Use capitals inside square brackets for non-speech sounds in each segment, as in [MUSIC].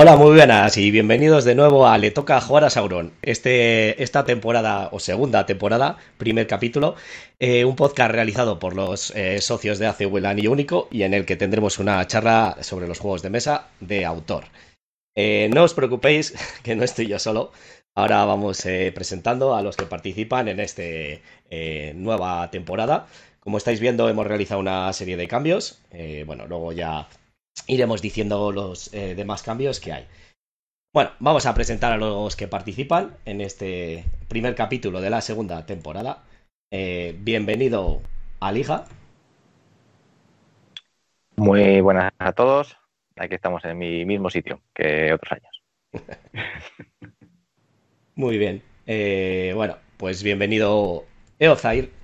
Hola, muy buenas y bienvenidos de nuevo a Le Toca Jugar a Sauron. Este, esta temporada, o segunda temporada, primer capítulo, eh, un podcast realizado por los eh, socios de ACW Anillo Único y en el que tendremos una charla sobre los juegos de mesa de autor. Eh, no os preocupéis, [LAUGHS] que no estoy yo solo. Ahora vamos presentando a los que participan en esta nueva temporada. Como estáis viendo, hemos realizado una serie de cambios. bueno, luego ya iremos diciendo los eh, demás cambios que hay. Bueno, vamos a presentar a los que participan en este primer capítulo de la segunda temporada. Eh, bienvenido a. Muy buenas a todos. Aquí estamos en mi mismo sitio que otros años. [LAUGHS] Muy bien. Eh, bueno, pues bienvenido Eozair.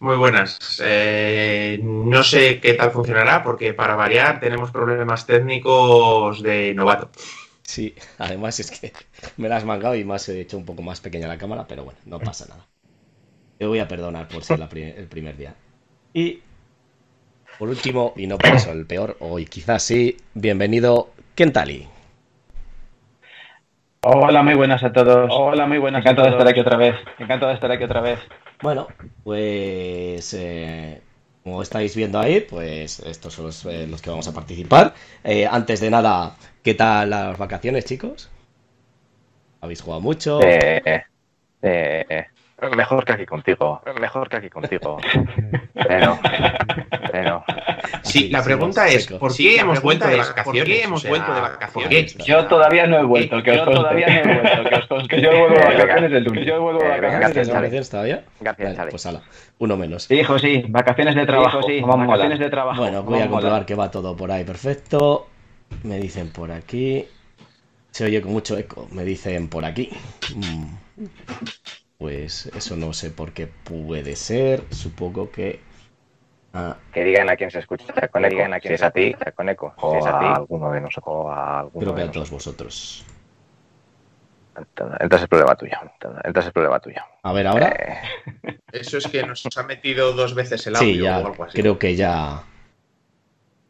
Muy buenas. Eh, no sé qué tal funcionará porque para variar tenemos problemas técnicos de novato. Sí, [LAUGHS] además es que me la has mangado y me has hecho un poco más pequeña la cámara, pero bueno, no pasa nada. Te voy a perdonar por ser el primer día. Y por último, y no por eso el peor, hoy quizás sí, bienvenido Kentali. Hola, muy buenas a todos. Hola, muy buenas. Encantado de estar aquí otra vez. Encantado de estar aquí otra vez. Bueno, pues eh, como estáis viendo ahí, pues estos son los, eh, que vamos a participar. Eh, antes de nada, ¿qué tal las vacaciones, chicos? ¿Habéis jugado mucho? Eh, Mejor que aquí contigo. Mejor que aquí contigo. Pero, pero. Sí, la pregunta es, ¿por qué hemos vuelto de vacaciones? ¿Por qué hemos vuelto de vacaciones? Yo todavía no he vuelto, que os todavía no he vuelto, que os conste. [LAUGHS] Yo vuelvo de vacaciones el lunes. Yo vuelvo de vacaciones. ¿Vacaciones todavía? pues ala, uno menos. Hijo, sí, vacaciones de trabajo, sí, vacaciones de trabajo. Bueno, voy a comprobar que va todo por ahí perfecto. Me dicen por aquí. Se oye con mucho eco, me dicen por aquí. Pues eso no sé por qué puede ser. Supongo que. Ah, que digan a quién se escucha con eco. Digan a quién si es a ti, con eco. O si es a, ti. alguno de nosotros. O a alguno Creo que a todos vosotros. Entonces el problema tuyo. Entonces el problema tuyo. A ver, ahora. Eh... Eso es que nos ha metido dos veces el audio sí, ya, o algo así. Creo que ya.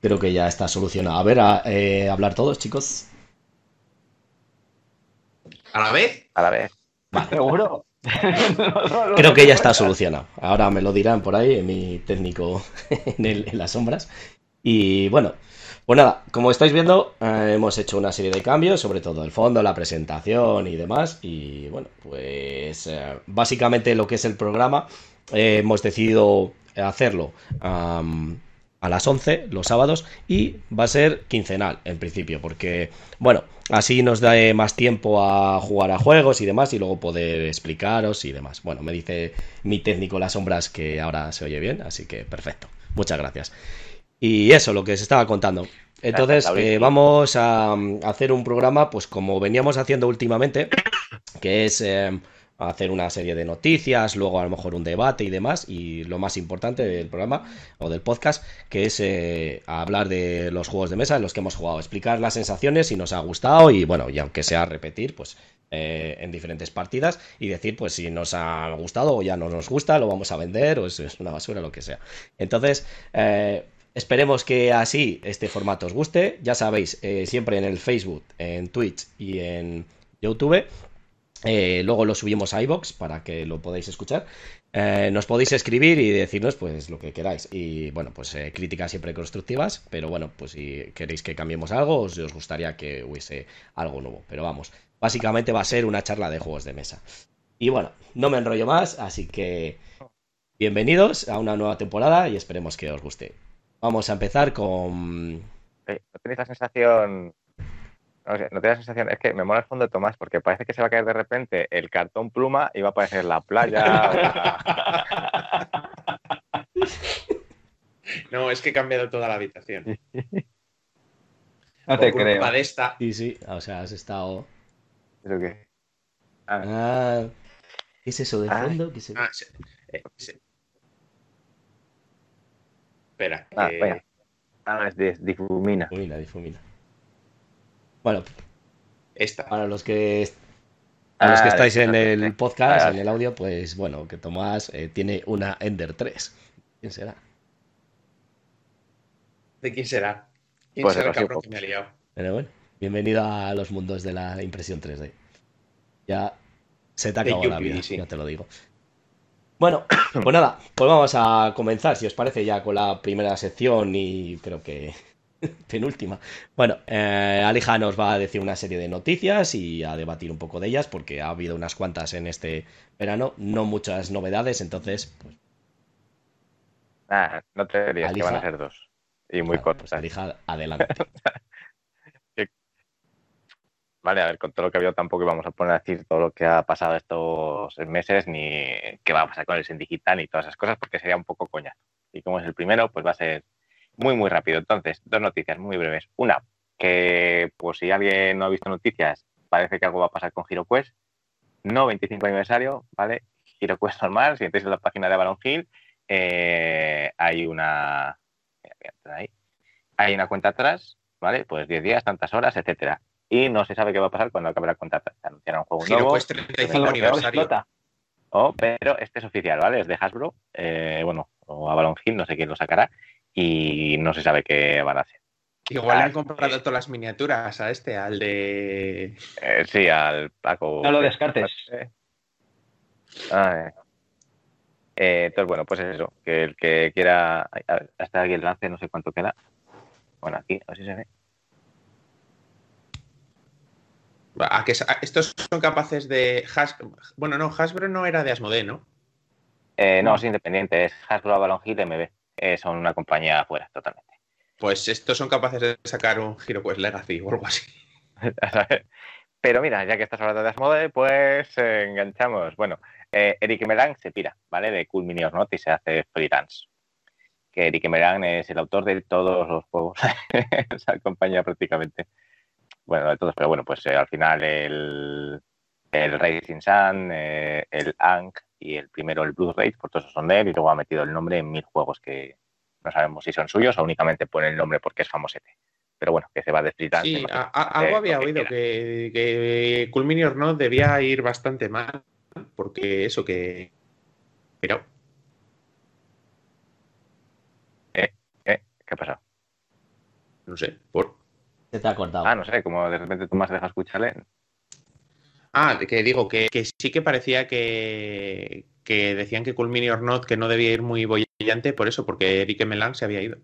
Creo que ya está solucionado. A ver, a, eh, hablar todos, chicos. ¿A la vez? A la vez. Vale. [LAUGHS] ¿Seguro? [LAUGHS] Creo que ya está solucionado. Ahora me lo dirán por ahí, mi técnico [LAUGHS] en, las sombras. Y bueno, pues nada, como estáis viendo, eh, hemos hecho una serie de cambios, sobre todo el fondo, la presentación y demás. Y bueno, pues eh, básicamente lo que es el programa, eh, hemos decidido hacerlo a las 11 los sábados y va a ser quincenal en principio porque bueno así nos da más tiempo a jugar a juegos y demás y luego poder explicaros y demás. Bueno me dice mi técnico las sombras que ahora se oye bien así que perfecto. Muchas gracias. Y eso lo que se estaba contando. Entonces eh, vamos a, hacer un programa pues como veníamos haciendo últimamente que es eh, hacer una serie de noticias, luego a lo mejor un debate y demás, y lo más importante del programa o del podcast, que es eh, hablar de los juegos de mesa en los que hemos jugado, explicar las sensaciones, si nos ha gustado y bueno, y aunque sea repetir, pues eh, en diferentes partidas y decir pues si nos ha gustado o ya no nos gusta, lo vamos a vender o es, una basura, lo que sea. Entonces, eh, Esperemos que así este formato os guste. Ya sabéis, siempre en el Facebook, en Twitch y en YouTube eh, luego lo subimos a iBox para que lo podáis escuchar. Eh, nos podéis escribir y decirnos pues lo que queráis. Y bueno, pues eh, críticas siempre constructivas, pero bueno, pues si queréis que cambiemos algo os gustaría que hubiese algo nuevo. Pero vamos, básicamente va a ser una charla de juegos de mesa. Y bueno, no me enrollo más, así que bienvenidos a una nueva temporada y esperemos que os guste. Vamos a empezar con... ¿No tenéis la sensación no, te da sensación, es que me mola el fondo de Tomás porque parece que se va a caer de repente el cartón pluma y va a aparecer la playa. [LAUGHS] no, es que he cambiado toda la habitación. No te creo. De esta. Sí, sí, o sea, has estado. ¿Eso qué? Ah. ah ¿Qué es eso de ah. fondo? ¿Qué ah, eh, Espera. Ah, eh... ah es difumina. Difumina, difumina. Bueno, esta. Para los que a los que ah, estáis en el podcast, ah. en el audio, pues bueno, que Tomás eh, tiene una Ender 3. ¿Quién será? ¿De quién será? ¿Quién Pues será el cabrón que me ha liado? Pero bueno, bienvenido a los mundos de la impresión 3D. Ya se te acabado la vida, sí. ya te lo digo. Bueno, [COUGHS] pues nada, pues vamos a comenzar, si os parece, ya con la primera sección y creo que [LAUGHS] penúltima. Bueno, eh, Alija nos va a decir una serie de noticias y a debatir un poco de ellas, porque ha habido unas cuantas en este verano, no muchas novedades, entonces, pues, Ah, no te dirías que Alija. van a ser dos. Y muy cortas. pues Alija, [LAUGHS] adelante. Vale, a ver, con todo lo que ha habido tampoco íbamos a poner a decir todo lo que ha pasado estos meses, ni qué va a pasar con el Sen digital, ni todas esas cosas, porque sería un poco coñazo. Y como es el primero, pues va a ser muy, muy rápido. Entonces, dos noticias muy breves. Una, que pues si alguien no ha visto noticias, parece que algo va a pasar con HeroQuest. No 25 aniversario, ¿vale? HeroQuest normal, si entráis en la página de Avalon Hill, eh, hay una... ahí. Hay una cuenta atrás, ¿vale? Pues 10 días, tantas horas, etcétera y no se sabe qué va a pasar cuando acabe la cuenta. Se anunciará un juego nuevo. HeroQuest 35 Pero aniversario. explota. Oh, pero este es oficial, ¿vale? Es de Hasbro, eh, bueno, o Avalon Hill, no sé quién lo sacará, y no se sabe qué van a hacer. Igual le Ah, han comprado todas las miniaturas a este, al de. Eh, sí, al Paco. No lo descartes. Eh, ay. Eh, entonces, bueno, pues eso, que el que quiera. ver, Hasta aquí el lance, no sé cuánto queda. Bueno, aquí, a ver si se ve. ¿A que, a- estos son capaces de. Has- Bueno, no, Hasbro no era de Asmodee, ¿no? Eh, no, No. es independiente, es Hasbro Avalon Hill MB. Eh, son una compañía fuera, totalmente. Pues estos son capaces de sacar un HeroQuest Legacy o algo así. [LAUGHS] Pero mira, ya que estás hablando de Asmodee, pues eh, enganchamos. Bueno, eh, Eric Melang se pira, ¿vale? De Cool Mini or Not y se hace freelance. Que Eric Melang es el autor de todos los juegos [LAUGHS] esa compañía prácticamente. Bueno, de todos, pero bueno, pues eh, al final el, el Racing Sun, el Ankh y el primero el Blues Rage, por todos esos son de él y luego ha metido el nombre en mil juegos que no sabemos si son suyos o únicamente pone el nombre porque es famosete. Pero bueno, que se va de freelance. Sí, no a- a- algo había que oído quiera. que, que Cool Mini or Not debía ir bastante mal, porque eso que. Pero, ¿Eh? ¿Qué ha pasado? no sé, por. Se te ha cortado. Ah, no sé, como de repente tú más dejas escucharle. Ah, que digo que, que sí que parecía que, que decían que Cool Mini or Not que no debía ir muy bollante por eso, porque Eric Melang se había ido.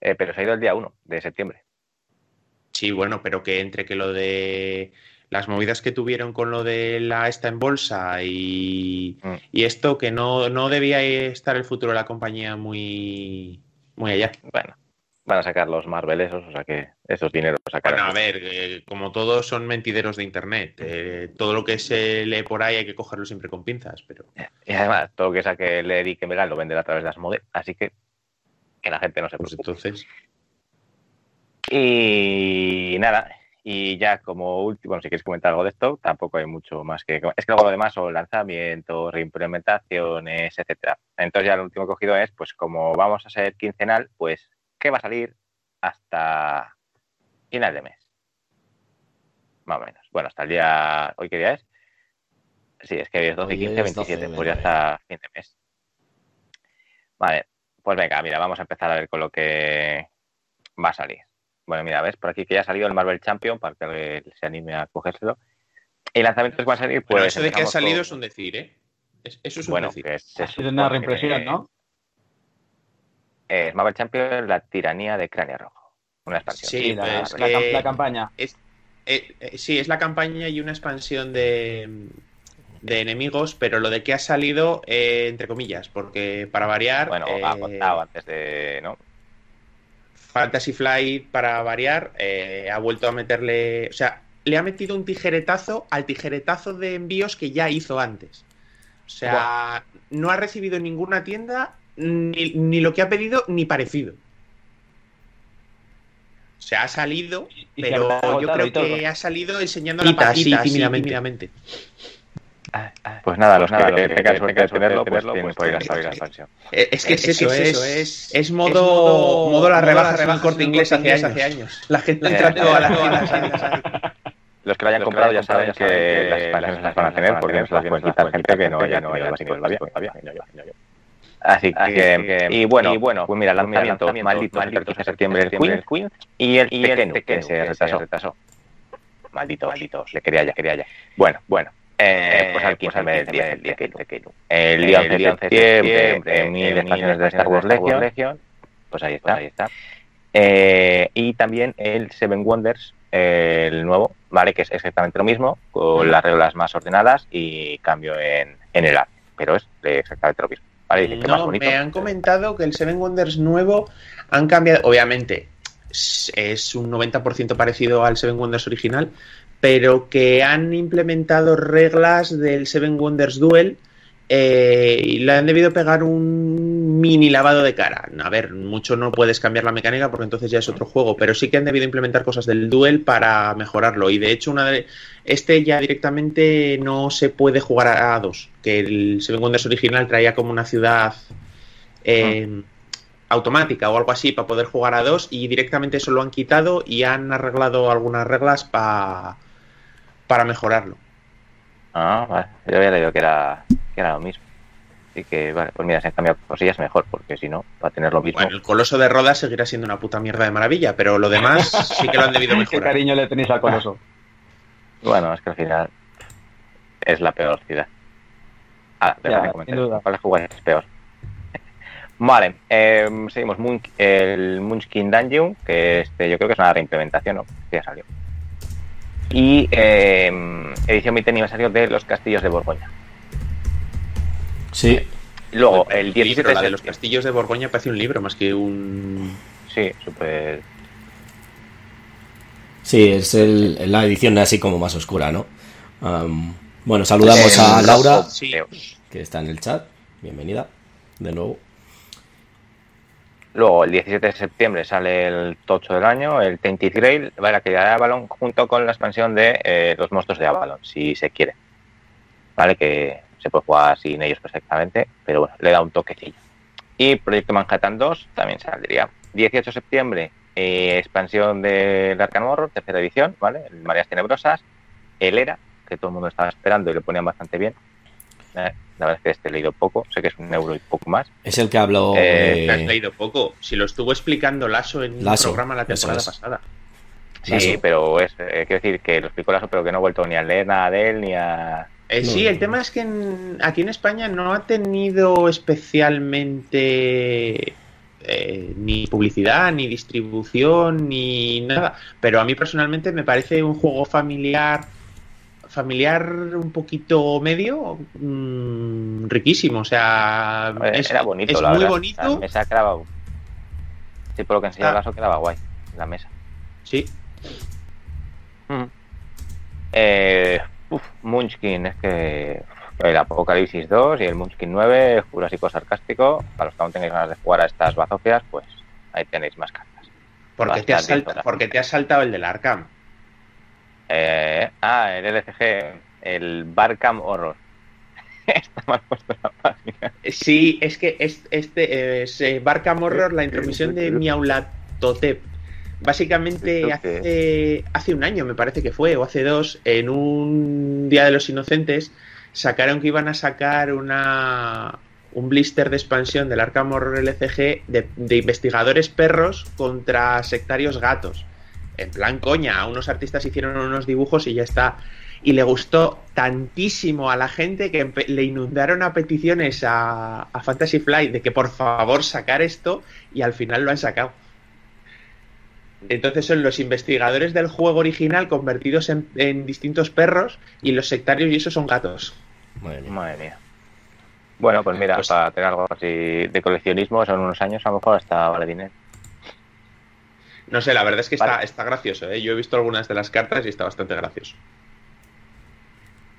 Eh, pero se ha ido el día 1 de septiembre. Sí, bueno, pero que entre que lo de las movidas que tuvieron con lo de la esta en bolsa y, Mm. y esto, que no, no debía estar el futuro de la compañía muy, muy allá. Bueno, van a sacar los Marvel esos, o sea que esos dineros sacarán. Bueno, a ver, eh, como todos son mentideros de internet, eh, todo lo que se lee por ahí hay que cogerlo siempre con pinzas, pero Y además, todo lo que saque el Eric lo vende a través de Asmode, así que que la gente no se pues preocupe. entonces. Y nada, y ya como último, bueno, si quieres comentar algo de esto, tampoco hay mucho más que... Es que luego lo demás son lanzamientos, reimplementaciones, etcétera. Entonces ya lo último que he cogido es, pues como vamos a ser quincenal, pues, ¿qué va a salir hasta final de mes? Más o menos. Bueno, hasta el día... ¿Hoy qué día es? Sí, es que hoy es 12 y Hoy 15, es 12 de 27, pues ya está fin de mes. Vale, pues venga, mira, vamos a empezar a ver con lo que va a salir. Bueno, mira, ves por aquí que ya ha salido el Marvel Champion para que se anime a cogérselo. Y lanzamientos que van a salir, pues. Bueno, eso de que ha salido con- es un decir, ¿eh? Es- eso es un Bueno, decir. que Ha sido una reimpresión, ¿no? Es Marvel Champion, la tiranía de Cráneo Rojo. Una expansión. Sí, Sí, la, pues, la cam- eh, la campaña. Eh, eh, sí, es la campaña y una expansión de, de enemigos, pero lo de que ha salido, eh, entre comillas, porque para variar, Bueno, eh, ha contado antes de. ¿no? Fantasy Flight, para variar, eh, ha vuelto a meterle. O sea, le ha metido un tijeretazo al tijeretazo de envíos que ya hizo antes. O sea, no ha recibido ninguna tienda ni, ni lo que ha pedido ni parecido. O sea, ha salido, pero yo creo que ha salido enseñando la patita así tímidamente. tímidamente. Pues nada, los nada, que tenerlo, pues pues ir a expansión. Eh, Es que es eso, es es, eso, es, es modo, modo las rebajas el corte inglés hace años. hace años. La gente Eh, entrando a las tiendas ahí. Los que lo hayan comprado ya saben que las expansiones las van a tener porque no se las pueden quitar gente que no haya todavía. Así que, y bueno, y bueno, pues mira, lanzamiento, lanzamiento maldito, maldito, el 14 de septiembre el Queen, Queen y el, y el Tekken, que se retrasó. retrasó. Maldito, maldito, le quería ya, quería ya. Bueno, bueno, eh, pues al 15 pues el día del día El día 11 de septiembre, mil expansiones de Star Wars Legion, pues ahí está, ahí está. Eh, y también el Seven Wonders, el nuevo, ¿vale? Que es exactamente lo mismo, con las reglas más ordenadas y cambio en, en el arte, pero es exactamente lo mismo no, me han comentado que el Seven Wonders nuevo han cambiado, obviamente es un 90% parecido al Seven Wonders original, pero que han implementado reglas del Seven Wonders Duel eh, y le han debido pegar un mini lavado de cara. A ver, mucho no puedes cambiar la mecánica porque entonces ya es otro juego, pero sí que han debido implementar cosas del duel para mejorarlo. Y de hecho, una de, este ya directamente no se puede jugar a, dos, que el Seven Wonders original traía como una ciudad eh, automática o algo así para poder jugar a dos y directamente eso lo han quitado y han arreglado algunas reglas para mejorarlo. Ah, vale. Yo había leído que era era lo mismo. Así que, vale, pues mira, se han cambiado cosillas mejor, porque si no, va a tener lo mismo. Bueno, el coloso de Rodas seguirá siendo una puta mierda de maravilla, pero lo demás sí que lo han debido [LAUGHS] mejorar. ¿Qué cariño le tenéis al coloso? Bueno, es que al final es la peor ciudad. Ah, ya, sin duda. Para jugar es peor. [LAUGHS] Vale, eh, seguimos el Munchkin Dungeon, que este yo creo que es una reimplementación, ¿no? ya salió. Y eh, edición 20 aniversario de los castillos de Borgoña. Sí. Luego, el 17 la de los castillos de Borgoña parece un libro más que un. Sí, súper. Sí, es el, la edición así como más oscura, ¿no? bueno, saludamos a Laura, que está en el chat. Bienvenida, de nuevo. Luego, el 17 de septiembre sale el tocho del año, el Tainted Grail, va a la actividad de Avalon junto con la expansión de eh, los monstruos de Avalon, si se quiere. ¿Vale? Que se puede jugar sin ellos perfectamente, pero bueno, le da un toquecillo. Y Proyecto Manhattan 2 también saldría. 18 de septiembre, eh, expansión del Arkham Horror, tercera edición, ¿vale? El Marías Tenebrosas, el Era, que todo el mundo estaba esperando y lo ponían bastante bien. Eh, la verdad es que este he leído poco, sé que es un euro y poco más. Es el que habló. Eh, Has leído poco. Si lo estuvo explicando Lasso en el programa la temporada pasada. Sí, pero es, quiero decir que lo explicó Lasso, pero que no he vuelto ni a leer nada de él ni a eh, sí, el tema es que aquí en España no ha tenido especialmente eh, ni publicidad, ni distribución, ni nada. Pero a mí personalmente me parece un juego familiar, familiar un poquito medio, mm, riquísimo. O sea, es, era bonito, es muy bonito. La mesa quedaba. Sí, por lo que enseñó el caso quedaba guay, la mesa. Sí. Mm. Eh, Uf, Munchkin, es que el Apocalipsis 2 y el Munchkin 9, Jurásico Sarcástico. Para los que aún tengáis ganas de jugar a estas bazofias, pues ahí tenéis más cartas. ¿Por qué, te has, porque te has saltado el del Arkham? Eh, ah, el LCG, el Barkham Horror. [LAUGHS] Está mal puesto la página. Sí, es que este es, eh, Barkham Horror, la intromisión de [LAUGHS] Miaulatotep Básicamente hace, hace un año, me parece que fue, o hace dos, en un Día de los Inocentes, sacaron que iban a sacar una, un blister de expansión del Arkham Horror LCG de, investigadores perros contra sectarios gatos. En plan coña, unos artistas hicieron unos dibujos y ya está. Y le gustó tantísimo a la gente que le inundaron a peticiones a, a Fantasy Flight de que por favor sacar esto y al final lo han sacado. Entonces son los investigadores del juego original convertidos en, distintos perros y los sectarios y esos son gatos. Madre mía. Bueno, pues mira, pues para tener algo así de coleccionismo, son unos años, a lo mejor hasta vale dinero. No sé, la verdad es que está, está gracioso. ¿eh? Yo he visto algunas de las cartas y está bastante gracioso.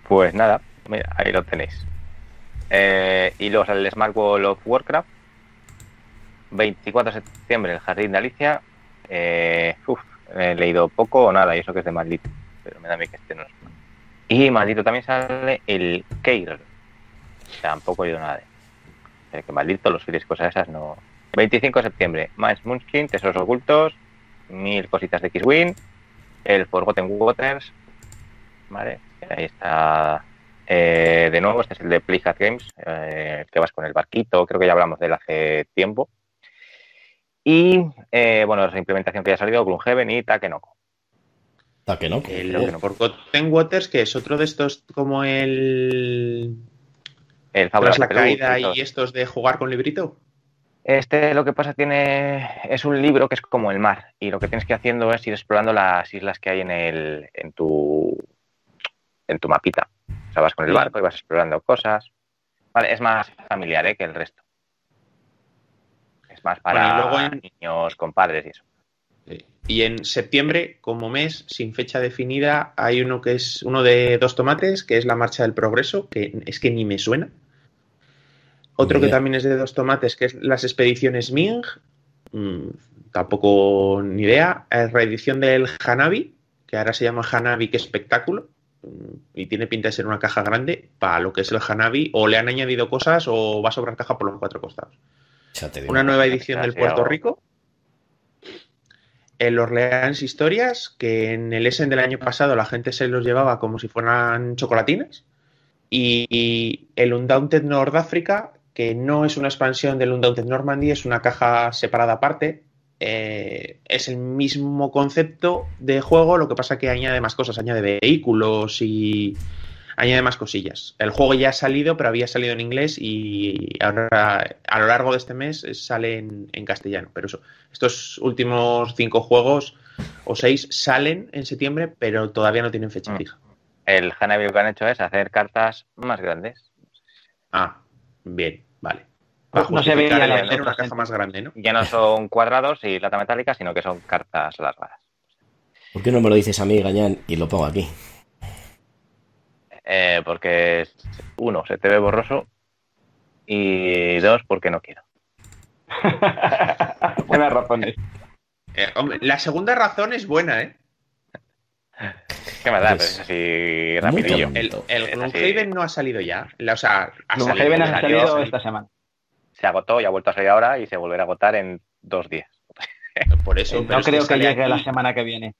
Pues nada, mira, ahí lo tenéis. Eh, y luego sale el Smart Wall of Warcraft. 24 de septiembre, el Jardín de Alicia. Eh, he leído poco o nada, y eso que es de maldito. Pero me da a que este no es. Y maldito también sale el Keir. Tampoco he oído nada de. que maldito, los filis, cosas esas no. 25 de septiembre, Miles Munchkin, Tesoros Ocultos, mil cositas de X-Wing, el Forgotten Waters, ¿vale? Ahí está Eh, de nuevo, este es el de Playhat Games, eh, que vas con el barquito, creo que ya hablamos de él hace tiempo. Y eh, bueno, la implementación que ya ha salido, Gloomhaven y Takenoko. Takenoko. El, por Goten Waters, que es otro de estos como el. El Tras la caída y estos de jugar con librito. Este lo que pasa tiene es un libro que es como el mar y lo que tienes que ir haciendo es ir explorando las islas que hay en el en tu en tu mapita. O sea, vas con el barco y vas explorando cosas. Vale, es más familiar ¿eh? que el resto. Es más para niños con padres y eso. Y en septiembre, como mes, sin fecha definida, hay uno que es uno de dos tomates, que es la marcha del progreso, que es que ni me suena. Otro que también es de dos tomates, que es las expediciones Ming. Mm, tampoco ni idea. reedición del Hanabi, que ahora se llama Hanabi, que espectáculo. Mm, y tiene pinta de ser una caja grande para lo que es el Hanabi. O le han añadido cosas o va a sobrar caja por los cuatro costados. Una nueva edición del Puerto Rico. El Orleans Historias, que en el Essen del año pasado la gente se los llevaba como si fueran chocolatinas. Y el Undaunted North Africa, que no es una expansión del Undaunted Normandy, es una caja separada aparte. Eh, es el mismo concepto de juego, lo que pasa que añade más cosas, añade vehículos y añade más cosillas. El juego ya ha salido, pero había salido en inglés y ahora a lo largo de este mes sale en, castellano. Pero eso, estos últimos cinco juegos o seis salen en septiembre, pero todavía no tienen fecha mm. fija. El Hanabi que han hecho es hacer cartas más grandes. Ah, bien. Vale. no se ve una caja más grande, ¿no? Ya no son cuadrados y lata metálica, sino que son cartas largas. ¿Por qué no me lo dices a mí, Gañán, y lo pongo aquí? Eh, porque uno, se te ve borroso y dos, porque no quiero. [LAUGHS] Buenas razones. Eh, la segunda razón es buena, ¿eh? [LAUGHS] ¿Qué me da? Pues, es así rapidillo. El, el no ha salido ya. O sea, ha salido, ha salido esta semana. Se agotó y ha vuelto a salir ahora y se volverá a agotar en dos días. Por eso. no creo que, llegue la semana que viene.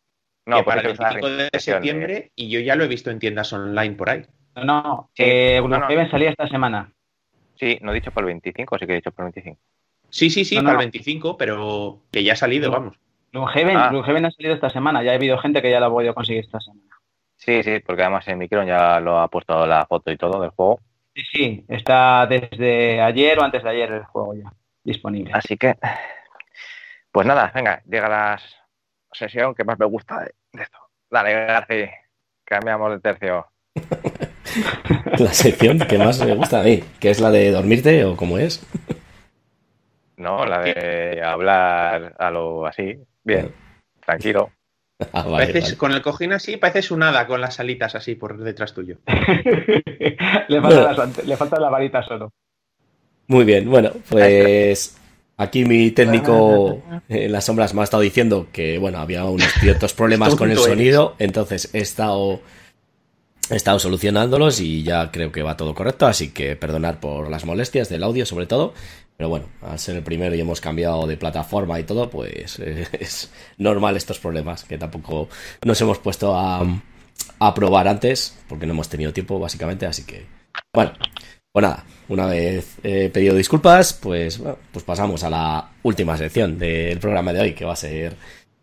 No, para el 25 de septiembre y yo ya lo he visto en tiendas online por ahí. No, no, eh, salía esta semana. Sí, no he dicho por el 25, sí que he dicho por el 25. Sí, sí, sí, para el 25, pero que ya ha salido, vamos. Gloomhaven, ah. ha salido esta semana, ya ha habido gente que ya lo ha podido conseguir esta semana. Sí, sí, porque además en Micron ya lo ha puesto la foto y todo del juego. Sí, sí, está desde ayer o antes de ayer el juego ya disponible. Así que, pues nada, venga, llega la sesión que más me gusta de, esto. Dale, García, cambiamos de tercio. [LAUGHS] la sección que más me gusta a mí, que es la de dormirte o cómo es. No, la de hablar a lo así, bien, tranquilo. [LAUGHS] Ah, con el cojín así, pareces un hada con las alitas así por detrás tuyo. [LAUGHS] le, falta la, varita solo. Muy bien, bueno, pues aquí mi técnico [LAUGHS] en las sombras me ha estado diciendo que, bueno, había unos ciertos problemas con el sonido, entonces he estado He estado solucionándolos y ya creo que va todo correcto, así que perdonar por las molestias del audio sobre todo. Pero bueno, al ser el primero y hemos cambiado de plataforma y todo, pues [LAUGHS] es normal estos problemas, que tampoco nos hemos puesto a, a probar antes, porque no hemos tenido tiempo básicamente, así que bueno, pues nada, una vez he pedido disculpas, pues, pues pasamos a la última sección del programa de hoy, que va a ser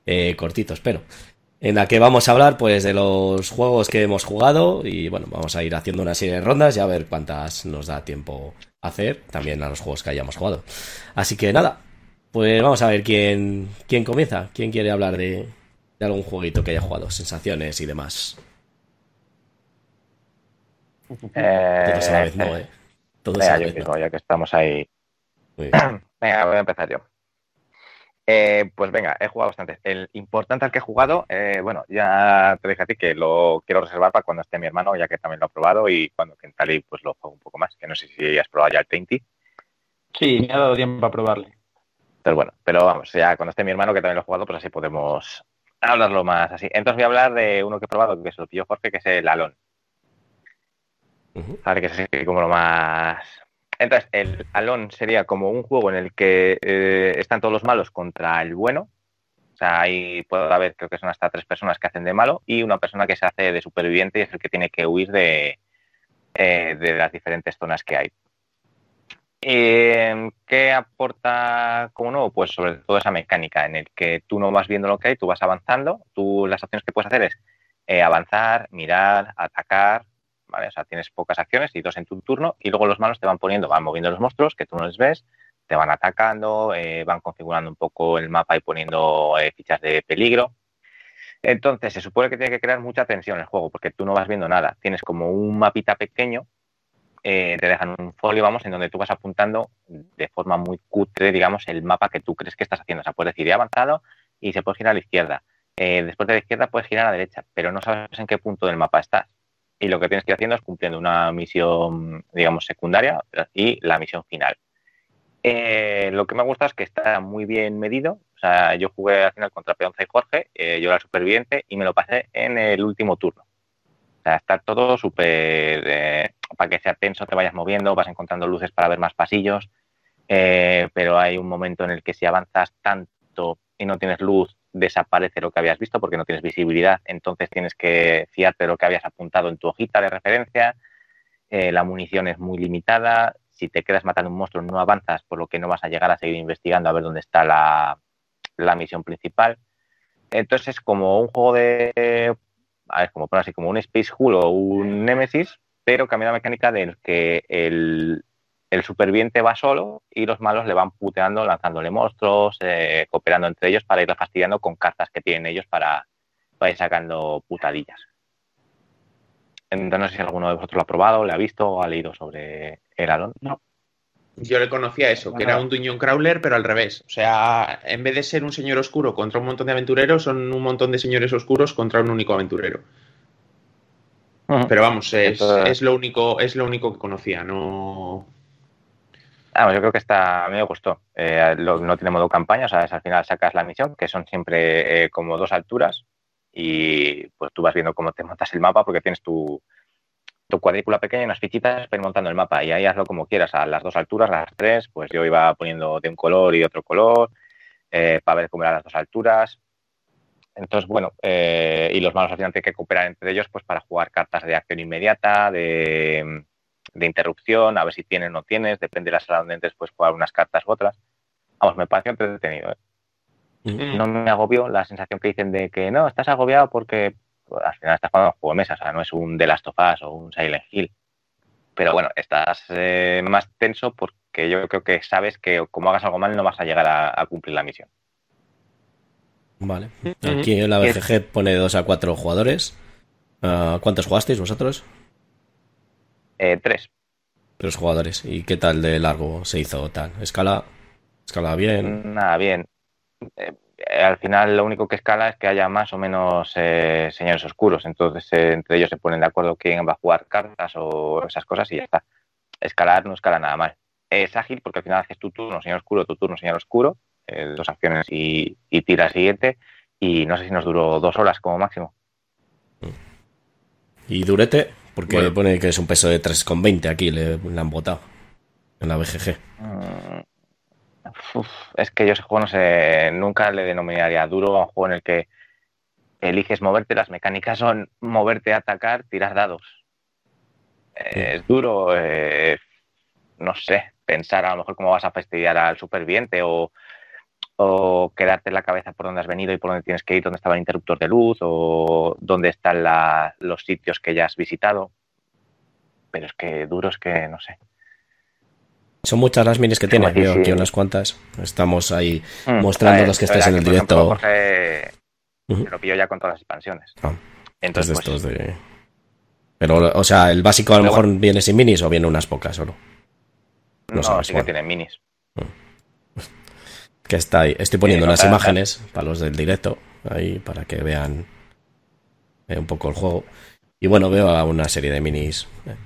eh, cortito, espero en la que vamos a hablar pues de los juegos que hemos jugado y bueno, vamos a ir haciendo una serie de rondas y a ver cuántas nos da tiempo hacer, también a los juegos que hayamos jugado. Así que nada, pues vamos a ver quién, quién comienza, quién quiere hablar de, de algún jueguito que haya jugado, sensaciones y demás. Eh, Todos a la vez, no, eh. Todos a la vez, ya que estamos ahí. [CLEARS THROAT] Venga, voy a empezar yo. Eh, pues venga, he jugado bastante. El importante al que he jugado, eh, bueno, ya te dije a ti que lo quiero reservar para cuando esté mi hermano, ya que también lo ha probado y cuando Kentali pues lo juego un poco más, que no sé si has probado ya el Tainty. Sí, me ha dado tiempo para probarle. Pero bueno, pero vamos, ya cuando esté mi hermano, que también lo ha jugado, pues así podemos hablarlo más así. Entonces voy a hablar de uno que he probado, que es el pillo Jorge, que es el Alon. Vale, que es como lo más entonces, el Alon sería como un juego en el que eh, están todos los malos contra el bueno. O sea, ahí puede haber, creo que son hasta tres personas que hacen de malo y una persona que se hace de superviviente y es el que tiene que huir de, eh, de las diferentes zonas que hay. Eh, ¿Qué aporta como nuevo? Pues sobre todo esa mecánica en el que tú no vas viendo lo que hay, tú vas avanzando, tú las acciones que puedes hacer es eh, avanzar, mirar, atacar, O sea, tienes pocas acciones y dos en tu turno y luego los malos te van poniendo, van moviendo los monstruos que tú no les ves, te van atacando, eh, van configurando un poco el mapa y poniendo fichas de peligro. Entonces, se supone que tiene que crear mucha tensión el juego porque tú no vas viendo nada. Tienes como un mapita pequeño eh, te dejan un folio, vamos, en donde tú vas apuntando de forma muy cutre, digamos, el mapa que tú crees que estás haciendo. O sea, puedes decir, he avanzado y se puede girar a la izquierda. Eh, después de la izquierda puedes girar a la derecha, pero no sabes en qué punto del mapa estás. Y lo que tienes que ir haciendo es cumpliendo una misión, digamos, secundaria y la misión final. Eh, lo que me gusta es que está muy bien medido. O sea, yo jugué al final contra Peonza y Jorge, yo era superviviente y me lo pasé en el último turno. O sea, está todo súper para que sea tenso, te vayas moviendo, vas encontrando luces para ver más pasillos, eh, pero hay un momento en el que si avanzas tanto y no tienes luz, desaparece lo que habías visto porque no tienes visibilidad, entonces tienes que fiarte de lo que habías apuntado en tu hojita de referencia, eh, la munición es muy limitada, si te quedas matando un monstruo no avanzas, por lo que no vas a llegar a seguir investigando a ver dónde está la, la misión principal. Entonces es como un juego de, a ver, como así, como un Space Hull o un Nemesis, pero cambia la mecánica de que el, superviviente va solo y los malos le van puteando, lanzándole monstruos, eh, cooperando entre ellos para irle fastidiando con cartas que tienen ellos para, ir sacando putadillas. Entonces no sé si alguno de vosotros lo ha probado, le ha visto o ha leído sobre el Alon. No. Yo le conocía eso, que era un Dungeon Crawler, pero al revés. O sea, en vez de ser un señor oscuro contra un montón de aventureros, son un montón de señores oscuros contra un único aventurero. Pero vamos, es, lo único, es lo único que conocía, no. Ah, yo creo que está, a mí me gustó. Eh, no tiene modo campaña, o sea, al final sacas la misión, que son siempre eh, como dos alturas, y pues tú vas viendo cómo te montas el mapa porque tienes tu, cuadrícula pequeña y unas fichitas para ir montando el mapa, y ahí hazlo como quieras, a las dos alturas, a las tres, pues yo iba poniendo de un color y otro color, eh, para ver cómo eran las dos alturas. Entonces, bueno, y los malos al final tienen que cooperar entre ellos pues para jugar cartas de acción inmediata, de, interrupción, a ver si tienes o no tienes, depende de la sala donde entres, pues jugar unas cartas u otras. Vamos, me pareció entretenido. ¿eh? Mm. No me agobió la sensación que dicen de que no, estás agobiado porque pues, al final estás jugando un juego de mesa, o sea, no es un The Last of Us o un Silent Hill. Pero bueno, estás eh, más tenso porque yo creo que sabes que como hagas algo mal no vas a llegar a cumplir la misión. Vale. Aquí en la BGG pone 2 a 4 jugadores. Ah, ¿Cuántos jugasteis vosotros? Eh, tres. Tres jugadores. ¿Y qué tal de largo se hizo tal? ¿Escala? ¿Escala bien? Nada, bien. Eh, al final lo único que escala es que haya más o menos eh, señores oscuros. Entonces entre ellos se ponen de acuerdo quién va a jugar cartas o esas cosas y ya está. Escalar no escala nada mal. Es ágil porque al final haces tu turno, señor oscuro, tu turno, señor oscuro eh, dos acciones y, tira siguiente. Y no sé si nos duró dos horas como máximo. ¿Y durete? Porque pone que es un peso de 3,20 aquí, le, han votado en la BGG. Mm, es que yo ese juego no sé, nunca le denominaría duro a un juego en el que eliges moverte, las mecánicas son moverte, atacar, tirar dados. Es duro, eh, no sé, pensar a lo mejor cómo vas a fastidiar al superviviente o, o quedarte en la cabeza por dónde has venido y por dónde tienes que ir, dónde estaba el interruptor de luz o dónde están los sitios que ya has visitado. Pero es que duro es que no sé. Son muchas las minis que tiene, veo aquí unas cuantas. Estamos ahí mm, mostrando los que estáis en el directo. lo pillo ya con todas las expansiones. Ah, Entonces, pues Pero, o sea, el básico a lo mejor viene sin minis o viene unas pocas solo. No, no sí que tiene minis. Mm que está ahí. Estoy poniendo unas imágenes para los del directo, ahí para que vean eh, un poco el juego. Y bueno, veo una serie de minis. Eh,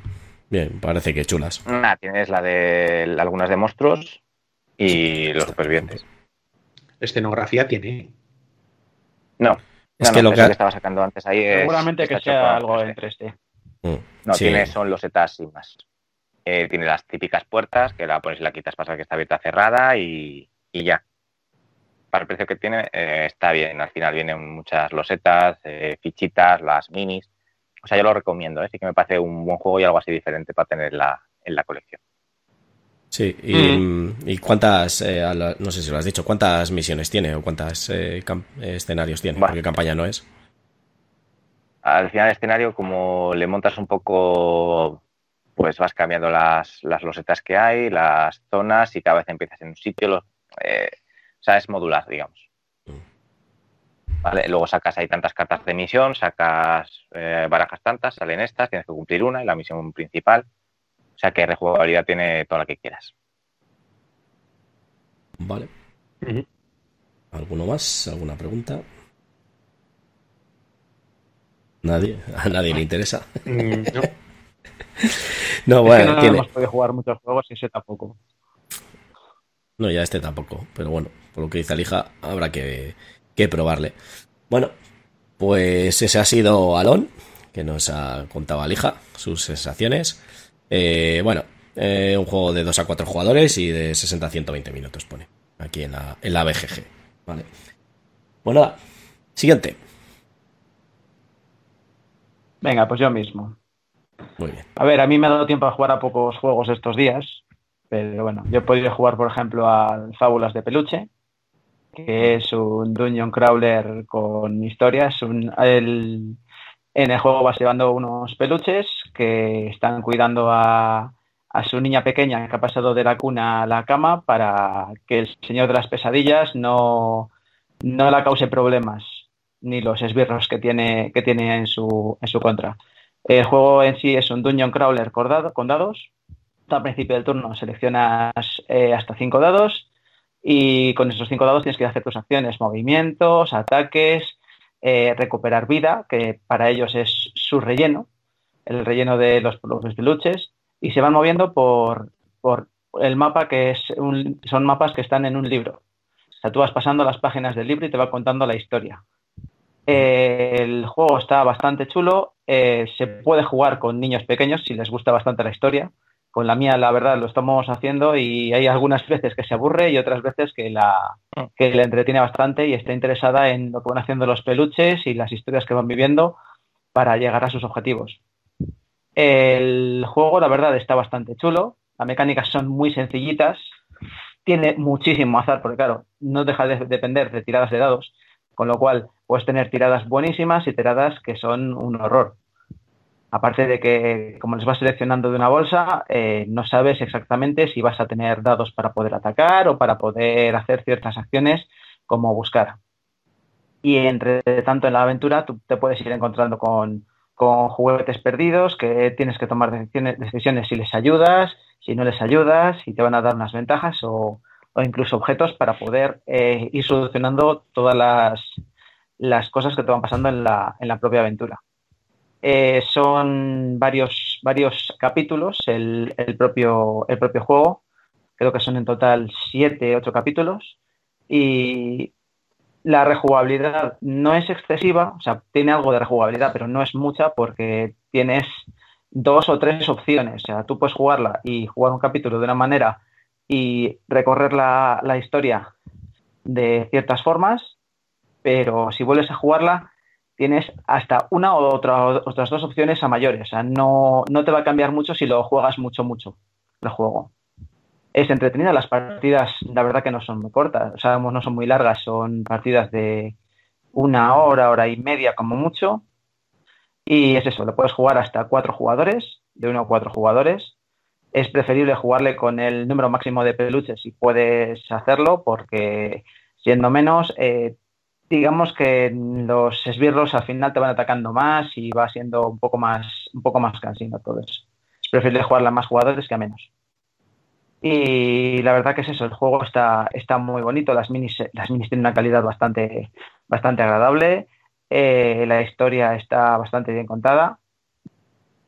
bien, parece que chulas. tienes la de algunas de monstruos y los supervivientes. Escenografía tiene. No. Es que lo que... estaba sacando antes ahí Seguramente que sea algo en 3D. Mm, no, tiene son los más. Eh, tiene las típicas puertas que la pones y la quitas para que está abierta cerrada y, y ya para el precio que tiene, eh, está bien. Al final vienen muchas losetas, eh, fichitas, las minis, o sea, yo lo recomiendo, ¿eh? sí que me parece un buen juego y algo así diferente para tener en la colección. Sí, y, cuántas, eh, no sé si lo has dicho, cuántas misiones tiene o cuántos eh, escenarios tiene, porque campaña no es. Al final del escenario, como le montas un poco, pues vas cambiando las, las losetas que hay, las zonas y cada vez empiezas en un sitio, eh, o sea, es modular, digamos. Mm. Vale, luego sacas ahí tantas cartas de misión, sacas barajas tantas, salen estas, tienes que cumplir una y la misión principal o sea que rejugabilidad tiene toda la que quieras. Vale. ¿Alguno más? ¿Alguna pregunta? ¿Nadie? ¿A nadie le interesa? Mm, no. [LAUGHS] no, bueno, no hemos podido jugar muchos juegos y ese tampoco. No, ya este tampoco. Pero bueno, por lo que dice Alija, habrá que, que probarle. Bueno, pues ese ha sido Alon, que nos ha contado Alija sus sensaciones. Eh, bueno, eh, un juego de 2 a 4 jugadores y de 60 a 120 minutos pone aquí en la, en la BGG. Vale. Bueno, pues siguiente. Venga, pues yo mismo. Muy bien. A ver, a mí me ha dado tiempo a jugar a pocos juegos estos días, pero bueno, yo he podido jugar, por ejemplo, a Fábulas de Peluche, que es un dungeon crawler con historias. Un, el, en el juego vas llevando unos peluches que están cuidando a, su niña pequeña que ha pasado de la cuna a la cama para que el señor de las pesadillas no, no la cause problemas ni los esbirros que tiene, que tiene en, su, en su contra. El juego en sí es un dungeon crawler con dados. Al principio del turno seleccionas eh, hasta cinco dados y con esos cinco dados tienes que hacer tus acciones, movimientos, ataques, eh, recuperar vida, que para ellos es su relleno, el relleno de los, los peluches, y se van moviendo por, por el mapa que es son mapas que están en un libro. O sea, tú vas pasando las páginas del libro y te va contando la historia. el juego está bastante chulo, eh, se puede jugar con niños pequeños si les gusta bastante la historia con la mía, la verdad, lo estamos haciendo y hay algunas veces que se aburre y otras veces que la, mm. que le entretiene bastante y está interesada en lo que van haciendo los peluches y las historias que van viviendo para llegar a sus objetivos. El juego, la verdad, está bastante chulo. Las mecánicas son muy sencillitas. Tiene muchísimo azar, porque claro, no deja de depender de tiradas de dados, con lo cual puedes tener tiradas buenísimas y tiradas que son un horror. Aparte de que, como les vas seleccionando de una bolsa, eh, no sabes exactamente si vas a tener dados para poder atacar o para poder hacer ciertas acciones como buscar. Y entre tanto en la aventura tú te puedes ir encontrando con, juguetes perdidos que tienes que tomar decisiones, decisiones, si les ayudas, si no les ayudas, si te van a dar unas ventajas o, incluso objetos para poder eh, ir solucionando todas las, las, cosas que te van pasando en la, en la propia aventura. Eh, son varios, varios capítulos el, propio, el propio juego. Creo que son en total siete, ocho capítulos. Y la rejugabilidad no es excesiva, o sea, tiene algo de rejugabilidad, pero no es mucha porque tienes dos o tres opciones. O sea, tú puedes jugarla y jugar un capítulo de una manera y recorrer la, la historia de ciertas formas, pero si vuelves a jugarla, tienes hasta una o otra, otras dos opciones a mayores. O sea, no, no te va a cambiar mucho si lo juegas mucho, mucho el juego. Es entretenida, las partidas la verdad que no son muy cortas, o sea, no son muy largas, son partidas de una hora, hora y media como mucho. Y es eso, lo puedes jugar hasta cuatro jugadores, de uno a cuatro jugadores. Es preferible jugarle con el número máximo de peluches si puedes hacerlo, porque siendo menos, eh, digamos que los esbirros al final te van atacando más y va siendo un poco más, un poco más cansino todo eso. Es preferible jugar a más jugadores que a menos. Y la verdad que es eso, el juego está, está muy bonito, las minis, las minis tienen una calidad bastante, bastante agradable, eh, la historia está bastante bien contada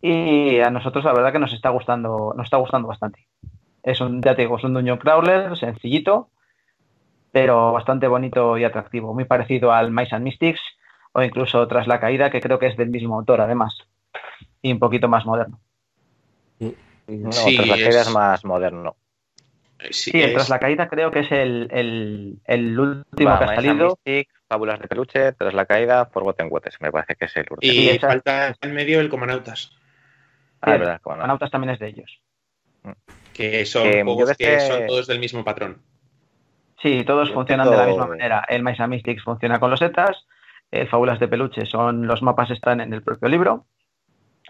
y a nosotros la verdad que nos está gustando, nos está gustando bastante. Es un, ya te digo, es un Dungeon Crawler sencillito, pero bastante bonito y atractivo, muy parecido al Mice and Mystics o incluso Tras la Caída, que creo que es del mismo autor además, y un poquito más moderno. No, Tras la Caída es... más moderno. Sí, tras la caída creo que es el, el, último que ha salido. Fábulas de peluche, tras la caída, Forgotten Waters, me parece que es el último. Y falta en medio el Comanautas. Ah, verdad, Comanautas también es de ellos. Mm. Que son juegos que son todos del mismo patrón. Sí, todos funcionan de la misma manera. El Maisa Mystics funciona con los ETAs, el Fábulas de Peluche son los mapas están en el propio libro.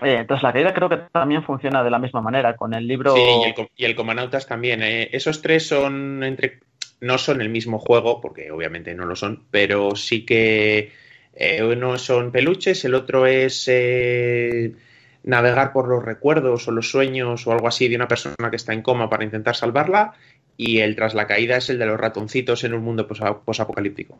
Eh, entonces la caída creo que también funciona de la misma manera con el libro. Sí, y el, Comanautas también. Eh. Esos tres son entre no son el mismo juego, porque obviamente no lo son, pero sí que eh, uno son peluches, el otro es navegar por los recuerdos o los sueños o algo así de una persona que está en coma para intentar salvarla, y el tras la caída es el de los ratoncitos en un mundo posapocalíptico.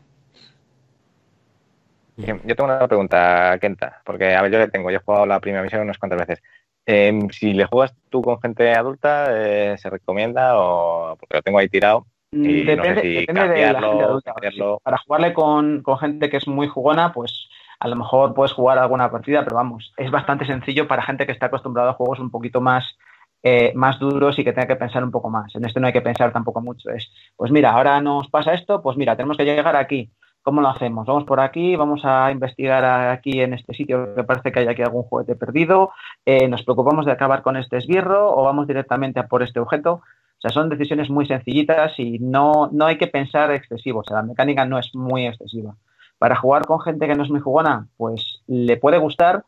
Yo tengo una pregunta, Kenta, porque a ver, yo le tengo, yo he jugado la primera misión unas cuantas veces. Em, si le juegas tú con gente adulta, eh, ¿se recomienda o porque lo tengo ahí tirado? Y depende, de la gente adulta. Para jugarle con, gente que es muy jugona, pues a lo mejor puedes jugar alguna partida, pero vamos, es bastante sencillo para gente que está acostumbrada a juegos un poquito más, eh, más duros y que tenga que pensar un poco más. En este no hay que pensar tampoco mucho. Es, pues mira, ahora nos pasa esto, pues mira, tenemos que llegar aquí. ¿Cómo lo hacemos? Vamos por aquí, vamos a investigar aquí en este sitio que parece que hay aquí algún juguete perdido, eh, nos preocupamos de acabar con este esbirro o vamos directamente a por este objeto. O sea, son decisiones muy sencillitas y no, no hay que pensar excesivo. O sea, la mecánica no es muy excesiva. Para jugar con gente que no es muy jugona, pues le puede gustar,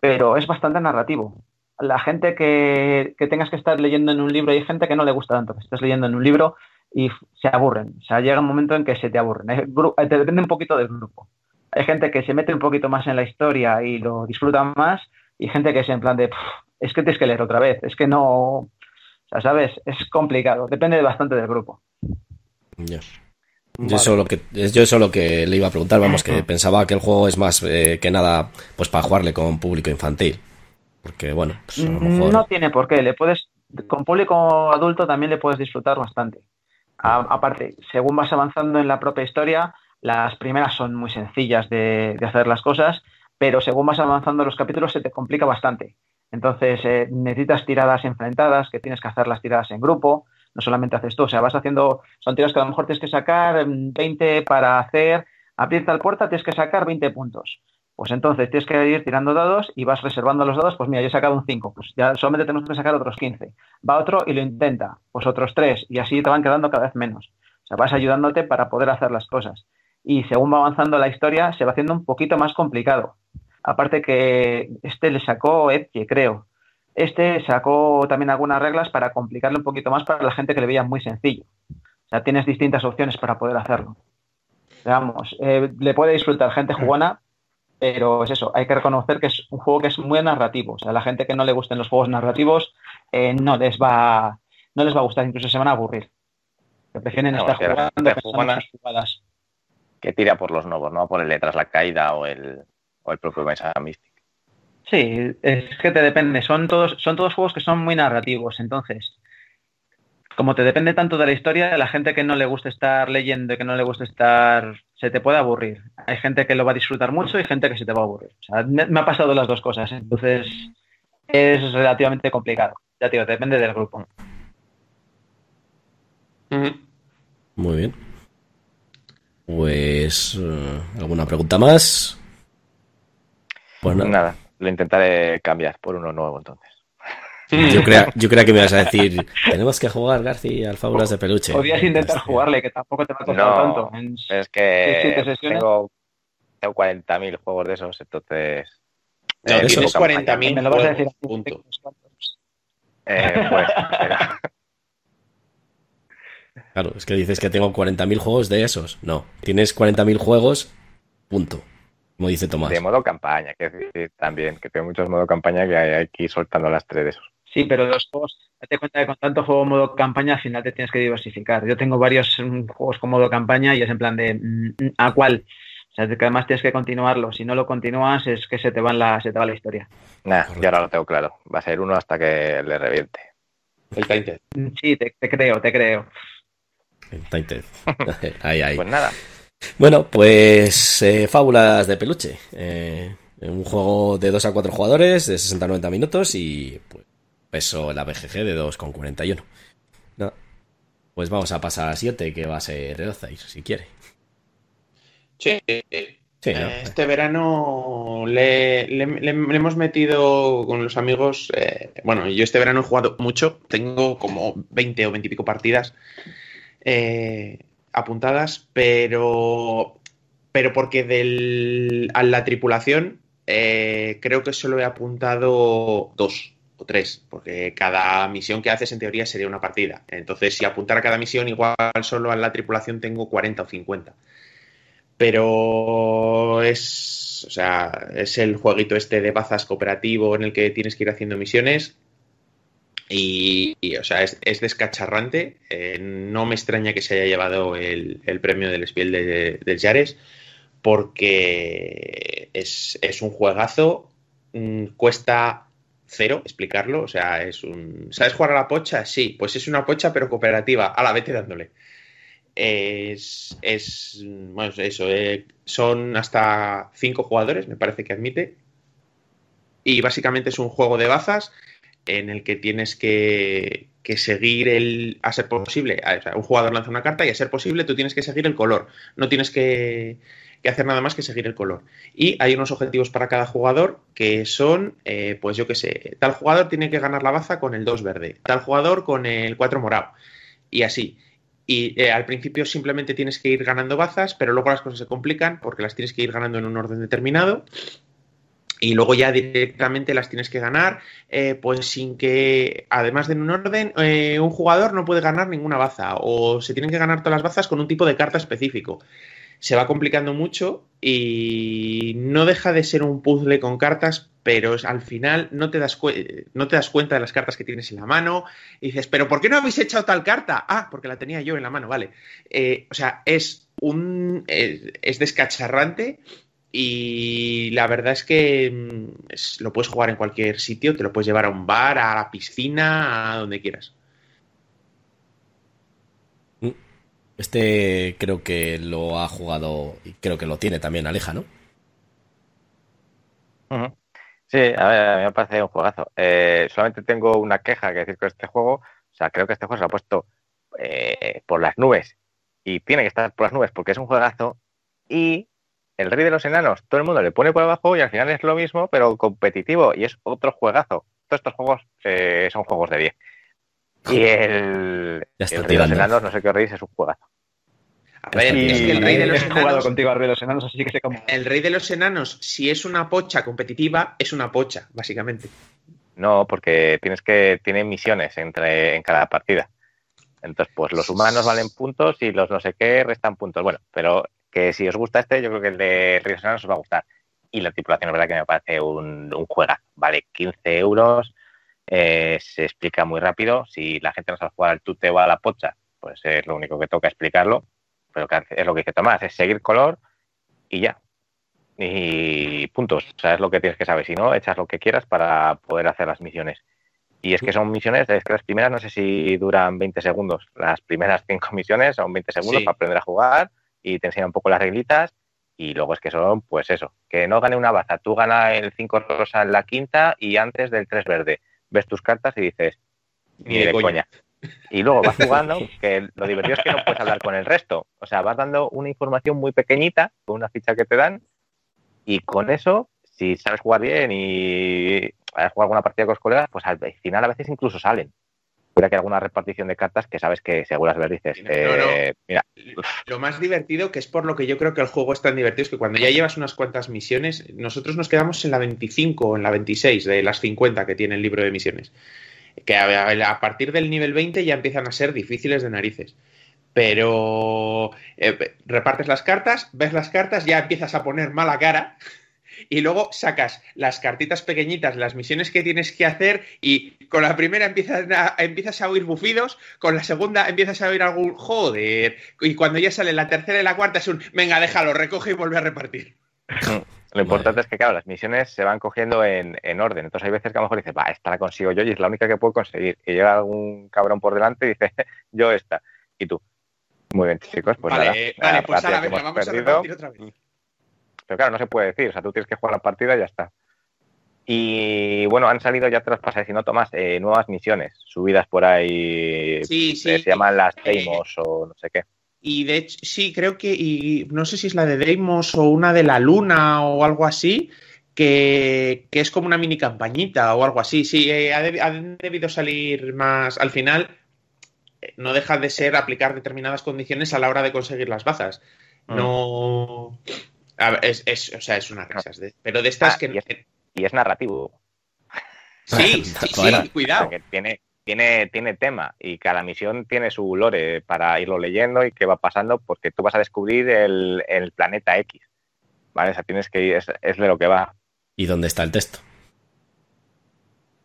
pero es bastante narrativo. La gente que, que tengas que estar leyendo en un libro, hay gente que no le gusta tanto que estés leyendo en un libro y se aburren. O sea, llega un momento en que se te aburren. Te depende un poquito del grupo. Hay gente que se mete un poquito más en la historia y lo disfruta más y gente que es en plan de, es que tienes que leer otra vez, es que no, o sea, ¿sabes? Es complicado, depende bastante del grupo. Yo eso, lo que, yo eso lo que le iba a preguntar, vamos, que pensaba que el juego es más eh, que nada pues para jugarle con público infantil. Porque bueno, pues no tiene por qué, le puedes, con público adulto también le puedes disfrutar bastante aparte, según vas avanzando en la propia historia, las primeras son muy sencillas de, hacer las cosas, pero según vas avanzando los capítulos se te complica bastante. Entonces eh, necesitas tiradas enfrentadas, que tienes que hacer las tiradas en grupo, no solamente haces tú, o sea, vas haciendo, son tiradas que a lo mejor tienes que sacar 20 para hacer, abrir tal puerta, tienes que sacar 20 puntos. Pues entonces tienes que ir tirando dados y vas reservando los dados. Pues mira, yo he sacado un 5, pues ya solamente tenemos que sacar otros 15. Va otro y lo intenta, pues otros 3, y así te van quedando cada vez menos. O sea, vas ayudándote para poder hacer las cosas. Y según va avanzando la historia, se va haciendo un poquito más complicado. Aparte que este le sacó Edge, creo. Este sacó también algunas reglas para complicarle un poquito más para la gente que le veía muy sencillo. O sea, tienes distintas opciones para poder hacerlo. Vamos, eh, le puede disfrutar gente jugona, pero es eso, hay que reconocer que es un juego que es muy narrativo. O sea, a la gente que no le gusten los juegos narrativos eh, no les va no les va a gustar, incluso se van a aburrir. Que prefieren estar jugando jugadas. Que tira por los nuevos, ¿no? Por el letras la caída o el, o el propio mensaje Mystic. Sí, es que te depende. Son todos, son todos juegos que son muy narrativos. Entonces, como te depende tanto de la historia, la gente que no le gusta estar leyendo y que no le gusta estar, se te puede aburrir. Hay gente que lo va a disfrutar mucho y gente que se te va a aburrir. O sea, me, ha pasado las dos cosas, entonces es relativamente complicado. Ya digo, depende del grupo. Muy bien. Pues, eh, ¿alguna pregunta más? Pues nada, lo intentaré cambiar por uno nuevo entonces. Yo creía, yo que me ibas a decir, tenemos que jugar, García, al Fábulas de Peluche. Podrías intentar jugarle, que tampoco te va a costar no, tanto. Es que tengo, tengo 40.000 juegos de esos, entonces... No, eh, tienes 40.000 Me lo vas a decir punto. Eh, pues, Claro, es que dices que tengo 40.000 juegos de esos. No, tienes 40.000 juegos, punto. Como dice Tomás. De modo campaña, que decir también, que tengo muchos modo campaña que hay, que ir soltando las tres de esos. Sí, pero los juegos, date cuenta que con tanto juego modo campaña al final te tienes que diversificar. Yo tengo varios mm, juegos con modo campaña y es en plan de mm, ¿a cuál? O sea, que además tienes que continuarlo. Si no lo continúas es que se te va la, se te va la historia. Nah, yo ahora lo tengo claro. Va a ser uno hasta que le reviente. El Tainted. Mm, sí, te, creo, te creo. El Tainted. [LAUGHS] ahí, ahí. Pues nada. Bueno, pues eh, Fábulas de Peluche. Eh, un juego de 2 a 4 jugadores de 60-90 minutos y pues, peso la BGG de 2,41. Pues vamos a pasar a 7, que va a ser Ozais, si quiere. Sí, este verano le, hemos metido con los amigos. Eh, bueno, yo este verano he jugado mucho. Tengo como 20 o 20 y pico partidas eh, apuntadas, pero, pero porque del, a la tripulación eh, creo que solo he apuntado dos o tres, porque cada misión que haces en teoría sería una partida. Entonces, si apuntara cada misión, igual solo a la tripulación tengo 40 o 50 pero es, o sea, es el jueguito este de bazas cooperativo en el que tienes que ir haciendo misiones y, o sea, es, descacharrante. Eh, no me extraña que se haya llevado el, premio del Spiel de, del Yares porque es, un juegazo, mm, cuesta cero explicarlo, o sea, es un... ¿Sabes jugar a la pocha? Sí, pues es una pocha pero cooperativa, a la vete dándole es, es bueno, eso, eh, son hasta cinco jugadores, me parece que admite. Y básicamente es un juego de bazas en el que tienes que, seguir el. A ser posible, un jugador lanza una carta y a ser posible tú tienes que seguir el color. No tienes que, hacer nada más que seguir el color. Y hay unos objetivos para cada jugador que son, eh, pues yo qué sé, tal jugador tiene que ganar la baza con el 2 verde, tal jugador con el 4 morado. Y así. Y eh, al principio simplemente tienes que ir ganando bazas, pero luego las cosas se complican porque las tienes que ir ganando en un orden determinado. Y luego ya directamente las tienes que ganar, eh, pues sin que, además de en un orden, un jugador no puede ganar ninguna baza o se tienen que ganar todas las bazas con un tipo de carta específico se va complicando mucho y no deja de ser un puzzle con cartas, pero al final no te das, no te das cuenta de las cartas que tienes en la mano y dices, pero ¿por qué no habéis echado tal carta? Ah, porque la tenía yo en la mano, vale. Eh, o sea, es un... es descacharrante y la verdad es que mm, lo puedes jugar en cualquier sitio, te lo puedes llevar a un bar, a la piscina, a donde quieras. Este creo que lo ha jugado y creo que lo tiene también Aleja, ¿no? Sí, a ver, a mí me parece un juegazo. Eh, solamente tengo una queja que decir con este juego. O sea, creo que este juego se ha puesto eh, por las nubes y tiene que estar por las nubes porque es un juegazo. Y el Rey de los Enanos, todo el mundo le pone por abajo y al final es lo mismo, pero competitivo y es otro juegazo. Todos estos juegos eh, son juegos de 10. Y [LAUGHS] el, el Rey de los Enanos, no sé qué os reís, es un juegazo. A ver, es que el Rey de los Enanos. Contigo Rey de los Enanos, así que sé cómo... El Rey de los Enanos, si es una pocha competitiva, es una pocha, básicamente. No, porque tienes que. Tiene misiones entre, en cada partida. Entonces, pues los humanos valen puntos y los no sé qué restan puntos. Bueno, pero que si os gusta este, yo creo que el de Rey de los Enanos os va a gustar. Y la tripulación, es verdad que me parece un, un juega. Vale 15 euros eh, se explica muy rápido. Si la gente no sabe jugar al tuteo a la pocha, pues es lo único que toca explicarlo. Pero es lo que dice Tomás, es seguir color y ya. Y puntos. O sea, es lo que tienes que saber. Si no, echas lo que quieras para poder hacer las misiones. Y es que son misiones, es que las primeras no sé si duran 20 segundos. Las primeras cinco [LAUGHS] misiones son 20 segundos para aprender a jugar y te enseñan un poco las reglitas. Y luego es que son, pues eso, que no gane una baza. Tú ganas el 5 rosa en la quinta y antes del 3 verde ves tus cartas y dices, ni, de, coña. Y luego vas [LAUGHS] jugando, que lo divertido es que no puedes hablar con el resto. O sea, vas dando una información muy pequeñita con una ficha que te dan y con eso, si sabes jugar bien y has jugado alguna partida con los colegas, pues al final a veces incluso salen. Puede que alguna repartición de cartas que sabes que seguro las ver dices, eh, mira. Lo más divertido, que es por lo que yo creo que el juego es tan divertido, es que cuando ya llevas unas cuantas misiones, nosotros nos quedamos en la 25 o en la 26 de las 50 que tiene el libro de misiones. Que a, partir del nivel 20 ya empiezan a ser difíciles de narices pero eh, repartes las cartas, ves las cartas, ya empiezas a poner mala cara y luego sacas las cartitas pequeñitas, las misiones que tienes que hacer y con la primera empiezas a, empiezas a oír bufidos, con la segunda empiezas a oír algún joder y cuando ya sale la tercera y la cuarta es un venga, déjalo, recoge y vuelve a repartir. [LAUGHS] Lo importante es que, claro, las misiones se van cogiendo en, orden. Entonces hay veces que a lo mejor dices, va, esta la consigo yo y es la única que puedo conseguir. Y llega algún cabrón por delante y dice, [LAUGHS] yo esta. Y tú. Muy bien, chicos, pues vale, Vale, pues ahora venga, vamos a repartir otra vez. Pero claro, no se puede decir, o sea, tú tienes que jugar la partida y ya está. Y bueno, han salido, ya te las pasé, si no, Tomás, eh, nuevas misiones subidas por ahí. Sí, sí. se llaman las Deimos o no sé qué. Y de hecho, sí, creo que, y no sé si es la de Deimos o una de la Luna o algo así, que, que es como una mini campañita o algo así. Sí, eh, ha, han debido salir más. Al final, eh, no deja de ser aplicar determinadas condiciones a la hora de conseguir las bazas. Mm. No. A ver, es, es- o sea, es una de- pero de estas Ah, que. Y es- narrativo. Sí, sí, [LAUGHS] sí, cuidado. que tiene, tiene, tiene tema y cada misión tiene su lore para irlo leyendo y qué va pasando porque tú vas a descubrir el, el planeta X. ¿Vale? O sea, tienes que ir, es, es de lo que va. ¿Y dónde está el texto?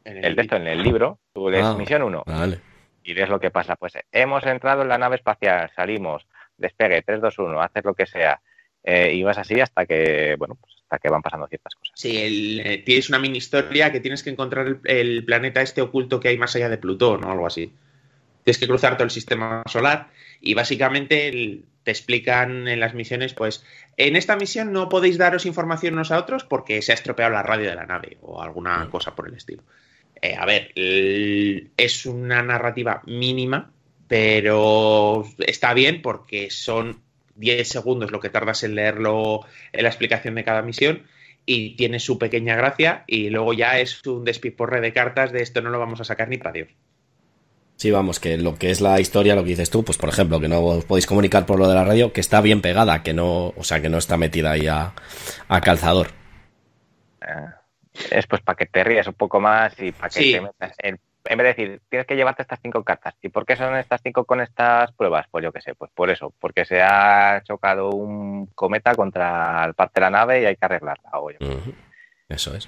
El texto en el libro, tú lees Ah. misión 1 Vale. y ves lo que pasa. Pues hemos entrado en la nave espacial, salimos, despegue, 3, 2, 1, haces lo que sea. Eh, y vas así hasta que, bueno, pues hasta que van pasando ciertas cosas. Sí, el- eh, tienes una mini historia que tienes que encontrar el, el planeta este oculto que hay más allá de Plutón o algo así. Tienes que cruzar todo el sistema solar y básicamente el- te explican en las misiones, pues, en esta misión no podéis daros información unos a otros porque se ha estropeado la radio de la nave o alguna cosa por el estilo. Eh, a ver, es una narrativa mínima, pero está bien porque son 10 segundos lo que tardas en leerlo en la explicación de cada misión y tiene su pequeña gracia y luego ya es un despiporre de cartas de esto no lo vamos a sacar ni para Dios. Sí, vamos, que lo que es la historia, lo que dices tú, pues por ejemplo, que no os podéis comunicar por lo de la radio, que está bien pegada, que no, o sea, que no está metida ahí a, a calzador. Eh, es pues para que te rías un poco más y para que Sí. te metas en, en vez de decir, tienes que llevarte estas cinco cartas. ¿Y por qué son estas cinco con estas pruebas? Pues yo qué sé, pues por eso, porque se ha chocado un cometa contra el parte de la nave y hay que arreglarla. o yo- Eso es.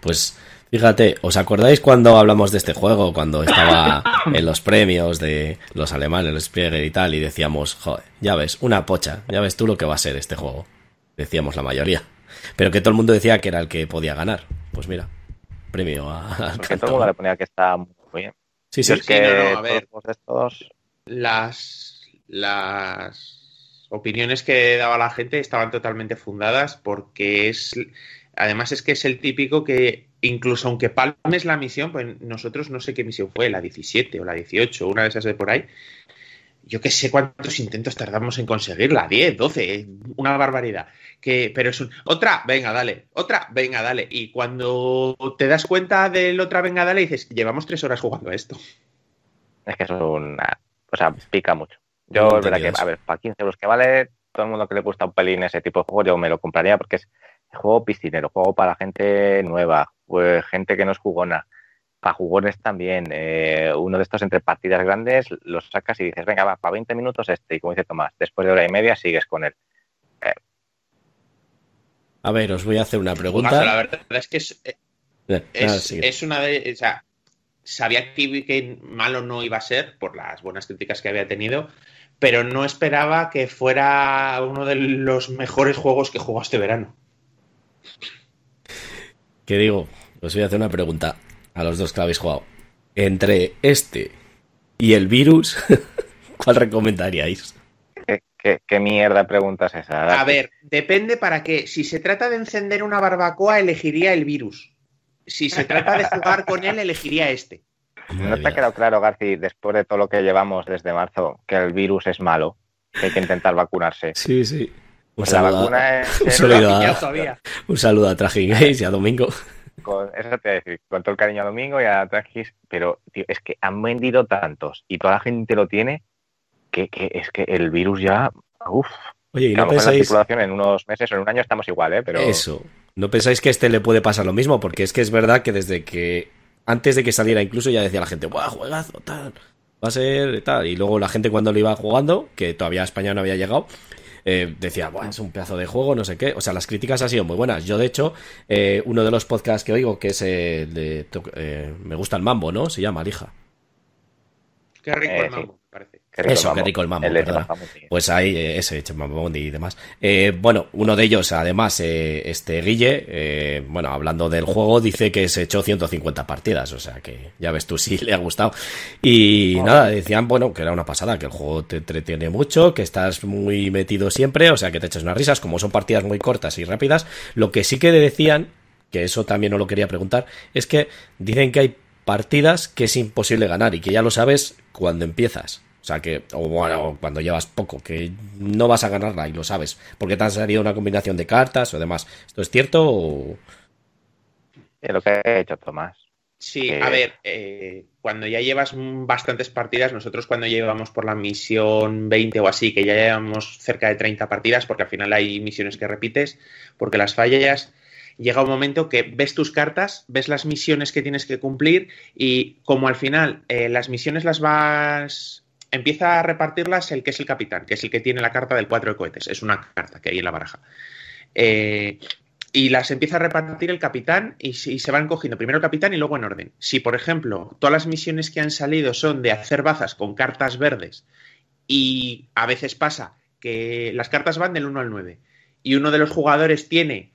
Pues fíjate, ¿os acordáis cuando hablamos de este juego? Cuando estaba [LAUGHS] en los premios de los alemanes, los Spiegel y tal, y decíamos, joder, ya ves, una pocha, ya ves tú lo que va a ser este juego. Decíamos la mayoría. Pero que todo el mundo decía que era el que podía ganar. Pues mira, premio a, al Porque todo el mundo le ponía que está muy bien. Sí, sí. es que no, no, a todos ver. estos Las, las opiniones que daba la gente estaban totalmente fundadas porque es, además es que es el típico que incluso aunque palmes la misión, pues nosotros no sé qué misión fue, la 17 o la 18, una de esas de por ahí, yo que sé cuántos intentos tardamos en conseguirla, 10, 12, una barbaridad. Que, pero es un, otra, venga, dale, otra, venga, dale. Y cuando te das cuenta del otra, venga, dale, dices, llevamos tres horas jugando a esto. es que es una. O sea, pica mucho. Yo, es verdad que, a ver, para 15 euros que vale, todo el mundo que le gusta un pelín ese tipo de juego, yo me lo compraría porque es juego piscinero, juego para gente nueva, pues, gente que no es jugona, para jugones también. eh, uno de estos entre partidas grandes los sacas y dices, venga, va, para 20 minutos este, y como dice Tomás, después de hora y media sigues con él. A ver, os voy a hacer una Jugazo, la pregunta. verdad es que es, Eh, es una de. O sea, sabía que, que malo no iba a ser por las buenas críticas que había tenido, pero no esperaba que fuera uno de los mejores juegos que jugó este verano. ¿Qué digo? Os voy a hacer una pregunta a los dos que habéis jugado. Entre este y el virus, [LAUGHS] ¿cuál recomendaríais? ¿Qué, qué, qué mierda de pregunta es esa? A ver, depende para qué. Si se trata de encender una barbacoa, elegiría el virus. Si se trata de jugar con él, elegiría este. ¿No te ha quedado claro, Garci, después de todo lo que llevamos desde marzo, que el virus es malo, que hay que intentar vacunarse? Sí, sí. Un Pues la saludo, a, vacuna es... [LAUGHS] un es saludo la a- piña todavía. un saludo a Trajin Games y a Domingo. Con, eso te voy a decir, con todo el cariño a Domingo y a Tragis, pero tío, es que han vendido tantos y toda la gente lo tiene, que, que es que el virus ya... Uf, Oye, ¿y no la pensáis tripulación en unos meses o en un año estamos igual, ¿eh? Pero eso? ¿No pensáis que a este le puede pasar lo mismo? Porque es que es verdad que desde que antes de que saliera incluso ya decía la gente, ¡buah, juegazo, tal! Va a ser tal. Y luego la gente cuando lo iba jugando, que todavía a España no había llegado, eh, decía, Buah, es un pedazo de juego, no sé qué. O sea, las críticas han sido muy buenas. Yo, de hecho, eh, uno de los podcasts que oigo, que es el de eh, Me gusta el mambo, ¿no? Se llama Lija. Qué rico Eh, el mambo. Qué rico Eso, qué rico el mambo, El perdona. Pues ahí, eh, ese Chemamondi y demás. Eh, bueno, uno de ellos, además, eh, este Guille, eh, bueno, hablando del juego, dice que se echó 150 partidas, o sea que ya ves tú si le ha gustado. Y nada, decían, bueno, que era una pasada, que el juego te entretiene mucho, que estás muy metido siempre, o sea que te echas unas risas, como son partidas muy cortas y rápidas. Lo que sí que decían que eso también no lo quería preguntar, es que dicen que hay partidas que es imposible ganar y que ya lo sabes cuando empiezas. O sea que, o bueno, cuando llevas poco, que no vas a ganarla y lo sabes, porque te ha salido una combinación de cartas o demás. ¿Esto es cierto o...? Es lo que ha hecho Tomás. Sí, a ver, eh, cuando ya llevas bastantes partidas, nosotros cuando llevamos por la misión 20 o así, que ya llevamos cerca de 30 partidas, porque al final hay misiones que repites, porque las fallas llega un momento que ves tus cartas, ves las misiones que tienes que cumplir y como al final eh, las misiones las vas... Empieza a repartirlas el que es el capitán, que es el que tiene la carta del 4 de cohetes. Es una carta que hay en la baraja. Eh, y las empieza a repartir el capitán y, se van cogiendo primero el capitán y luego en orden. Si, por ejemplo, todas las misiones que han salido son de hacer bazas con cartas verdes y a veces pasa que las cartas van del 1 al 9 y uno de los jugadores tiene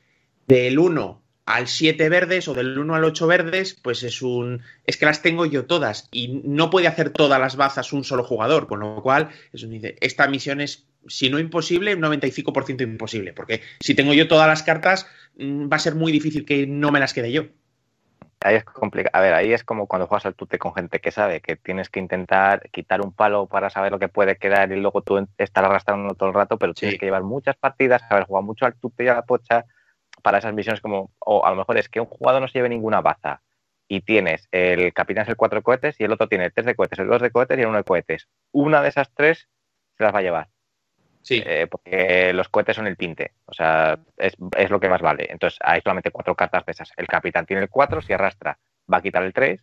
del 1 al 7 verdes o del 1 al 8 verdes, pues es un. Es que las tengo yo todas y no puede hacer todas las bazas un solo jugador, con lo cual, es un, esta misión es, si no imposible, un 95% imposible, porque si tengo yo todas las cartas, mm, va a ser muy difícil que no me las quede yo. Ahí es complicado. A ver, ahí es como cuando juegas al tute con gente que sabe que tienes que intentar quitar un palo para saber lo que puede quedar y luego tú estar arrastrando todo el rato, pero tienes que llevar muchas partidas, haber jugado mucho al tute y a la pocha para esas misiones como, o a lo mejor es que un jugador no se lleve ninguna baza y tienes el capitán es el cuatro cohetes y el otro tiene el tres de cohetes, el dos de cohetes y el uno de cohetes. Una de esas tres se las va a llevar. Sí. Eh, porque los cohetes son el tinte, o sea, es, lo que más vale. Entonces hay solamente cuatro cartas de esas. El capitán tiene el cuatro, si arrastra, va a quitar el tres,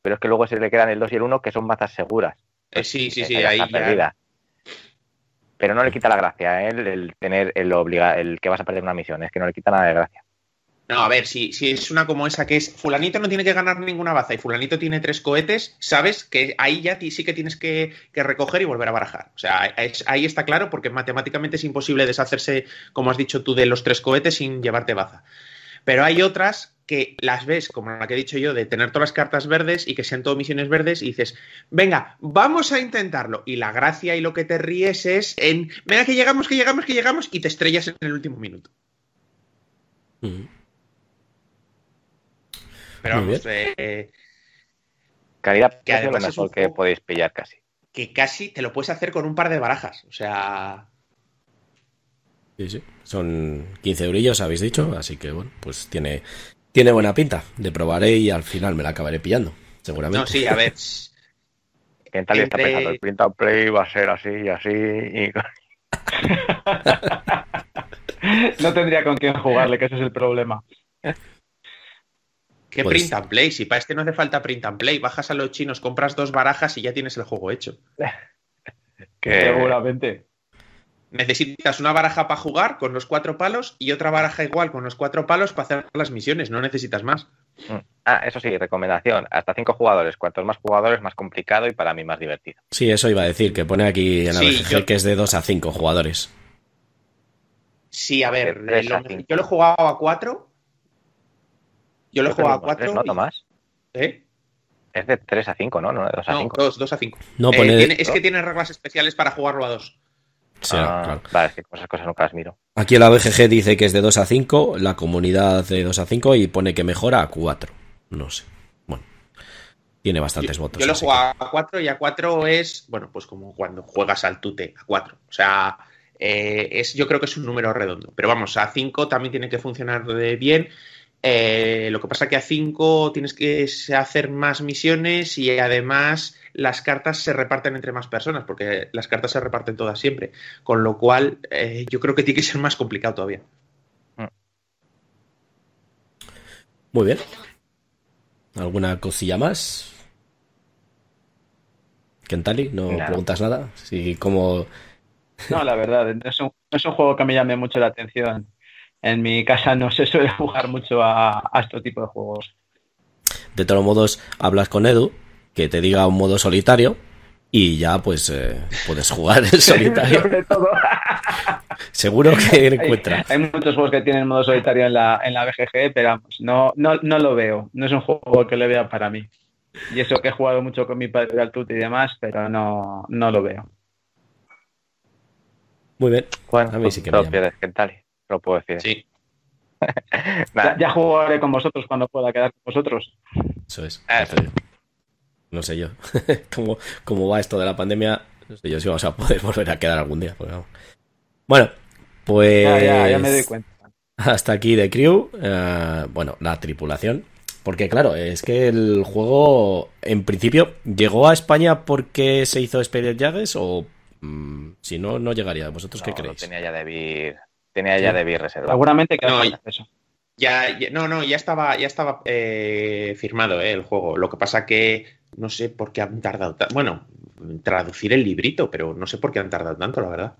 pero es que luego se le quedan el dos y el uno que son bazas seguras. Eh, sí, sí, sí, ahí ya pero no le quita la gracia ¿eh? el, tener el obliga el que vas a perder una misión, es que no le quita nada de gracia. No, a ver, si, si es una como esa que es fulanito no tiene que ganar ninguna baza y fulanito tiene tres cohetes, sabes que ahí ya sí que tienes que, recoger y volver a barajar. O sea, ahí está claro porque matemáticamente es imposible deshacerse, como has dicho tú, de los tres cohetes sin llevarte baza. Pero hay otras que las ves, como la que he dicho yo, de tener todas las cartas verdes y que sean todo misiones verdes y dices, venga, vamos a intentarlo. Y la gracia y lo que te ríes es en, venga, que llegamos, que llegamos, que llegamos y te estrellas en el último minuto. Pero vamos, eh, calidad que además es que podéis pillar casi. Que casi te lo puedes hacer con un par de barajas. O sea, Sí, sí. Son 15 eurillos, habéis dicho, así que bueno, pues tiene, tiene buena pinta. Le probaré y al final me la acabaré pillando, seguramente. No, sí, a ver. [LAUGHS] ¿Qué tal está pensando? El print and play va a ser así y así. Y... [LAUGHS] no tendría con quién jugarle, que ese es el problema. ¿Qué pues print and play? Si para este no hace falta print and play, bajas a los chinos, compras dos barajas y ya tienes el juego hecho. [LAUGHS] que... Seguramente necesitas una baraja para jugar con los cuatro palos y otra baraja igual con los cuatro palos para hacer las misiones, no necesitas más. Mm. Ah, eso sí, recomendación, hasta cinco jugadores, cuantos más jugadores más complicado y para mí más divertido. Sí, eso iba a decir, que pone aquí en la que es de dos a cinco jugadores. Sí, a ver, yo lo he jugado a cuatro. Yo lo he jugado a cuatro. ¿No, Tomás? ¿Eh? Es de 3 a 5, ¿no? No, de 2 a 5. 2, a 5. No, eh, es que tiene reglas especiales para jugarlo a 2. Ah, vale, es que esas cosas nunca las miro. Aquí la BGG dice que es de 2 a 5, la comunidad de 2 a 5 y pone que mejora a 4. No sé. Bueno, tiene bastantes votos. Yo lo juego a 4 y a 4 es, bueno, pues como cuando juegas al tute, a 4. O sea, eh, es, yo creo que es un número redondo. Pero vamos, a 5 también tiene que funcionar bien. Eh, lo que pasa que a 5 tienes que hacer más misiones y además las cartas se reparten entre más personas, porque las cartas se reparten todas siempre. Con lo cual, eh, yo creo que tiene que ser más complicado todavía. Mm. Muy bien. ¿Alguna cosilla más? Kentali, ¿no preguntas nada? Sí, como... No, la verdad, es un, es un juego que me llame mucho la atención en mi casa no se suele [LAUGHS] jugar mucho a, este tipo de juegos. De todos modos, hablas con Edu, que te diga un modo solitario, y ya pues eh, puedes jugar en [LAUGHS] solitario. [LAUGHS] Seguro que encuentra. Hay, muchos juegos que tienen modo solitario en la, en la BGG, pero vamos, no, no, no lo veo. No es un juego que le vea para mí. Y eso que he jugado mucho con mi padre al y demás, pero no, no lo veo. Muy bien. Bueno, a mí sí que me lo pierdes, ¿qué tal? Lo puedo decir. Sí. [LAUGHS] ya, jugaré con vosotros cuando pueda quedar con vosotros. Eso es. No sé yo. [LAUGHS] ¿Cómo, ¿Cómo, va esto de la pandemia? No sé yo si vamos a poder [LAUGHS] volver a quedar algún día. Bueno, pues. Ya, ya, me doy cuenta. Hasta aquí de Crew. Eh, bueno, la tripulación. Porque claro, es que el juego en principio llegó a España porque se hizo Spirit Jagues o mm, si no, no llegaría. ¿Vosotros qué creéis? tenía ya de tenía ya de reservado. Seguramente que no, eso. Ya, no, no, ya estaba, ya estaba eh, firmado eh, el juego. Lo que pasa que no sé por qué han tardado tanto. Bueno, traducir el librito, pero no sé por qué han tardado tanto, la verdad.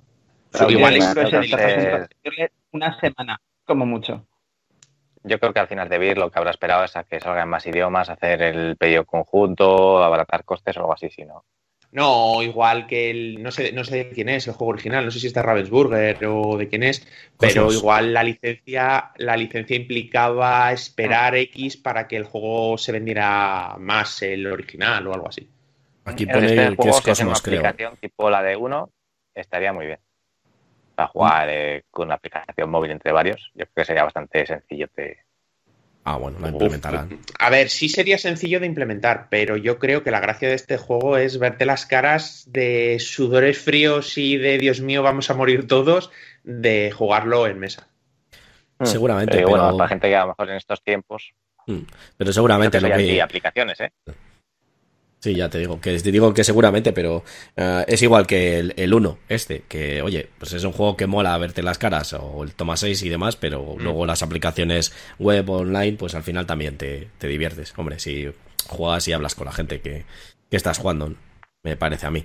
igual es una semana, como mucho. Yo creo que al final de Vir lo que habrá esperado es a que salgan más idiomas, hacer el pedido conjunto, abaratar costes o algo así, si no. No, igual que el. No sé, no sé de quién es el juego original, no sé si es de Ravensburger o de quién es, pero igual la licencia, la licencia implicaba esperar X para que el juego se vendiera más el original o algo así. Aquí pone este que es Cosmos, una aplicación tipo la de uno, estaría muy bien. Para jugar eh, con una aplicación móvil entre varios, yo creo que sería bastante sencillo de, Ah, bueno, la implementarán. a ver, sí sería sencillo de implementar, pero yo creo que la gracia de este juego es verte las caras de sudores fríos y de Dios mío, vamos a morir todos, de jugarlo en mesa. Hmm. Seguramente. Pero, bueno, para gente que a lo mejor en estos tiempos. Hmm. Pero seguramente lo que. aplicaciones, ¿eh? Sí, ya te digo, que te digo que seguramente, pero eh, es igual que el, 1, este, que oye, pues es un juego que mola verte las caras, o el Toma 6 y demás, pero mm. luego las aplicaciones web online, pues al final también te, diviertes. Hombre, si juegas y hablas con la gente que, que estás jugando, me parece a mí.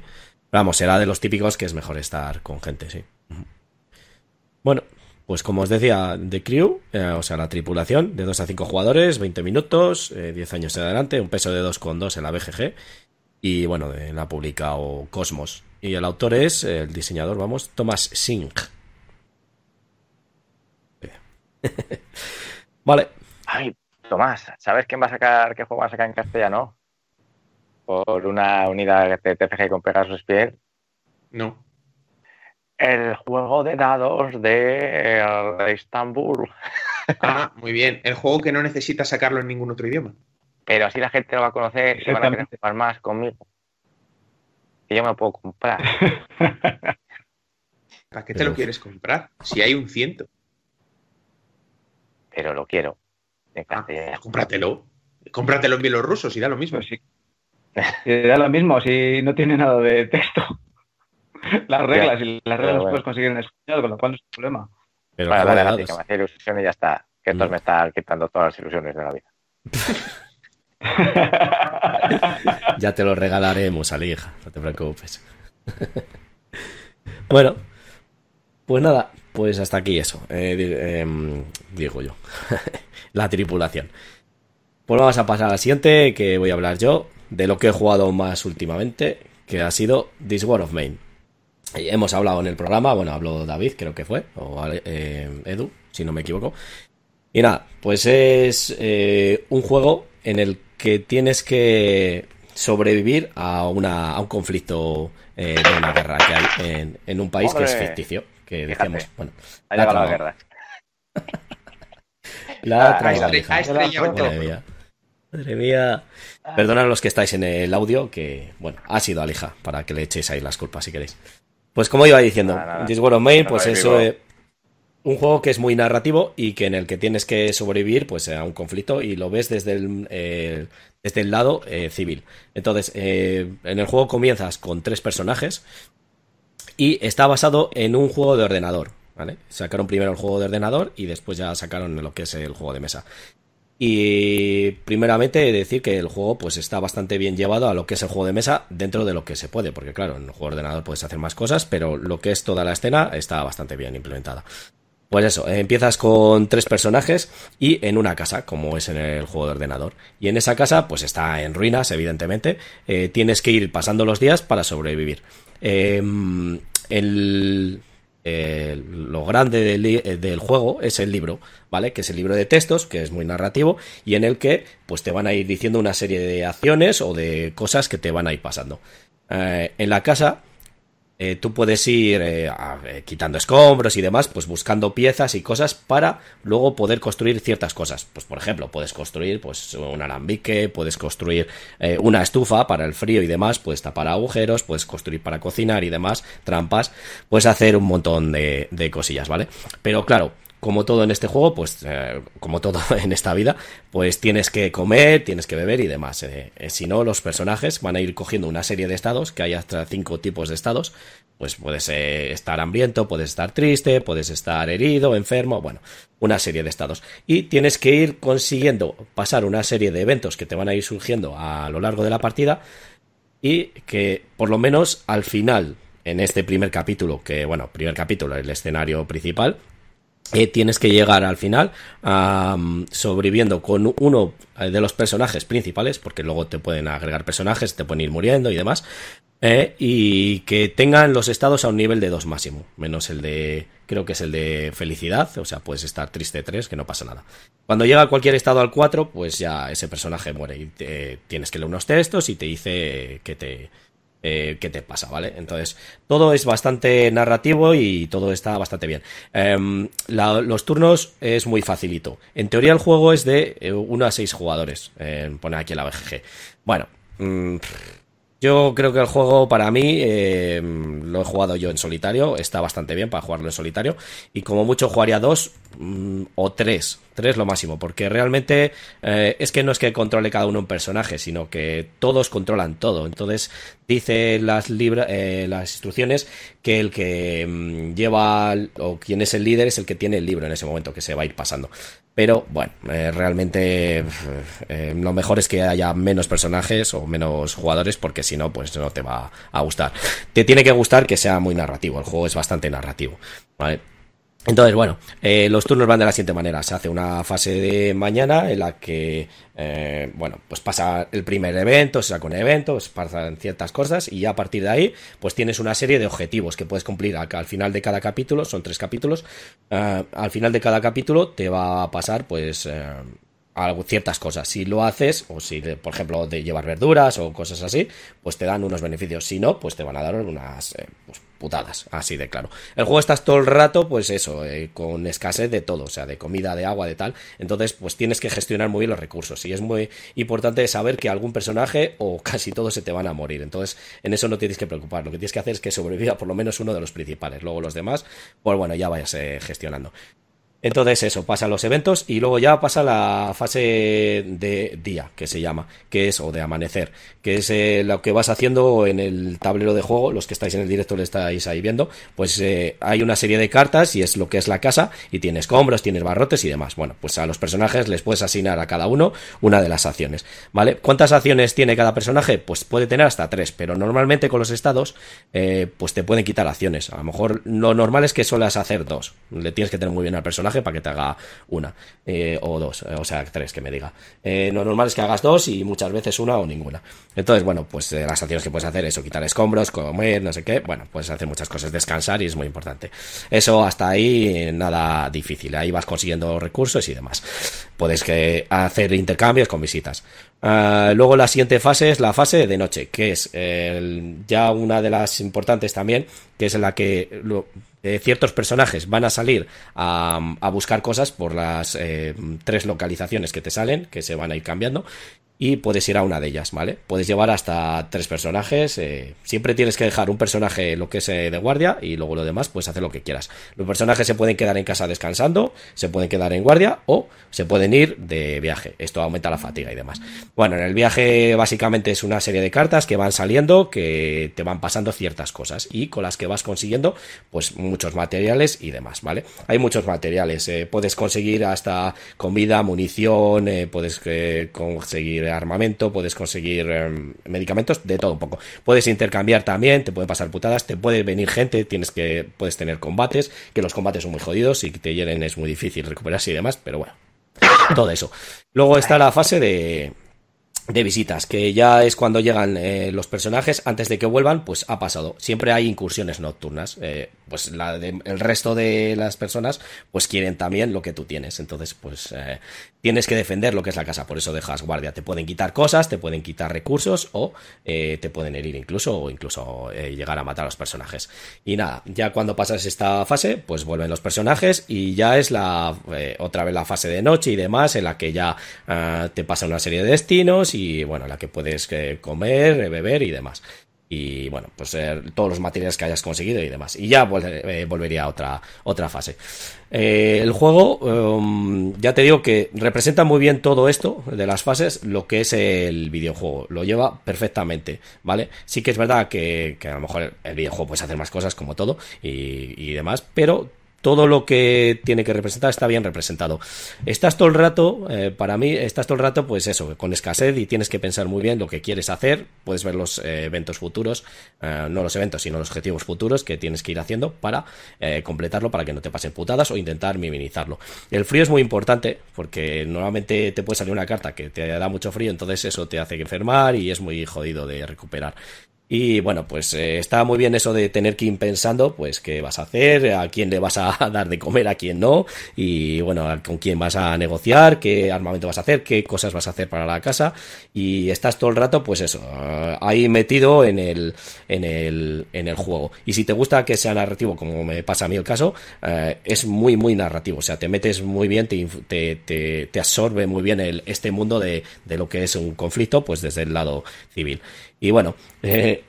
Vamos, será de los típicos que es mejor estar con gente, sí. Bueno, pues como os decía, The Crew, eh, o sea, la tripulación, de 2 a 5 jugadores, 20 minutos, 10 eh, años en adelante, un peso de 2,2 en la BGG. Y bueno, de la publicado Cosmos. Y el autor es, el diseñador, vamos, Thomas Singh. [LAUGHS] vale. Ay, Tomás, ¿sabes quién va a sacar, qué juego va a sacar en castellano? Por una unidad de TFG con Pegasus Spiel. No el juego de dados de, eh, Estambul. Ah, muy bien. El juego que no necesita sacarlo en ningún otro idioma. Pero así la gente lo va a conocer y se van a querer jugar más conmigo. Y yo me lo puedo comprar. [LAUGHS] ¿Para qué te lo quieres comprar? Si hay un ciento. Pero lo quiero. Ah, cómpratelo. Cómpratelo en bielorruso, si da lo mismo. Sí. Si da lo mismo, si no tiene nada de texto las reglas y las reglas puedes conseguir en español, con lo cual no es un problema. Pero vale, dale, dale, que me hacía ilusión y ya está. Que esto me está quitando todas las ilusiones de la vida. [LAUGHS] ya te lo regalaremos, hija no te preocupes. [LAUGHS] bueno, pues nada, pues hasta aquí eso. Eh, em, digo yo. [LAUGHS] la tripulación. Pues vamos a pasar al siguiente, que voy a hablar yo de lo que he jugado más últimamente, que ha sido This War of Main. Hemos hablado en el programa, bueno, habló David, creo que fue, o eh, Edu, si no me equivoco. Y nada, pues es eh, un juego en el que tienes que sobrevivir a, una, a un conflicto eh, de una guerra que hay en, un país que es ficticio. Que decíamos, bueno, llegado la guerra. la [LAUGHS] ha traído Madre mía. Madre mía. Perdonad los que estáis en el audio, que bueno, ha sido Alija, para que le echéis ahí las culpas si queréis. Pues como iba diciendo, This War of Main, pues eso es un juego que es muy narrativo y que en el que tienes que sobrevivir pues a un conflicto y lo ves desde el, eh, desde el lado eh, civil. Entonces, eh, en el juego comienzas con tres personajes y está basado en un juego de ordenador. ¿vale? Sacaron primero el juego de ordenador y después ya sacaron lo que es el juego de mesa. Y primeramente decir que el juego pues está bastante bien llevado a lo que es el juego de mesa dentro de lo que se puede, porque claro, en el juego de ordenador puedes hacer más cosas, pero lo que es toda la escena está bastante bien implementada. Pues eso, empiezas con tres personajes y en una casa, como es en el juego de ordenador. Y en esa casa, pues está en ruinas, evidentemente. Eh, tienes que ir pasando los días para sobrevivir. Em, el, lo grande eh, del, juego es el libro, ¿vale? Que es el libro de textos, que es muy narrativo, y en el que pues te van a ir diciendo una serie de acciones o de cosas que te van a ir pasando. Eh, en la casa eh, tú puedes ir eh, eh, quitando escombros y demás, pues buscando piezas y cosas para luego poder construir ciertas cosas. Pues por ejemplo, puedes construir pues un alambique, puedes construir una estufa para el frío y demás, puedes tapar agujeros, puedes construir para cocinar y demás, trampas, puedes hacer un montón de, de cosillas, ¿vale? Pero claro, como todo en este juego, pues eh, como todo [LAUGHS] en esta vida, pues tienes que comer, tienes que beber y demás. Eh, eh, si no, los personajes van a ir cogiendo una serie de estados, que hay hasta cinco tipos de estados. Pues puedes estar hambriento, puedes estar triste, puedes estar herido, enfermo, bueno, una serie de estados. Y tienes que ir consiguiendo pasar una serie de eventos que te van a ir surgiendo a lo largo de la partida y que por lo menos al final, en este primer capítulo, que bueno, primer capítulo, el escenario principal, eh, tienes que llegar al final sobreviviendo con uno de los personajes principales, porque luego te pueden agregar personajes, te pueden ir muriendo y demás, eh, y que tengan los estados a un nivel de 2 máximo, menos el de, creo que es el de felicidad, o sea, puedes estar triste 3, que no pasa nada. Cuando llega cualquier estado al 4, pues ya ese personaje muere y tienes que leer unos textos y te dice que te eh, qué te pasa, ¿vale? Entonces, todo es bastante narrativo y todo está bastante bien. Em, los turnos es muy facilito. En teoría el juego es de 1 eh, a 6 jugadores. pone aquí la BGG. Bueno, mm, yo creo que el juego para mí em, lo he jugado yo en solitario, está bastante bien para jugarlo en solitario y como mucho jugaría dos o tres Tres lo máximo, porque realmente eh, es que no es que controle cada uno un personaje, sino que todos controlan todo. Entonces dice las, eh, las instrucciones que el que mm, lleva o quien es el líder es el que tiene el libro en ese momento, que se va a ir pasando. Pero bueno, eh, realmente lo mejor es que haya menos personajes o menos jugadores, porque si no, pues no te va a gustar. Te tiene que gustar que sea muy narrativo, el juego es bastante narrativo. ¿vale? Entonces, bueno, eh, los turnos van de la siguiente manera. Se hace una fase de mañana en la que, eh, bueno, pues pasa el primer evento, se saca un evento, pues pasan ciertas cosas y ya a partir de ahí, pues tienes una serie de objetivos que puedes cumplir al, final de cada capítulo, son tres capítulos. Eh, al final de cada capítulo te va a pasar, pues, ciertas cosas. Si lo haces, o si, por ejemplo, de llevar verduras o cosas así, pues te dan unos beneficios. Si no, pues te van a dar unas pues, putadas, así de claro. El juego estás todo el rato, pues eso, eh, con escasez de todo, o sea, de comida, de agua, de tal. Entonces, pues tienes que gestionar muy bien los recursos. Y es muy importante saber que algún personaje o [LAUGHS] casi todos se te van a morir. Entonces, en eso no tienes que preocupar. Lo que tienes que hacer es que sobreviva por lo menos uno de los principales. Luego los demás, pues bueno, ya vayas eh, gestionando. Entonces eso, pasa los eventos y luego ya pasa la fase de día, que se llama, que es, o de amanecer, que es eh, lo que vas haciendo en el tablero de juego, los que estáis en el directo lo estáis ahí viendo, pues eh, hay una serie de cartas y es lo que es la casa y tienes escombros, tienes barrotes y demás. Bueno, pues a los personajes les puedes asignar a cada uno una de las acciones, ¿vale? ¿Cuántas acciones tiene cada personaje? Pues puede tener hasta tres, pero normalmente con los estados, eh, pues te pueden quitar acciones. A lo mejor lo normal es que suelas hacer dos, le tienes que tener muy bien al personaje para que te haga una eh, o dos, o sea, tres que me diga. Eh, lo normal es que hagas dos y muchas veces una o ninguna. Entonces, bueno, pues eh, las acciones que puedes hacer, eso, quitar escombros, comer, no sé qué, bueno, puedes hacer muchas cosas, descansar y es muy importante. Eso hasta ahí nada difícil, ahí vas consiguiendo recursos y demás. Puedes que hacer intercambios con visitas. Ah, luego la siguiente fase es la fase de noche, que es ya una de las importantes también, que es en la que eh, ciertos personajes van a salir a, buscar cosas por las eh, tres localizaciones que te salen, que se van a ir cambiando, y puedes ir a una de ellas, ¿vale? Puedes llevar hasta tres personajes. Eh, siempre tienes que dejar un personaje lo que es eh, de guardia y luego lo demás puedes hacer lo que quieras. Los personajes se pueden quedar en casa descansando, se pueden quedar en guardia o se pueden ir de viaje. Esto aumenta la fatiga y demás. Bueno, en el viaje básicamente es una serie de cartas que van saliendo, que te van pasando ciertas cosas y con las que vas consiguiendo pues muchos materiales y demás, ¿vale? Hay muchos materiales. Eh, puedes conseguir hasta comida, munición, puedes conseguir armamento, puedes conseguir em, medicamentos, de todo un poco. Puedes intercambiar también, te pueden pasar putadas, te puede venir gente, tienes que, puedes tener combates, que los combates son muy jodidos y que te hieren es muy difícil recuperarse y demás, pero bueno, todo eso. Luego está la fase de, de visitas, que ya es cuando llegan eh, los personajes, antes de que vuelvan, pues ha pasado. Siempre hay incursiones nocturnas. Eh, pues la de, el resto de las personas, pues quieren también lo que tú tienes. Entonces, pues eh, tienes que defender lo que es la casa. Por eso dejas guardia. Te pueden quitar cosas, te pueden quitar recursos o te pueden herir incluso o incluso llegar a matar a los personajes. Y nada, ya cuando pasas esta fase, pues vuelven los personajes y ya es la otra vez la fase de noche y demás, en la que ya te pasa una serie de destinos bueno, la que puedes eh, comer, eh, beber y demás. Y bueno, pues eh, todos los materiales que hayas conseguido y demás. Y ya volvería a otra, otra fase. el juego, um, ya te digo que representa muy bien todo esto de las fases, lo que es el videojuego. Lo lleva perfectamente, ¿vale? Sí que es verdad que, a lo mejor el videojuego puedes hacer más cosas como todo y, y demás, pero todo lo que tiene que representar está bien representado. Estás todo el rato, eh, para mí, estás todo el rato, pues eso, con escasez y tienes que pensar muy bien lo que quieres hacer. Puedes ver los eh, eventos futuros, eh, no los eventos, sino los objetivos futuros que tienes que ir haciendo para completarlo, para que no te pasen putadas o intentar minimizarlo. El frío es muy importante porque normalmente te puede salir una carta que te da mucho frío, entonces eso te hace enfermar y es muy jodido de recuperar. Y bueno, pues eh, está muy bien eso de tener que ir pensando, pues qué vas a hacer, a quién le vas a [LAUGHS] dar de comer, a quién no, y bueno, con quién vas a negociar, qué armamento vas a hacer, qué cosas vas a hacer para la casa, y estás todo el rato, pues eso, eh, ahí metido en el, en el, en el juego. Y si te gusta que sea narrativo, como me pasa a mí el caso, eh, es muy, muy narrativo, o sea, te metes muy bien, te, te, te, absorbe muy bien el, este mundo de, de lo que es un conflicto, pues desde el lado civil. Y bueno, eh,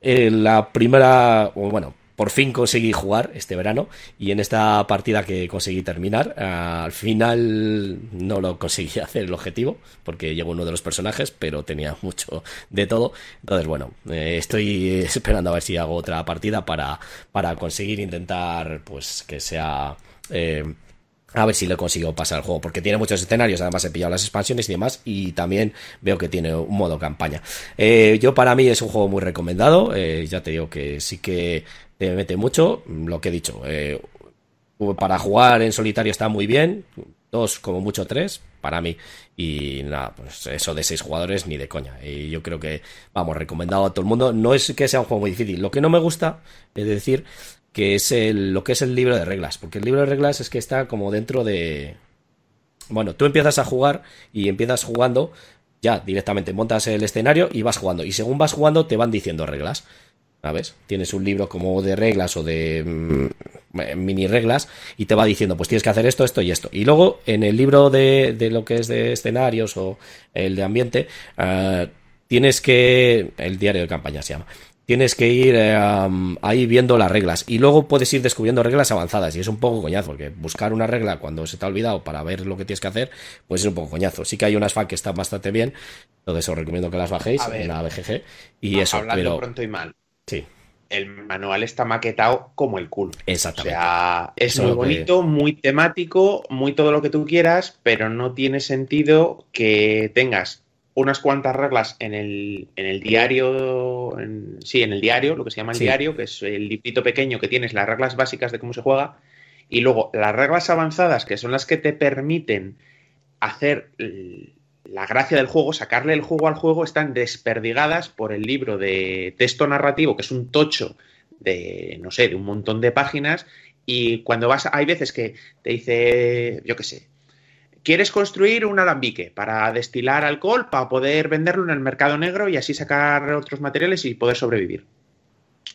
eh, la primera, bueno, por fin conseguí jugar este verano y en esta partida que conseguí terminar, al final no lo conseguí [LAUGHS] hacer el objetivo porque llegó uno de los personajes, pero tenía [LAUGHS] mucho de todo. Entonces, bueno, eh, estoy [LAUGHS] esperando a ver si hago otra partida para, para conseguir intentar, pues, que sea... A ver si le consigo pasar el juego, porque tiene muchos escenarios, además he pillado las expansiones y demás, y también veo que tiene un modo campaña. Eh, yo para mí es un juego muy recomendado, eh, ya te digo que sí que te mete mucho, lo que he dicho, eh, para jugar en solitario está muy bien, dos como mucho tres, para mí, y nada, pues eso de seis jugadores ni de coña, y yo creo que, vamos, recomendado a todo el mundo, no es que sea un juego muy difícil, lo que no me gusta, es decir, que es el, lo que es el libro de reglas, porque el libro de reglas es que está como dentro de... Bueno, tú empiezas a jugar y empiezas jugando, ya directamente montas el escenario y vas jugando, y según vas jugando te van diciendo reglas. ¿Sabes? Tienes un libro como de reglas o de mm, mini reglas y te va diciendo, pues tienes que hacer esto, esto y esto. Y luego en el libro de, de lo que es de escenarios o el de ambiente, uh, tienes que. El diario de campaña se llama tienes que ir eh, ahí viendo las reglas y luego puedes ir descubriendo reglas avanzadas y es un poco coñazo porque buscar una regla cuando se te ha olvidado para ver lo que tienes que hacer puede ser un poco coñazo. Sí que hay unas FAQ que están bastante bien, entonces os recomiendo que las bajéis en la BGG y eso, hablando pronto y mal. Sí. El manual está maquetado como el culo. Exactamente. O sea, es muy bonito, muy temático, muy todo lo que tú quieras, pero no tiene sentido que tengas unas cuantas reglas en el, en el diario, sí, en el diario, lo que se llama el diario, que es el librito pequeño que tienes las reglas básicas de cómo se juega, y luego las reglas avanzadas, que son las que te permiten hacer la gracia del juego, sacarle el juego al juego, están desperdigadas por el libro de texto narrativo, que es un tocho de, no sé, de un montón de páginas, y cuando vas, hay veces que te dice, yo qué sé, quieres construir un alambique para destilar alcohol para poder venderlo en el mercado negro y así sacar otros materiales y poder sobrevivir.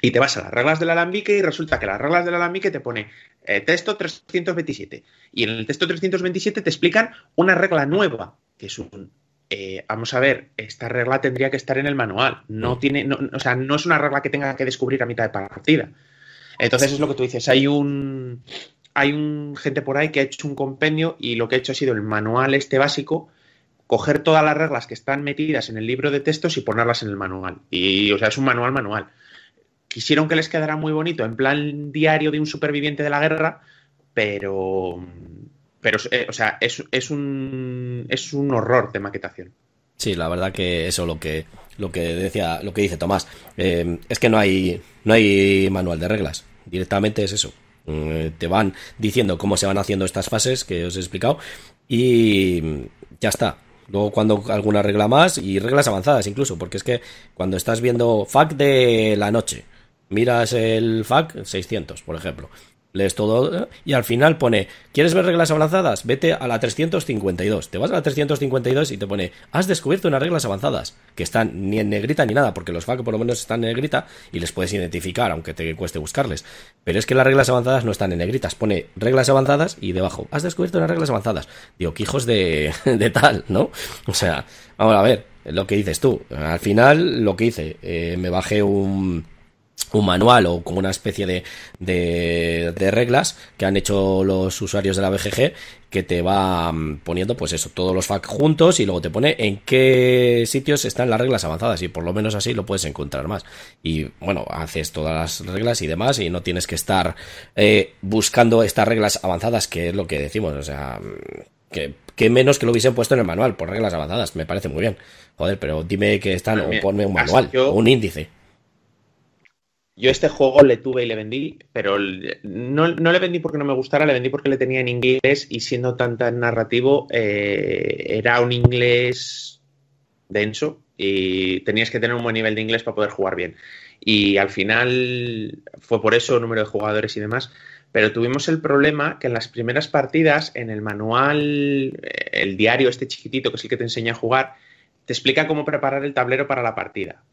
Y te vas a las reglas del alambique y resulta que las reglas del alambique te pone eh, texto 327. Y en el texto 327 te explican una regla nueva, que es un... Eh, vamos a ver, esta regla tendría que estar en el manual. No tiene, o sea, no es una regla que tenga que descubrir a mitad de partida. Entonces es lo que tú dices, hay un, hay un, gente por ahí que ha hecho un compendio y lo que ha hecho ha sido el manual este básico, coger todas las reglas que están metidas en el libro de textos y ponerlas en el manual. Y, o sea, es un manual manual. Quisieron que les quedara muy bonito, en plan diario de un superviviente de la guerra, pero, pero eh, o sea, es, es, un, es un horror de maquetación. Sí, la verdad que eso lo que lo que decía, lo que dice Tomás, eh, es que no hay no hay manual de reglas. Directamente es eso. Eh, te van diciendo cómo se van haciendo estas fases que os he explicado y ya está. Luego cuando alguna regla más y reglas avanzadas incluso, porque es que cuando estás viendo FAQ de la noche, miras el FAQ 600, por ejemplo, lees todo y al final pone, ¿quieres ver reglas avanzadas? Vete a la 352. Te vas a la 352 y te pone, has descubierto unas reglas avanzadas, que están ni en negrita ni nada, porque los FAQ por lo menos están en negrita y les puedes identificar, aunque te cueste buscarles. Pero es que las reglas avanzadas no están en negritas, pone reglas avanzadas y debajo, has descubierto unas reglas avanzadas. Digo, que hijos de, [LAUGHS] de tal, ¿no? O sea, vamos a ver, lo que dices tú. Al final, lo que hice, eh, me bajé un un manual o como una especie de, de, reglas que han hecho los usuarios de la BGG que te va mm, poniendo pues eso, todos los FAQ juntos y luego te pone en qué sitios están las reglas avanzadas y por lo menos así lo puedes encontrar más. Y bueno, haces todas las reglas y demás y no tienes que estar eh, buscando estas reglas avanzadas que es lo que decimos, o sea, mm, que, menos que lo hubiesen puesto en el manual por reglas avanzadas, me parece muy bien. Joder, pero dime que están o ponme un manual o un índice. Yo este juego le tuve y le vendí, pero no, le vendí porque no me gustara, le vendí porque le tenía en inglés y siendo tan tan narrativo, eh, era un inglés denso y tenías que tener un buen nivel de inglés para poder jugar bien. Y al final fue por eso número de jugadores y demás, pero tuvimos el problema que en las primeras partidas, en el manual, el diario este chiquitito que es el que te enseña a jugar, te explica cómo preparar el tablero para la partida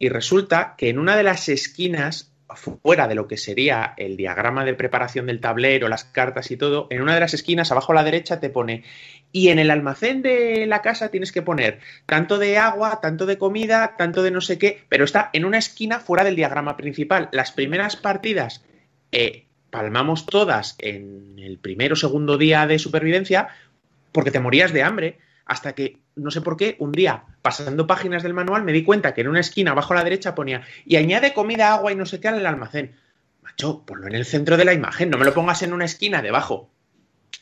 y resulta que en una de las esquinas, fuera de lo que sería el diagrama de preparación del tablero, las cartas y todo, en una de las esquinas, abajo a la derecha, te pone, y en el almacén de la casa tienes que poner tanto de agua, tanto de comida, tanto de no sé qué, pero está en una esquina fuera del diagrama principal. Las primeras partidas eh, palmamos todas en el primero o segundo día de supervivencia porque te morías de hambre hasta que, no sé por qué, un día, pasando páginas del manual, me di cuenta que en una esquina abajo a la derecha ponía y añade comida, agua y no sé qué al almacén. Macho, ponlo en el centro de la imagen, no me lo pongas en una esquina debajo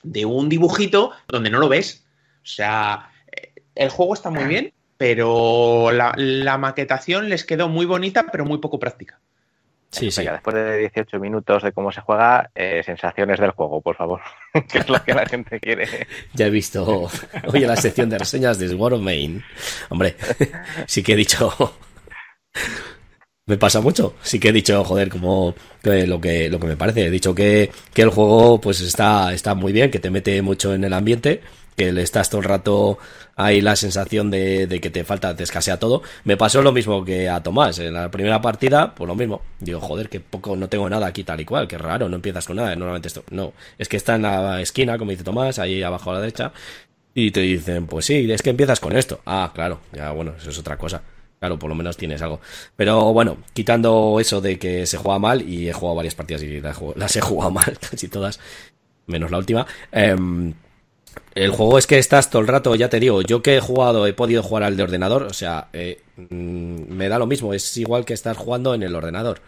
de un dibujito donde no lo ves. O sea, eh, el juego está muy bien, pero la, la maquetación les quedó muy bonita, pero muy poco práctica. Sí, sí. Después de 18 minutos de cómo se juega, eh, sensaciones del juego, por favor. [LAUGHS] que es lo que la gente quiere. Ya he visto hoy en la sección de reseñas de Sword of Main. Hombre, [LAUGHS] sí que he dicho. me pasa mucho. Sí que he dicho, joder, como lo que, lo que me parece. He dicho que, que el juego pues está, está muy bien, que te mete mucho en el ambiente que le estás todo el rato ahí la sensación de, que te falta, te escasea todo. Me pasó lo mismo que a Tomás. En la primera partida, pues lo mismo. Digo, joder, que poco, no tengo nada aquí tal y cual, que raro, no empiezas con nada. Normalmente esto, no. Es que está en la esquina, como dice Tomás, ahí abajo a la derecha. Y te dicen, pues sí, es que empiezas con esto. Ah, claro, ya bueno, eso es otra cosa. Claro, por lo menos tienes algo. Pero bueno, quitando eso de que se juega mal, y he jugado varias partidas y [LAUGHS] las, he jugado mal, [LAUGHS] casi todas, menos la última. Eh, el juego es que estás todo el rato, ya te digo, yo que he jugado, he podido jugar al de ordenador, o sea, eh, mm, me da lo mismo, es igual que estar jugando en el ordenador.